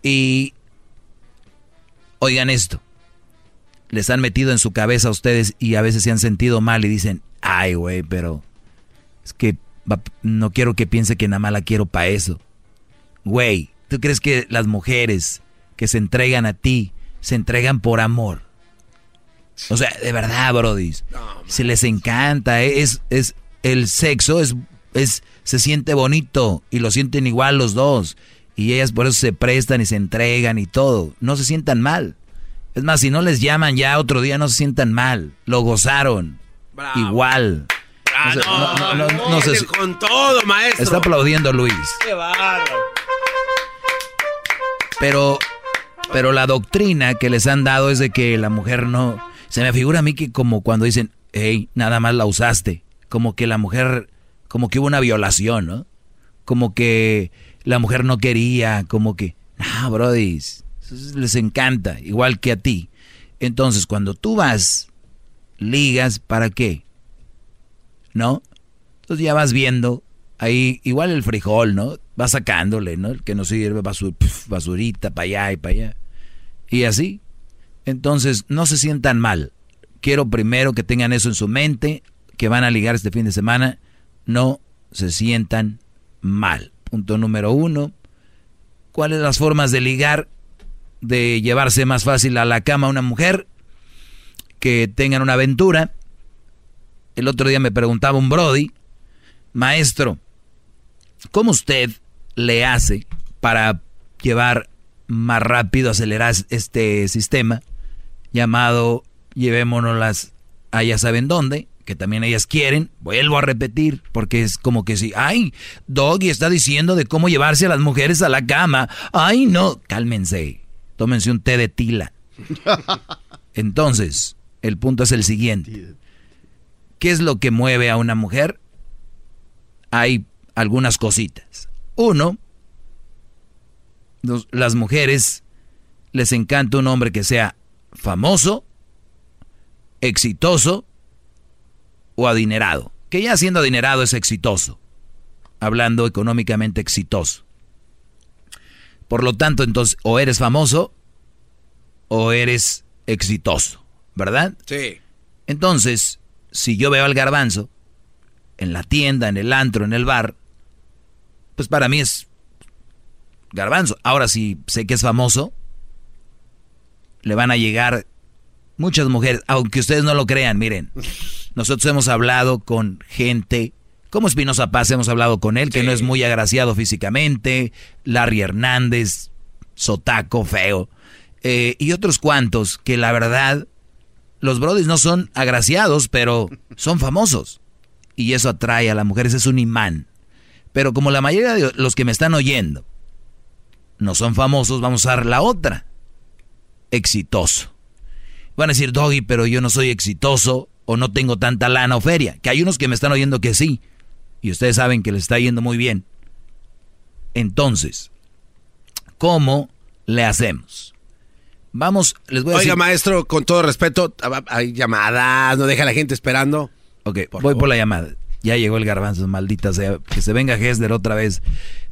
Y, oigan esto, les han metido en su cabeza a ustedes y a veces se han sentido mal y dicen, ay, güey, pero es que no quiero que piense que nada más la quiero para eso. Güey, ¿tú crees que las mujeres que se entregan a ti se entregan por amor? O sea, de verdad, Brody. se les encanta. Es, es, el sexo es, es, se siente bonito y lo sienten igual los dos. Y ellas por eso se prestan y se entregan y todo. No se sientan mal. Es más, si no les llaman ya otro día, no se sientan mal. Lo gozaron. Igual. no, no, no, con todo, maestro. Está aplaudiendo Luis. Qué bárbaro. Pero, pero la doctrina que les han dado es de que la mujer no se me figura a mí que como cuando dicen, hey, nada más la usaste, como que la mujer, como que hubo una violación, ¿no? Como que la mujer no quería, como que, no, brody, les encanta, igual que a ti. Entonces, cuando tú vas ligas, ¿para qué? ¿No? Entonces ya vas viendo ahí, igual el frijol, ¿no? Vas sacándole, ¿no? El que no sirve, basurita, para allá y para allá. Y así. Entonces, no se sientan mal. Quiero primero que tengan eso en su mente, que van a ligar este fin de semana. No se sientan mal. Punto número uno. ¿Cuáles las formas de ligar? De llevarse más fácil a la cama a una mujer. Que tengan una aventura. El otro día me preguntaba un Brody, maestro, ¿cómo usted le hace para llevar más rápido, acelerar este sistema llamado llevémonos las a ya saben dónde? Que también ellas quieren, vuelvo a repetir, porque es como que si, ay, Doggy está diciendo de cómo llevarse a las mujeres a la cama. Ay, no, cálmense, tómense un té de tila. Entonces, el punto es el siguiente. ¿Qué es lo que mueve a una mujer? Hay algunas cositas. Uno, las mujeres les encanta un hombre que sea famoso, exitoso, o adinerado. Que ya siendo adinerado es exitoso. Hablando económicamente exitoso. Por lo tanto, entonces, o eres famoso o eres exitoso, ¿verdad? Sí. Entonces, si yo veo al garbanzo en la tienda, en el antro, en el bar, pues para mí es garbanzo. Ahora, si sé que es famoso, le van a llegar muchas mujeres, aunque ustedes no lo crean, miren. Nosotros hemos hablado con gente, como Espinosa Paz, hemos hablado con él, que no es muy agraciado físicamente, Larry Hernández, Sotaco, feo, eh, y otros cuantos que la verdad, los brodis no son agraciados, pero son famosos. Y eso atrae a las mujeres, es un imán. Pero como la mayoría de los que me están oyendo no son famosos, vamos a dar la otra. Exitoso. Van a decir, Doggy, pero yo no soy exitoso o no tengo tanta lana o feria. Que hay unos que me están oyendo que sí. Y ustedes saben que les está yendo muy bien. Entonces, ¿cómo le hacemos? Vamos, les voy a Oiga, maestro, con todo respeto, hay llamadas, no deja a la gente esperando. Ok, voy por la llamada. Ya llegó el garbanzo, maldita sea. Que se venga Hesler otra vez.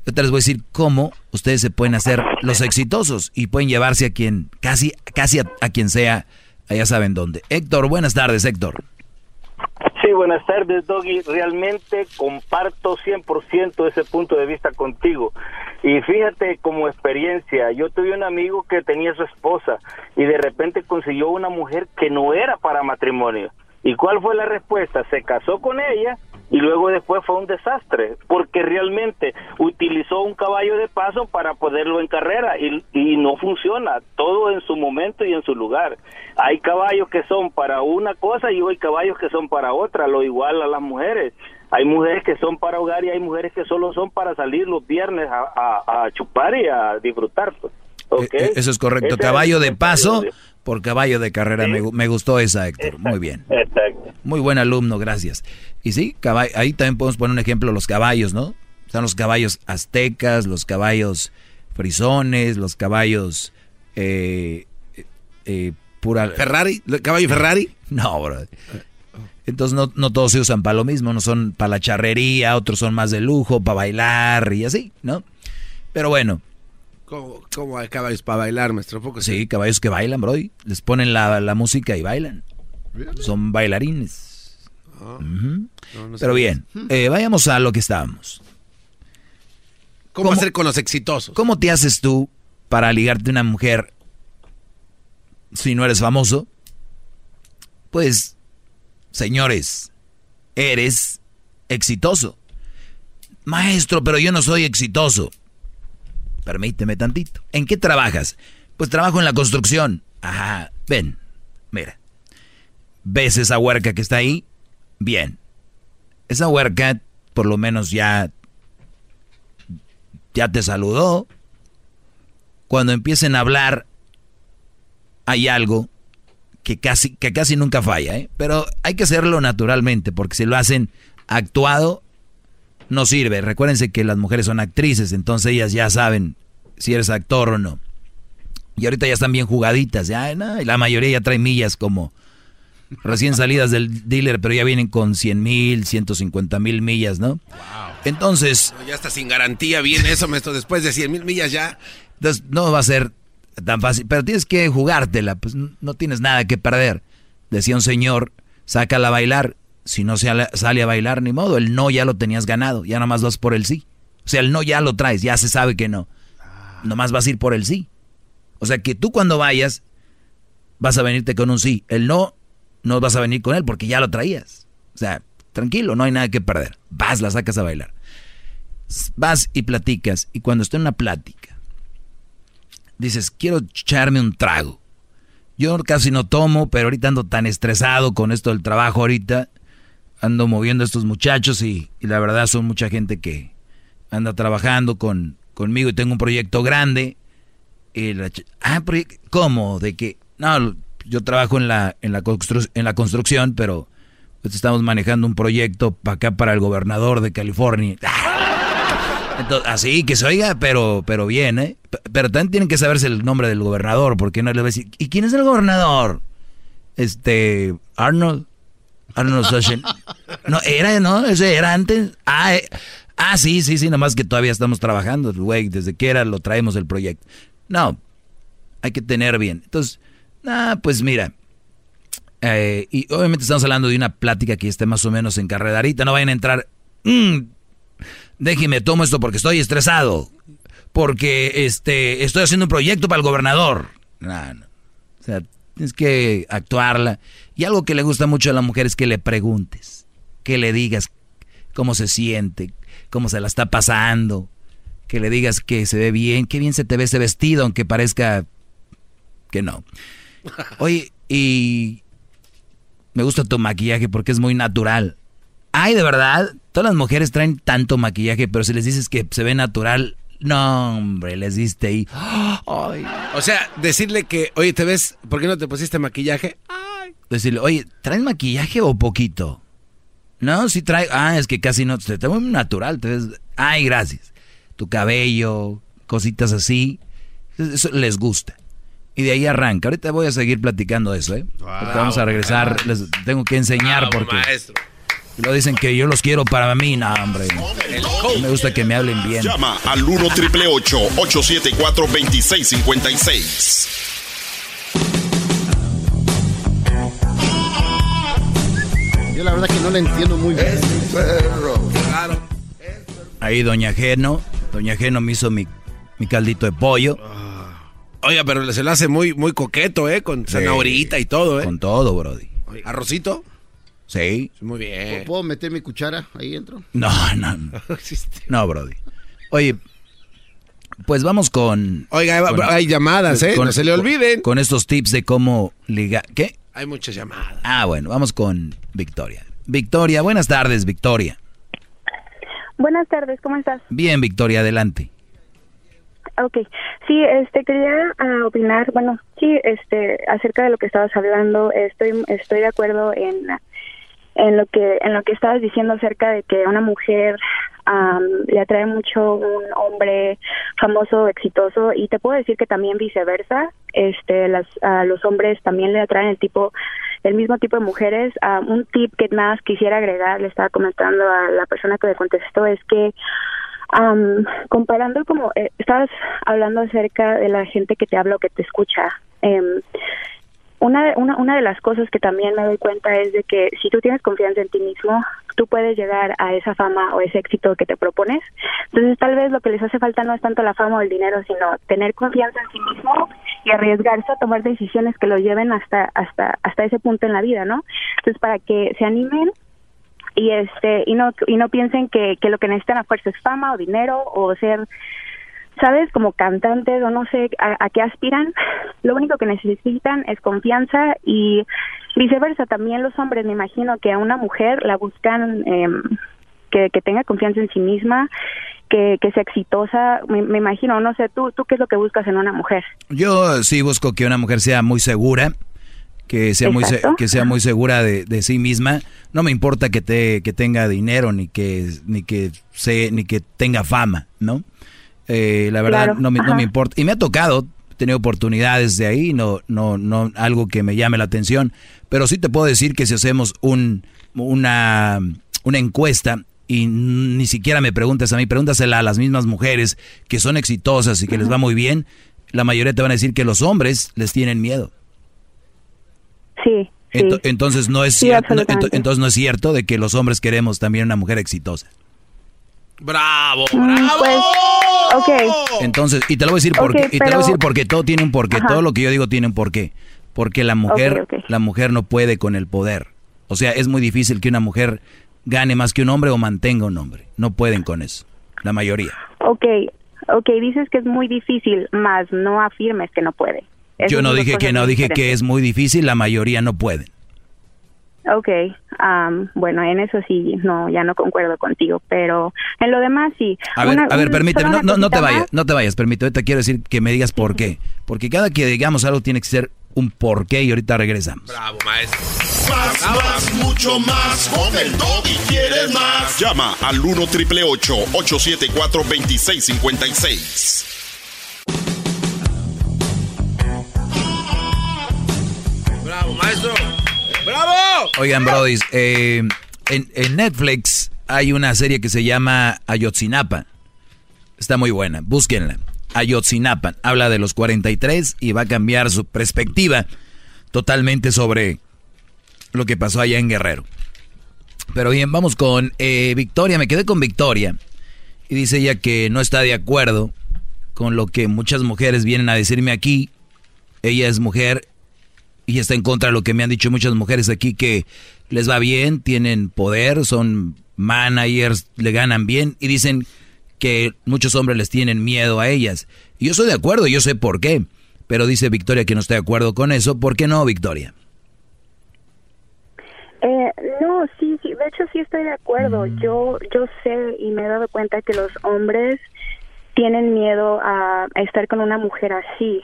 Yo les voy a decir cómo ustedes se pueden hacer los exitosos y pueden llevarse a quien, casi, casi a quien sea ya saben dónde. Héctor, buenas tardes, Héctor. Sí, buenas tardes, Doggy. Realmente comparto 100% ese punto de vista contigo. Y fíjate como experiencia, yo tuve un amigo que tenía su esposa y de repente consiguió una mujer que no era para matrimonio. ¿Y cuál fue la respuesta? Se casó con ella y luego después fue un desastre, porque realmente utilizó un caballo de paso para poderlo en carrera y, y, no funciona, todo en su momento y en su lugar. Hay caballos que son para una cosa y hay caballos que son para otra, lo igual a las mujeres. Hay mujeres que son para hogar y hay mujeres que solo son para salir los viernes a, a, chupar y a disfrutar. Pues. E, e, eso es correcto, caballo de paso por caballo de carrera. Me, gustó esa, Héctor. Muy bien. Muy buen alumno, gracias. Y sí, ahí también podemos poner un ejemplo, los caballos, ¿no? Están los caballos aztecas, los caballos frisones, los caballos eh, eh, pura... ¿Ferrari? ¿Caballo Ferrari? No, bro. Entonces no, no todos se usan para lo mismo, no son para la charrería, otros son más de lujo, para bailar y así, ¿no? Pero bueno, ¿Cómo, hay caballos para bailar, maestro? sí, caballos que bailan, bro. Les ponen la, música y bailan. Son bailarines. Ah. Pero bien, eh, vayamos a lo que estábamos. ¿Cómo, hacer con los exitosos? ¿Cómo te haces tú para ligarte a una mujer si no eres famoso? Pues, señores, eres exitoso. Maestro, pero yo no soy exitoso. Permíteme tantito. ¿En qué trabajas? Pues trabajo en la construcción. Ajá, ven, mira. ¿Ves esa huerca que está ahí? Bien. Esa huerca, por lo menos ya, ya te saludó. Cuando empiecen a hablar, hay algo que casi, que casi nunca falla, ¿eh? Pero hay que hacerlo naturalmente, porque si lo hacen actuado, no sirve. Recuérdense que las mujeres son actrices, entonces ellas ya saben si eres actor o no. Y ahorita ya están bien jugaditas, ya, y la mayoría ya trae millas como, recién salidas del dealer, pero ya vienen con 100 mil, 150 mil millas, ¿no? Entonces... ya está sin garantía, bien eso, maestro, después de 100 mil millas ya. Entonces no va a ser tan fácil, pero tienes que jugártela, pues no tienes nada que perder. Decía un señor, sácala a bailar, si no sale, sale a bailar, ni modo, el no ya lo tenías ganado, ya nada más vas por el sí. O sea, el no ya lo traes, ya se sabe que no. Nomás vas a ir por el sí. O sea que tú cuando vayas, vas a venirte con un sí. El no, no vas a venir con él porque ya lo traías. O sea, tranquilo, no hay nada que perder. Vas, la sacas a bailar. Vas y platicas. Y cuando estoy en una plática, dices, quiero echarme un trago. Yo casi no tomo, pero ahorita ando tan estresado con esto del trabajo ahorita. Ando moviendo a estos muchachos y, la verdad son mucha gente que anda trabajando con, conmigo y tengo un proyecto grande. Y ah, ¿cómo? De que, no, yo trabajo en la, en la, en la construcción, pero pues estamos manejando un proyecto para acá para el gobernador de California. así que se oiga, pero, pero bien, ¿eh? Pero también tienen que saberse el nombre del gobernador, porque no le va a decir, ¿y quién es el gobernador? Este, Arnold. Arnold Schwarzenegger. No, era, ¿no? Ese era antes. Ah, eh, ah, sí, sí, sí, nomás que todavía estamos trabajando, güey, desde que era lo traemos el proyecto. No, hay que tener bien. Entonces, ah, pues mira, eh, y obviamente estamos hablando de una plática que esté más o menos encarredarita, no vayan a entrar, mm, déjeme, tomo esto porque estoy estresado, porque este, estoy haciendo un proyecto para el gobernador. No, no. O sea, tienes que actuarla. Y algo que le gusta mucho a la mujer es que le preguntes, que le digas cómo se siente, cómo se la está pasando, que le digas que se ve bien, qué bien se te ve ese vestido, aunque parezca que no. Oye, y me gusta tu maquillaje porque es muy natural. Ay, de verdad, todas las mujeres traen tanto maquillaje, pero si les dices que se ve natural, no, hombre, les diste ahí. O sea, decirle que, oye, ¿te ves? ¿Por qué no te pusiste maquillaje? Decirle, oye, ¿traes maquillaje o poquito? No, sí trae. Ah, es que casi no. Te, muy natural. Te ves. Ay, gracias. Tu cabello, cositas así. Eso les gusta. Y de ahí arranca. Ahorita voy a seguir platicando eso, ¿eh? vamos a regresar. Les tengo que enseñar porque. Maestro. Lo dicen que yo los quiero para mí, no, hombre. Me gusta que me hablen bien. Llama al 1 triple 874 2656. Yo la verdad que no le entiendo muy bien. Ahí Doña Geno, Doña Geno me hizo mi, mi caldito de pollo. Oiga, pero se lo hace muy, muy coqueto, ¿eh? Con zanahorita y todo, ¿eh? Con todo, Brody. ¿Arrocito? Sí. Muy bien. ¿Puedo meter mi cuchara ahí dentro? No, no, no. no, Brody. Oye, pues vamos con... Oiga, hay llamadas, ¿eh? no se le olviden. Con, estos tips de cómo ligar... ¿Qué? Hay muchas llamadas. Ah, bueno, vamos con Victoria. Victoria, buenas tardes, Victoria. Buenas tardes, ¿cómo estás? Bien, Victoria, adelante. Ok, sí, este quería ah, opinar, bueno, sí, este acerca de lo que estabas hablando, estoy estoy de acuerdo en en lo que en lo que estabas diciendo acerca de que a una mujer le atrae mucho un hombre famoso, exitoso y te puedo decir que también viceversa, este las a los hombres también le atraen el tipo el mismo tipo de mujeres. un tip que más quisiera agregar, le estaba comentando a la persona que me contestó es que comparando como eh, estabas hablando acerca de la gente que te habla o que te escucha, eh, una, una, una de las cosas que también me doy cuenta es de que si tú tienes confianza en ti mismo, tú puedes llegar a esa fama o ese éxito que te propones. Entonces, tal vez lo que les hace falta no es tanto la fama o el dinero, sino tener confianza en sí mismo y arriesgarse a tomar decisiones que lo lleven hasta hasta hasta ese punto en la vida, ¿no? Entonces, para que se animen y este y no y no piensen que, que lo que necesitan a fuerza es fama o dinero o ser sabes como cantantes o no sé a, qué aspiran. Lo único que necesitan es confianza y viceversa. También los hombres me imagino que a una mujer la buscan em, que, que tenga confianza en sí misma que, que sea exitosa. Me, me, imagino no sé tú tú qué es lo que buscas en una mujer. Yo sí busco que una mujer sea muy segura que sea muy que sea muy segura de, de, sí misma. No me importa que te que tenga dinero ni que ni que se ni que tenga fama no eh, la verdad no, me, no me importa. Y me ha tocado, he tenido oportunidades de ahí, no, no, no algo que me llame la atención, Pero sí te puedo decir que si hacemos un, una, una encuesta y ni siquiera me preguntas a mí, pregúntasela a las mismas mujeres que son exitosas y que les va muy bien, la mayoría te van a decir que los hombres les tienen miedo. Sí. entonces no es cierto, entonces no es cierto de que los hombres queremos también una mujer exitosa. Bravo, Mm, bravo. pues, ok. Entonces, y te lo voy a decir porque, y te lo voy a decir porque todo tiene un porqué, Ajá. todo lo que yo digo tiene un porqué. Porque la mujer, la mujer no puede con el poder. O sea, es muy difícil que una mujer gane más que un hombre o mantenga un hombre. No pueden con eso. La mayoría. Ok, ok, dices que es muy difícil, más no afirmes que no puede. Yo no dije que no, dije que es muy difícil, la mayoría no pueden. Ok, am, bueno, en eso sí, no, ya no concuerdo contigo, pero en lo demás sí. A ver, Una- a ver, permíteme, no, no, no te vayas, no te vayas, permíteme, te quiero decir que me digas por qué. Porque cada que digamos algo tiene que ser un porqué y ahorita regresamos. Bravo, maestro. Más, más, mucho más. Con el y quieres más. Llama al 1 triple 874 2656. Bravo, maestro. ¡Bravo! Oigan, Brody, eh, en, Netflix hay una serie que se llama Ayotzinapa. Está muy buena, búsquenla. Ayotzinapa habla de los 43 y va a cambiar su perspectiva totalmente sobre lo que pasó allá en Guerrero. Pero bien, vamos con eh, Victoria. Me quedé con Victoria. Y dice ella que no está de acuerdo con lo que muchas mujeres vienen a decirme aquí. Ella es mujer y está en contra de lo que me han dicho muchas mujeres aquí que les va bien, tienen poder, son managers, le ganan bien y dicen que muchos hombres les tienen miedo a ellas. Y yo estoy de acuerdo, yo sé por qué. Pero dice Victoria que no está de acuerdo con eso. ¿Por qué no, Victoria? Eh, no, sí, sí, de hecho sí estoy de acuerdo. Mm. Yo, yo sé y me he dado cuenta que los hombres tienen miedo a, a estar con una mujer así.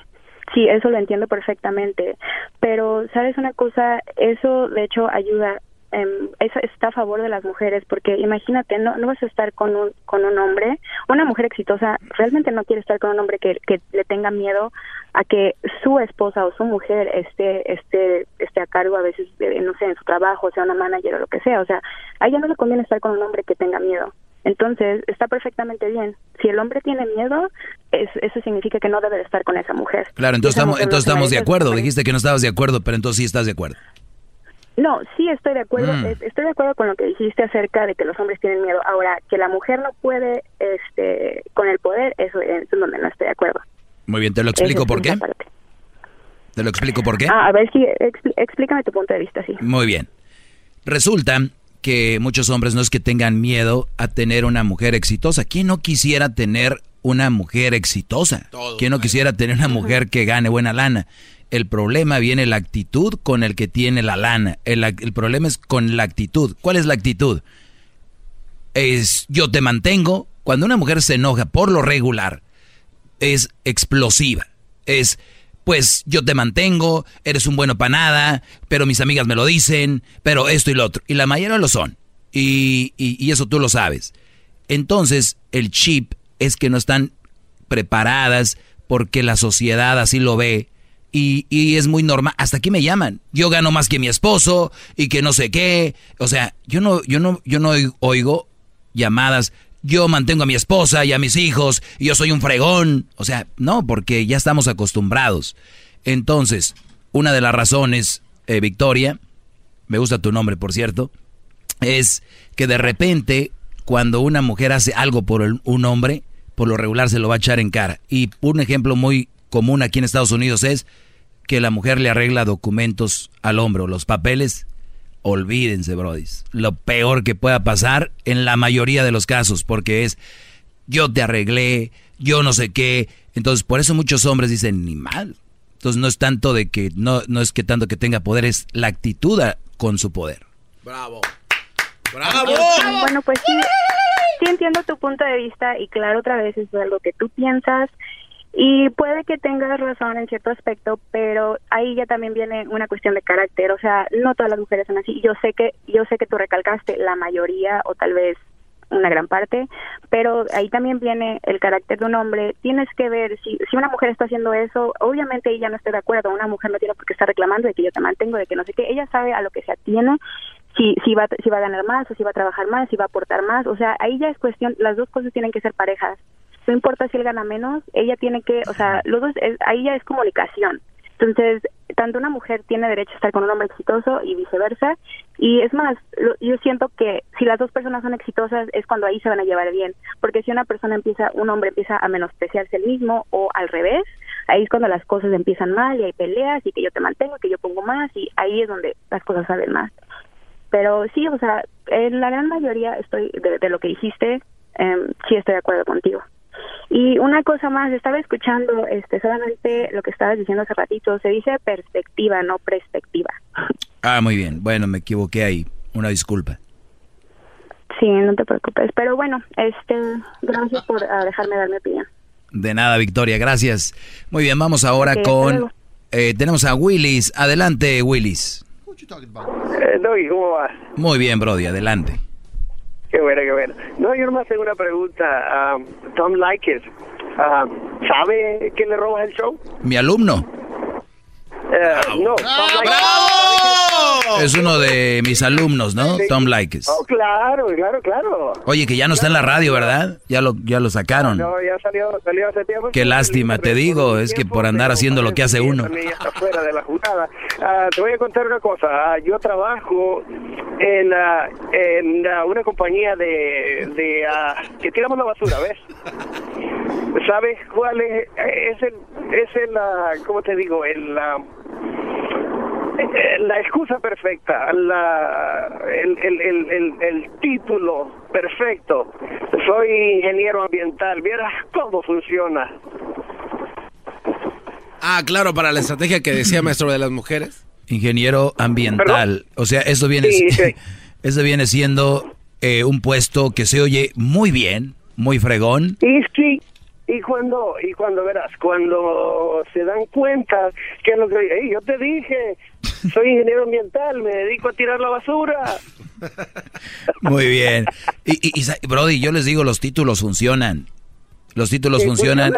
Sí, eso lo entiendo perfectamente. Pero, ¿sabes una cosa? Eso, de hecho, ayuda. em, eso está a favor de las mujeres porque imagínate no no vas a estar con un con un hombre una mujer exitosa realmente no quiere estar con un hombre que, que le tenga miedo a que su esposa o su mujer esté esté esté a cargo a veces de, no sé en su trabajo sea una manager o lo que sea o sea a ella no le conviene estar con un hombre que tenga miedo entonces está perfectamente bien si el hombre tiene miedo es- eso significa que no debe de estar con esa mujer Claro, entonces esa estamos, no de acuerdo. Dijiste que no estabas de acuerdo, pero entonces sí estás de acuerdo. no, sí estoy de acuerdo. Mm. es- Estoy de acuerdo con lo que dijiste acerca de que los hombres tienen miedo. Ahora, que la mujer no puede, este, con el poder, eso, es donde no estoy de acuerdo. Muy bien, te lo explico Esa por es qué. parte. Te lo explico por qué. Ah, a ver si expl- explícame tu punto de vista, sí. Muy bien. Resulta que muchos hombres no es que tengan miedo a tener una mujer exitosa. ¿Quién no quisiera tener una mujer exitosa? ¿Quién no quisiera tener una mujer que gane buena lana? El problema viene la actitud con el que tiene la lana. El, el problema es con la actitud. ¿Cuál es la actitud? Es yo te mantengo. Cuando una mujer se enoja por lo regular, es explosiva. Es, pues yo te mantengo, eres un bueno para nada, pero mis amigas me lo dicen, pero esto y lo otro. Y la mayoría lo son. Y, y- y eso tú lo sabes. Entonces, el chip es que no están preparadas porque la sociedad así lo ve. Y, y es muy normal. Hasta aquí me llaman. Yo gano más que mi esposo y que no sé qué. O sea, yo no, yo no, yo no oigo llamadas. Yo mantengo a mi esposa y a mis hijos y yo soy un fregón. O sea, no, porque ya estamos acostumbrados. Entonces, una de las razones, eh, Victoria, me gusta tu nombre, por cierto, es que de repente, cuando una mujer hace algo por un hombre, por lo regular se lo va a echar en cara. Y un ejemplo muy común aquí en Estados Unidos es que la mujer le arregla documentos al hombre o los papeles. Olvídense, brodis. Lo peor que pueda pasar en la mayoría de los casos, porque es yo te arreglé, yo no sé qué. Entonces, por eso muchos hombres dicen ni mal. Entonces, no es tanto de que no, no es que tanto que tenga poder, es la actitud a- con su poder. Bravo. Bueno, pues sí, sí entiendo tu punto de vista y claro, otra vez es algo que tú piensas y puede que tengas razón en cierto aspecto, pero ahí ya también viene una cuestión de carácter, o sea, no todas las mujeres son así. Yo sé que yo sé que tú recalcaste la mayoría o tal vez una gran parte, pero ahí también viene el carácter de un hombre. Tienes que ver si, si una mujer está haciendo eso, obviamente ella no está de acuerdo, una mujer no tiene por qué estar reclamando de que yo te mantengo, de que no sé qué, ella sabe a lo que se atiene si, si, va, si va a ganar más o si va a trabajar más, si va a aportar más. O sea, ahí ya es cuestión, las dos cosas tienen que ser parejas. No importa si él gana menos, ella tiene que, o sea, los dos, ahí ya es comunicación. Entonces, tanto una mujer tiene derecho a estar con un hombre exitoso y viceversa. Y es más, yo siento que si las dos personas son exitosas es cuando ahí se van a llevar bien. Porque si una persona empieza, un hombre empieza a menospreciarse el mismo o al revés, ahí es cuando las cosas empiezan mal y hay peleas y que yo te mantengo, que yo pongo más y ahí es donde las cosas salen más. Pero sí, o sea, en la gran mayoría estoy de, lo que dijiste, eh, sí estoy de acuerdo contigo. Y una cosa más, estaba escuchando este solamente lo que estabas diciendo hace ratito, se dice perspectiva, no perspectiva. Ah, muy bien. Bueno, me equivoqué ahí. Una disculpa. Sí, no te preocupes. Pero bueno, este, gracias por ah, dejarme dar mi opinión. De nada, Victoria, gracias. Muy bien, vamos ahora con... Eh, tenemos a Willis. Adelante, Willis. Eh, ¿cómo vas? Muy bien, Brody, adelante. Qué bueno, qué bueno. No, yo nomás tengo una pregunta. Um, Tom Likes, um, ¿sabe quién le roba el show? Mi alumno. Uh, no, Tom ¡Bravo! Es uno de mis alumnos, ¿no? Tom Likes. Oh, claro, claro, claro. Oye, que ya no está en la radio, ¿verdad? Ya lo, ya lo sacaron. No, ya salió, salió hace tiempo. Qué lástima, te digo, es que por andar haciendo lo que hace uno. Fuera de la jugada. Ah, te voy a contar una cosa. Ah, yo trabajo en, en una compañía de, de que tiramos la basura, ¿ves? ¿Sabes cuál es? Es el, es el, ¿cómo te digo? El, la excusa perfecta, la, el, el, el, el, título perfecto. Soy ingeniero ambiental. Vieras cómo funciona. Ah, claro, para la estrategia que decía maestro de las mujeres. Ingeniero ambiental. O sea, eso viene, eso viene siendo eh, un puesto que se oye muy bien, muy fregón. Y sí, y cuando, y cuando verás, cuando se dan cuenta que lo que yo te dije, soy ingeniero ambiental, me dedico a tirar la basura. Muy bien. Y, y, Brody, yo les digo, los títulos funcionan. Los títulos funcionan.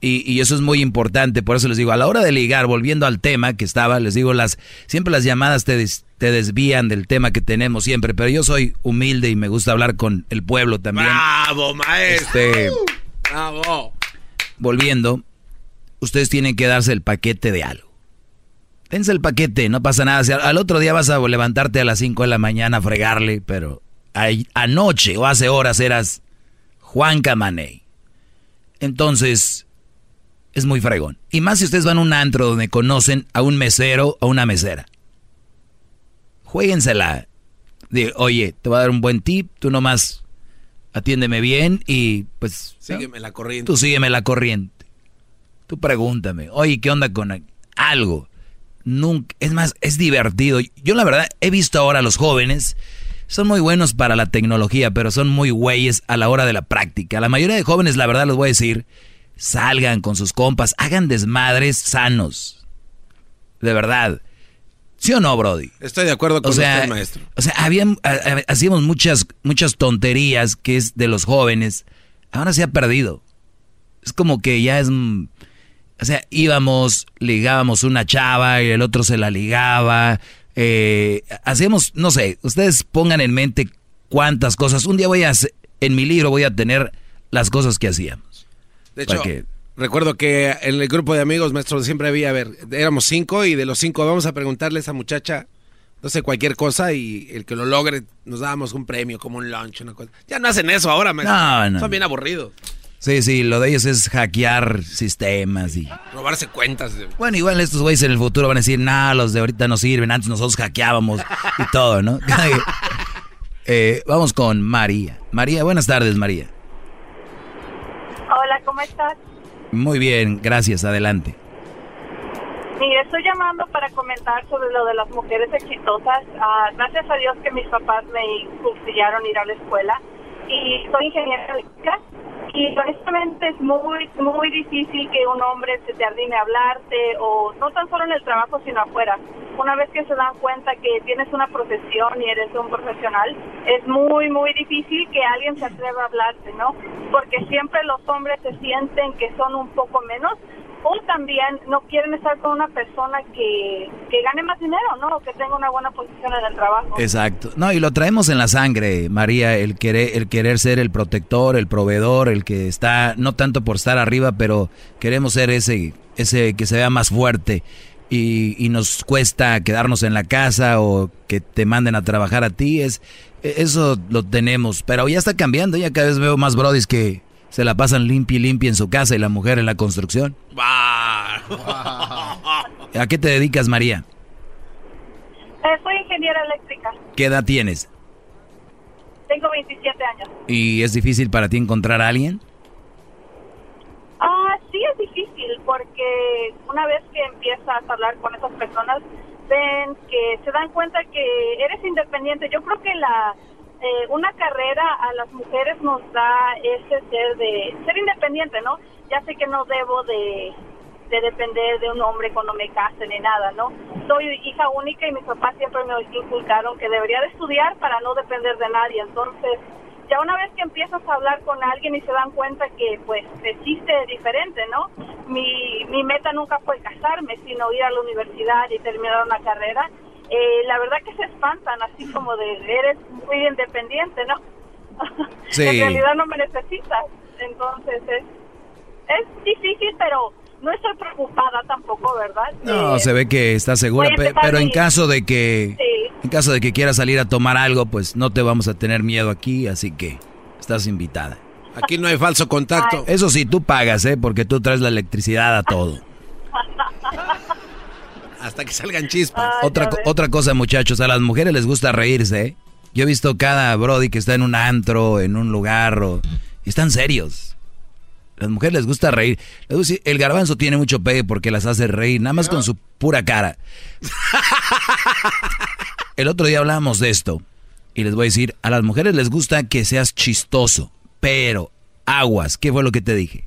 Y, y, eso es muy importante, por eso les digo, a la hora de ligar, volviendo al tema que estaba, les digo, las siempre las llamadas te, te desvían del tema que tenemos siempre, pero yo soy humilde y me gusta hablar con el pueblo también. ¡Bravo, maestro! Este, Volviendo, ustedes tienen que darse el paquete de algo. Dense el paquete, no pasa nada. al otro día vas a levantarte a las 5 de la mañana a fregarle, pero anoche o hace horas eras Juan Camaney. Entonces, es muy fregón. Y más si ustedes van a un antro donde conocen a un mesero o una mesera. Jueguensela. oye, te voy a dar un buen tip, tú nomás atiéndeme bien y pues... Sígueme la corriente. Tú sígueme la corriente. Tú pregúntame, oye, ¿qué onda con algo? Nunca, es más, es divertido. Yo la verdad he visto ahora a los jóvenes, son muy buenos para la tecnología, pero son muy güeyes a la hora de la práctica. La mayoría de jóvenes, la verdad les voy a decir, salgan con sus compas, hagan desmadres sanos. De verdad. ¿Sí o no, Brody? Estoy de acuerdo con usted, maestro. O sea, hacíamos muchas, muchas tonterías que es de los jóvenes. Ahora se ha perdido. Es como que ya es... O sea, íbamos, ligábamos una chava y el otro se la ligaba. Eh, hacíamos, no sé, ustedes pongan en mente cuántas cosas. Un día voy a, en mi libro voy a tener las cosas que hacíamos. De hecho, Recuerdo que en el grupo de amigos, maestro, siempre había, a ver, éramos cinco y de los cinco vamos a preguntarle a esa muchacha, no sé, cualquier cosa y el que lo logre nos dábamos un premio, como un lunch, una cosa. Ya no hacen eso ahora, maestro. No, no. Son bien aburridos. Sí, sí, lo de ellos es hackear sistemas y... Robarse cuentas. Bueno, igual estos güeyes en el futuro van a decir, nah, los de ahorita no sirven, antes nosotros hackeábamos y todo, ¿no? eh, vamos con María. María, buenas tardes, María. Hola, ¿cómo estás? Muy bien, gracias, adelante. Mire, estoy llamando para comentar sobre lo de las mujeres exitosas. Ah, gracias a Dios que mis papás me subsidiaron ir a la escuela y soy ingeniera eléctrica Y honestamente es muy, muy difícil que un hombre se te arrime a hablarte, o no tan solo en el trabajo, sino afuera. Una vez que se dan cuenta que tienes una profesión y eres un profesional, es muy, muy difícil que alguien se atreva a hablarte, ¿no? Porque siempre los hombres se sienten que son un poco menos o también no quieren estar con una persona que, que gane más dinero, ¿no? O que tenga una buena posición en el trabajo. Exacto. No, y lo traemos en la sangre, María, el querer, el querer ser el protector, el proveedor, el que está, no tanto por estar arriba, pero queremos ser ese, ese que se vea más fuerte. Y, y nos cuesta quedarnos en la casa o que te manden a trabajar a ti, es eso lo tenemos, pero ya está cambiando, ya cada vez veo más brodis que se la pasan limpia y limpia en su casa y la mujer en la construcción. ¿A qué te dedicas, María? Eh, soy ingeniera eléctrica. ¿Qué edad tienes? Tengo 27 años. ¿Y es difícil para ti encontrar a alguien? Ah, sí es difícil porque una vez que empiezas a hablar con esas personas, ven que se dan cuenta que eres independiente. Yo creo que la eh, una carrera a las mujeres nos da ese ser de ser independiente, ¿no? Ya sé que no debo de, de depender de un hombre cuando me case ni nada, ¿no? Soy hija única y mis papás siempre me inculcaron que debería de estudiar para no depender de nadie. Entonces, ya una vez que empiezas a hablar con alguien y se dan cuenta que pues existe diferente, ¿no? Mi, mi meta nunca fue casarme, sino ir a la universidad y terminar una carrera eh, la verdad que se espantan, así como de, eres muy independiente, ¿no? Sí. en realidad no me necesitas. Entonces es, es difícil, pero no estoy preocupada tampoco, ¿verdad? No, Eh, se ve que estás segura, pero en caso de que Sí. en caso de que quieras salir a tomar algo, pues no te vamos a tener miedo aquí, así que estás invitada. Aquí no hay falso contacto. Eso sí, tú pagas, ¿eh? Porque tú traes la electricidad a todo. Hasta que salgan chispas. Otra, otra cosa, muchachos, a las mujeres les gusta reírse, ¿eh? Yo he visto cada brody que está en un antro, en un lugar, o, y están serios. Las mujeres les gusta reír. El garbanzo tiene mucho pegue porque las hace reír, nada más con su pura cara. El otro día hablábamos de esto, y les voy a decir, a las mujeres les gusta que seas chistoso, pero aguas, ¿qué fue lo que te dije?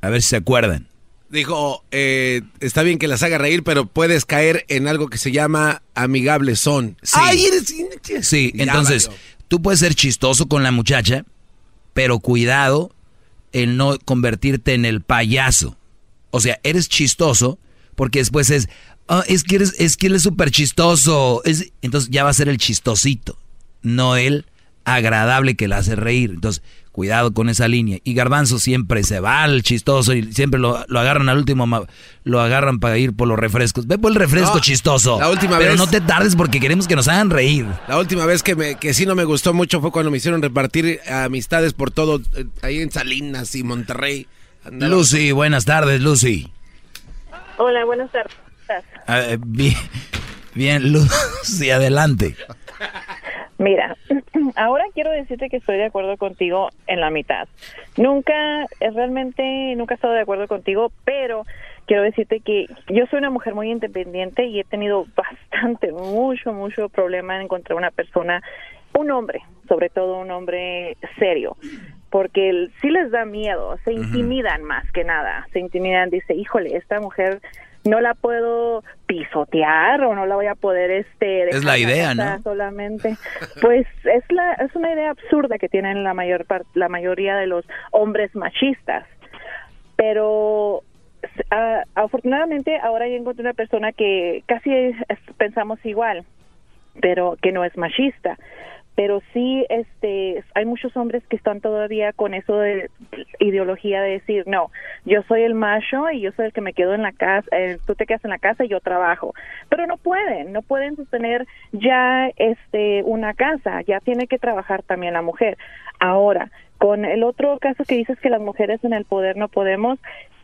A ver si se acuerdan. Dijo, eh, está bien que las haga reír, pero puedes caer en algo que se llama amigable son. Sí. Ay, eres... Sí, entonces, valió. tú puedes ser chistoso con la muchacha, pero cuidado en no convertirte en el payaso. O sea, eres chistoso porque después es, "Ah, es que eres, es que él es súper chistoso. Es, entonces ya va a ser el chistosito, no el agradable que le hace reír. Entonces, cuidado con esa línea. Y Garbanzo siempre se va al chistoso y siempre lo, lo agarran al último, lo agarran para ir por los refrescos. Ve por el refresco No, chistoso. la última pero vez- no te tardes porque queremos que nos hagan reír. La última vez que, me, que sí no me gustó mucho fue cuando me hicieron repartir amistades por todo, eh, ahí en Salinas y Monterrey. Andaba- Lucy, buenas tardes, Lucy. Hola, buenas tardes. Ah, eh, bien, bien, Lucy, adelante. Mira, ahora quiero decirte que estoy de acuerdo contigo en la mitad. Nunca, eh, realmente, nunca he estado de acuerdo contigo, pero quiero decirte que yo soy una mujer muy independiente y he tenido bastante, mucho, mucho problema en encontrar una persona, un hombre, sobre todo un hombre serio, porque sí les da miedo, se intimidan más que nada, se intimidan, dice, híjole, esta mujer no la puedo pisotear o no la voy a poder este Es la idea, ¿no? solamente. Pues es la es una idea absurda que tienen la mayor la mayoría de los hombres machistas. Pero ah, afortunadamente ahora ya encontré una persona que casi es- pensamos igual pero que no es machista pero sí este hay muchos hombres que están todavía con eso de ideología de decir no yo soy el macho y yo soy el que me quedo en la casa eh, tú te quedas en la casa y yo trabajo pero no pueden no pueden sostener ya este una casa ya tiene que trabajar también la mujer. Ahora con el otro caso que dices que las mujeres en el poder no podemos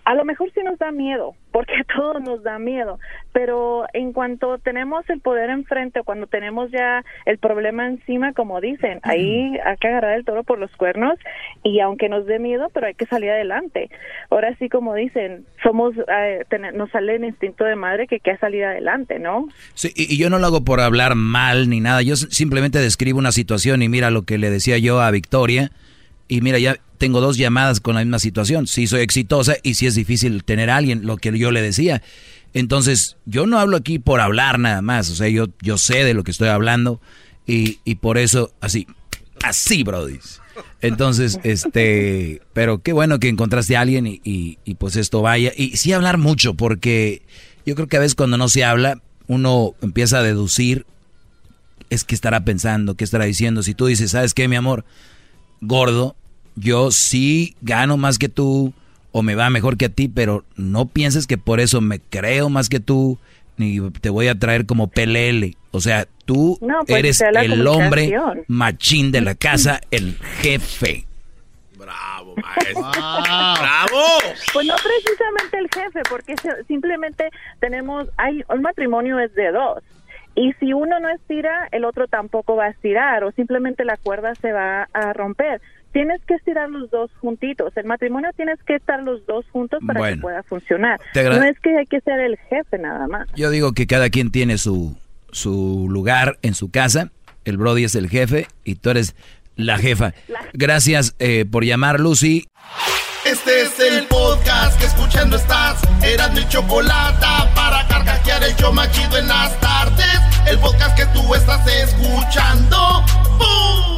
a lo mejor sí nos da miedo, porque a todos nos da miedo, pero en cuanto tenemos el poder enfrente o cuando tenemos ya el problema encima, como dicen, ahí hay que agarrar el toro por los cuernos y aunque nos dé miedo, pero hay que salir adelante. Ahora sí, como dicen, somos, eh, ten- nos sale el instinto de madre que hay que salir adelante, ¿no? Sí, y, y yo no lo hago por hablar mal ni nada, yo simplemente describo una situación y mira lo que le decía yo a Victoria, y mira, ya tengo dos llamadas con la misma situación. Sí soy exitosa y sí es difícil tener a alguien, lo que yo le decía. Entonces, yo no hablo aquí por hablar nada más. O sea, yo, yo sé de lo que estoy hablando y, y por eso, así, así, Brody. Entonces, este, pero qué bueno que encontraste a alguien y, y, y, pues esto vaya. Y sí hablar mucho, porque yo creo que a veces cuando no se habla, uno empieza a deducir, es que estará pensando, qué estará diciendo. Si tú dices, ¿sabes qué, mi amor? Gordo, yo sí gano más que tú o me va mejor que a ti, pero no pienses que por eso me creo más que tú ni te voy a traer como pelele. O sea, tú No, pues, eres el hombre machín de la casa, el jefe. Bravo, maestro. ¡Bravo! Pues no precisamente el jefe, porque simplemente tenemos, hay un matrimonio es de dos. Y si uno no estira, el otro tampoco va a estirar, o simplemente la cuerda se va a romper. Tienes que estirar los dos juntitos. El matrimonio tienes que estar los dos juntos para Bueno. que pueda funcionar. No es que hay que ser el jefe nada más. Yo digo que cada quien tiene su, su lugar en su casa. El Brody es el jefe y tú eres la jefa. Gracias eh, por llamar, Lucy. Este es el podcast que escuchando estás. Eran mi chocolate para carcajear el yo machido en las tardes. El podcast que tú estás escuchando. ¡Bum!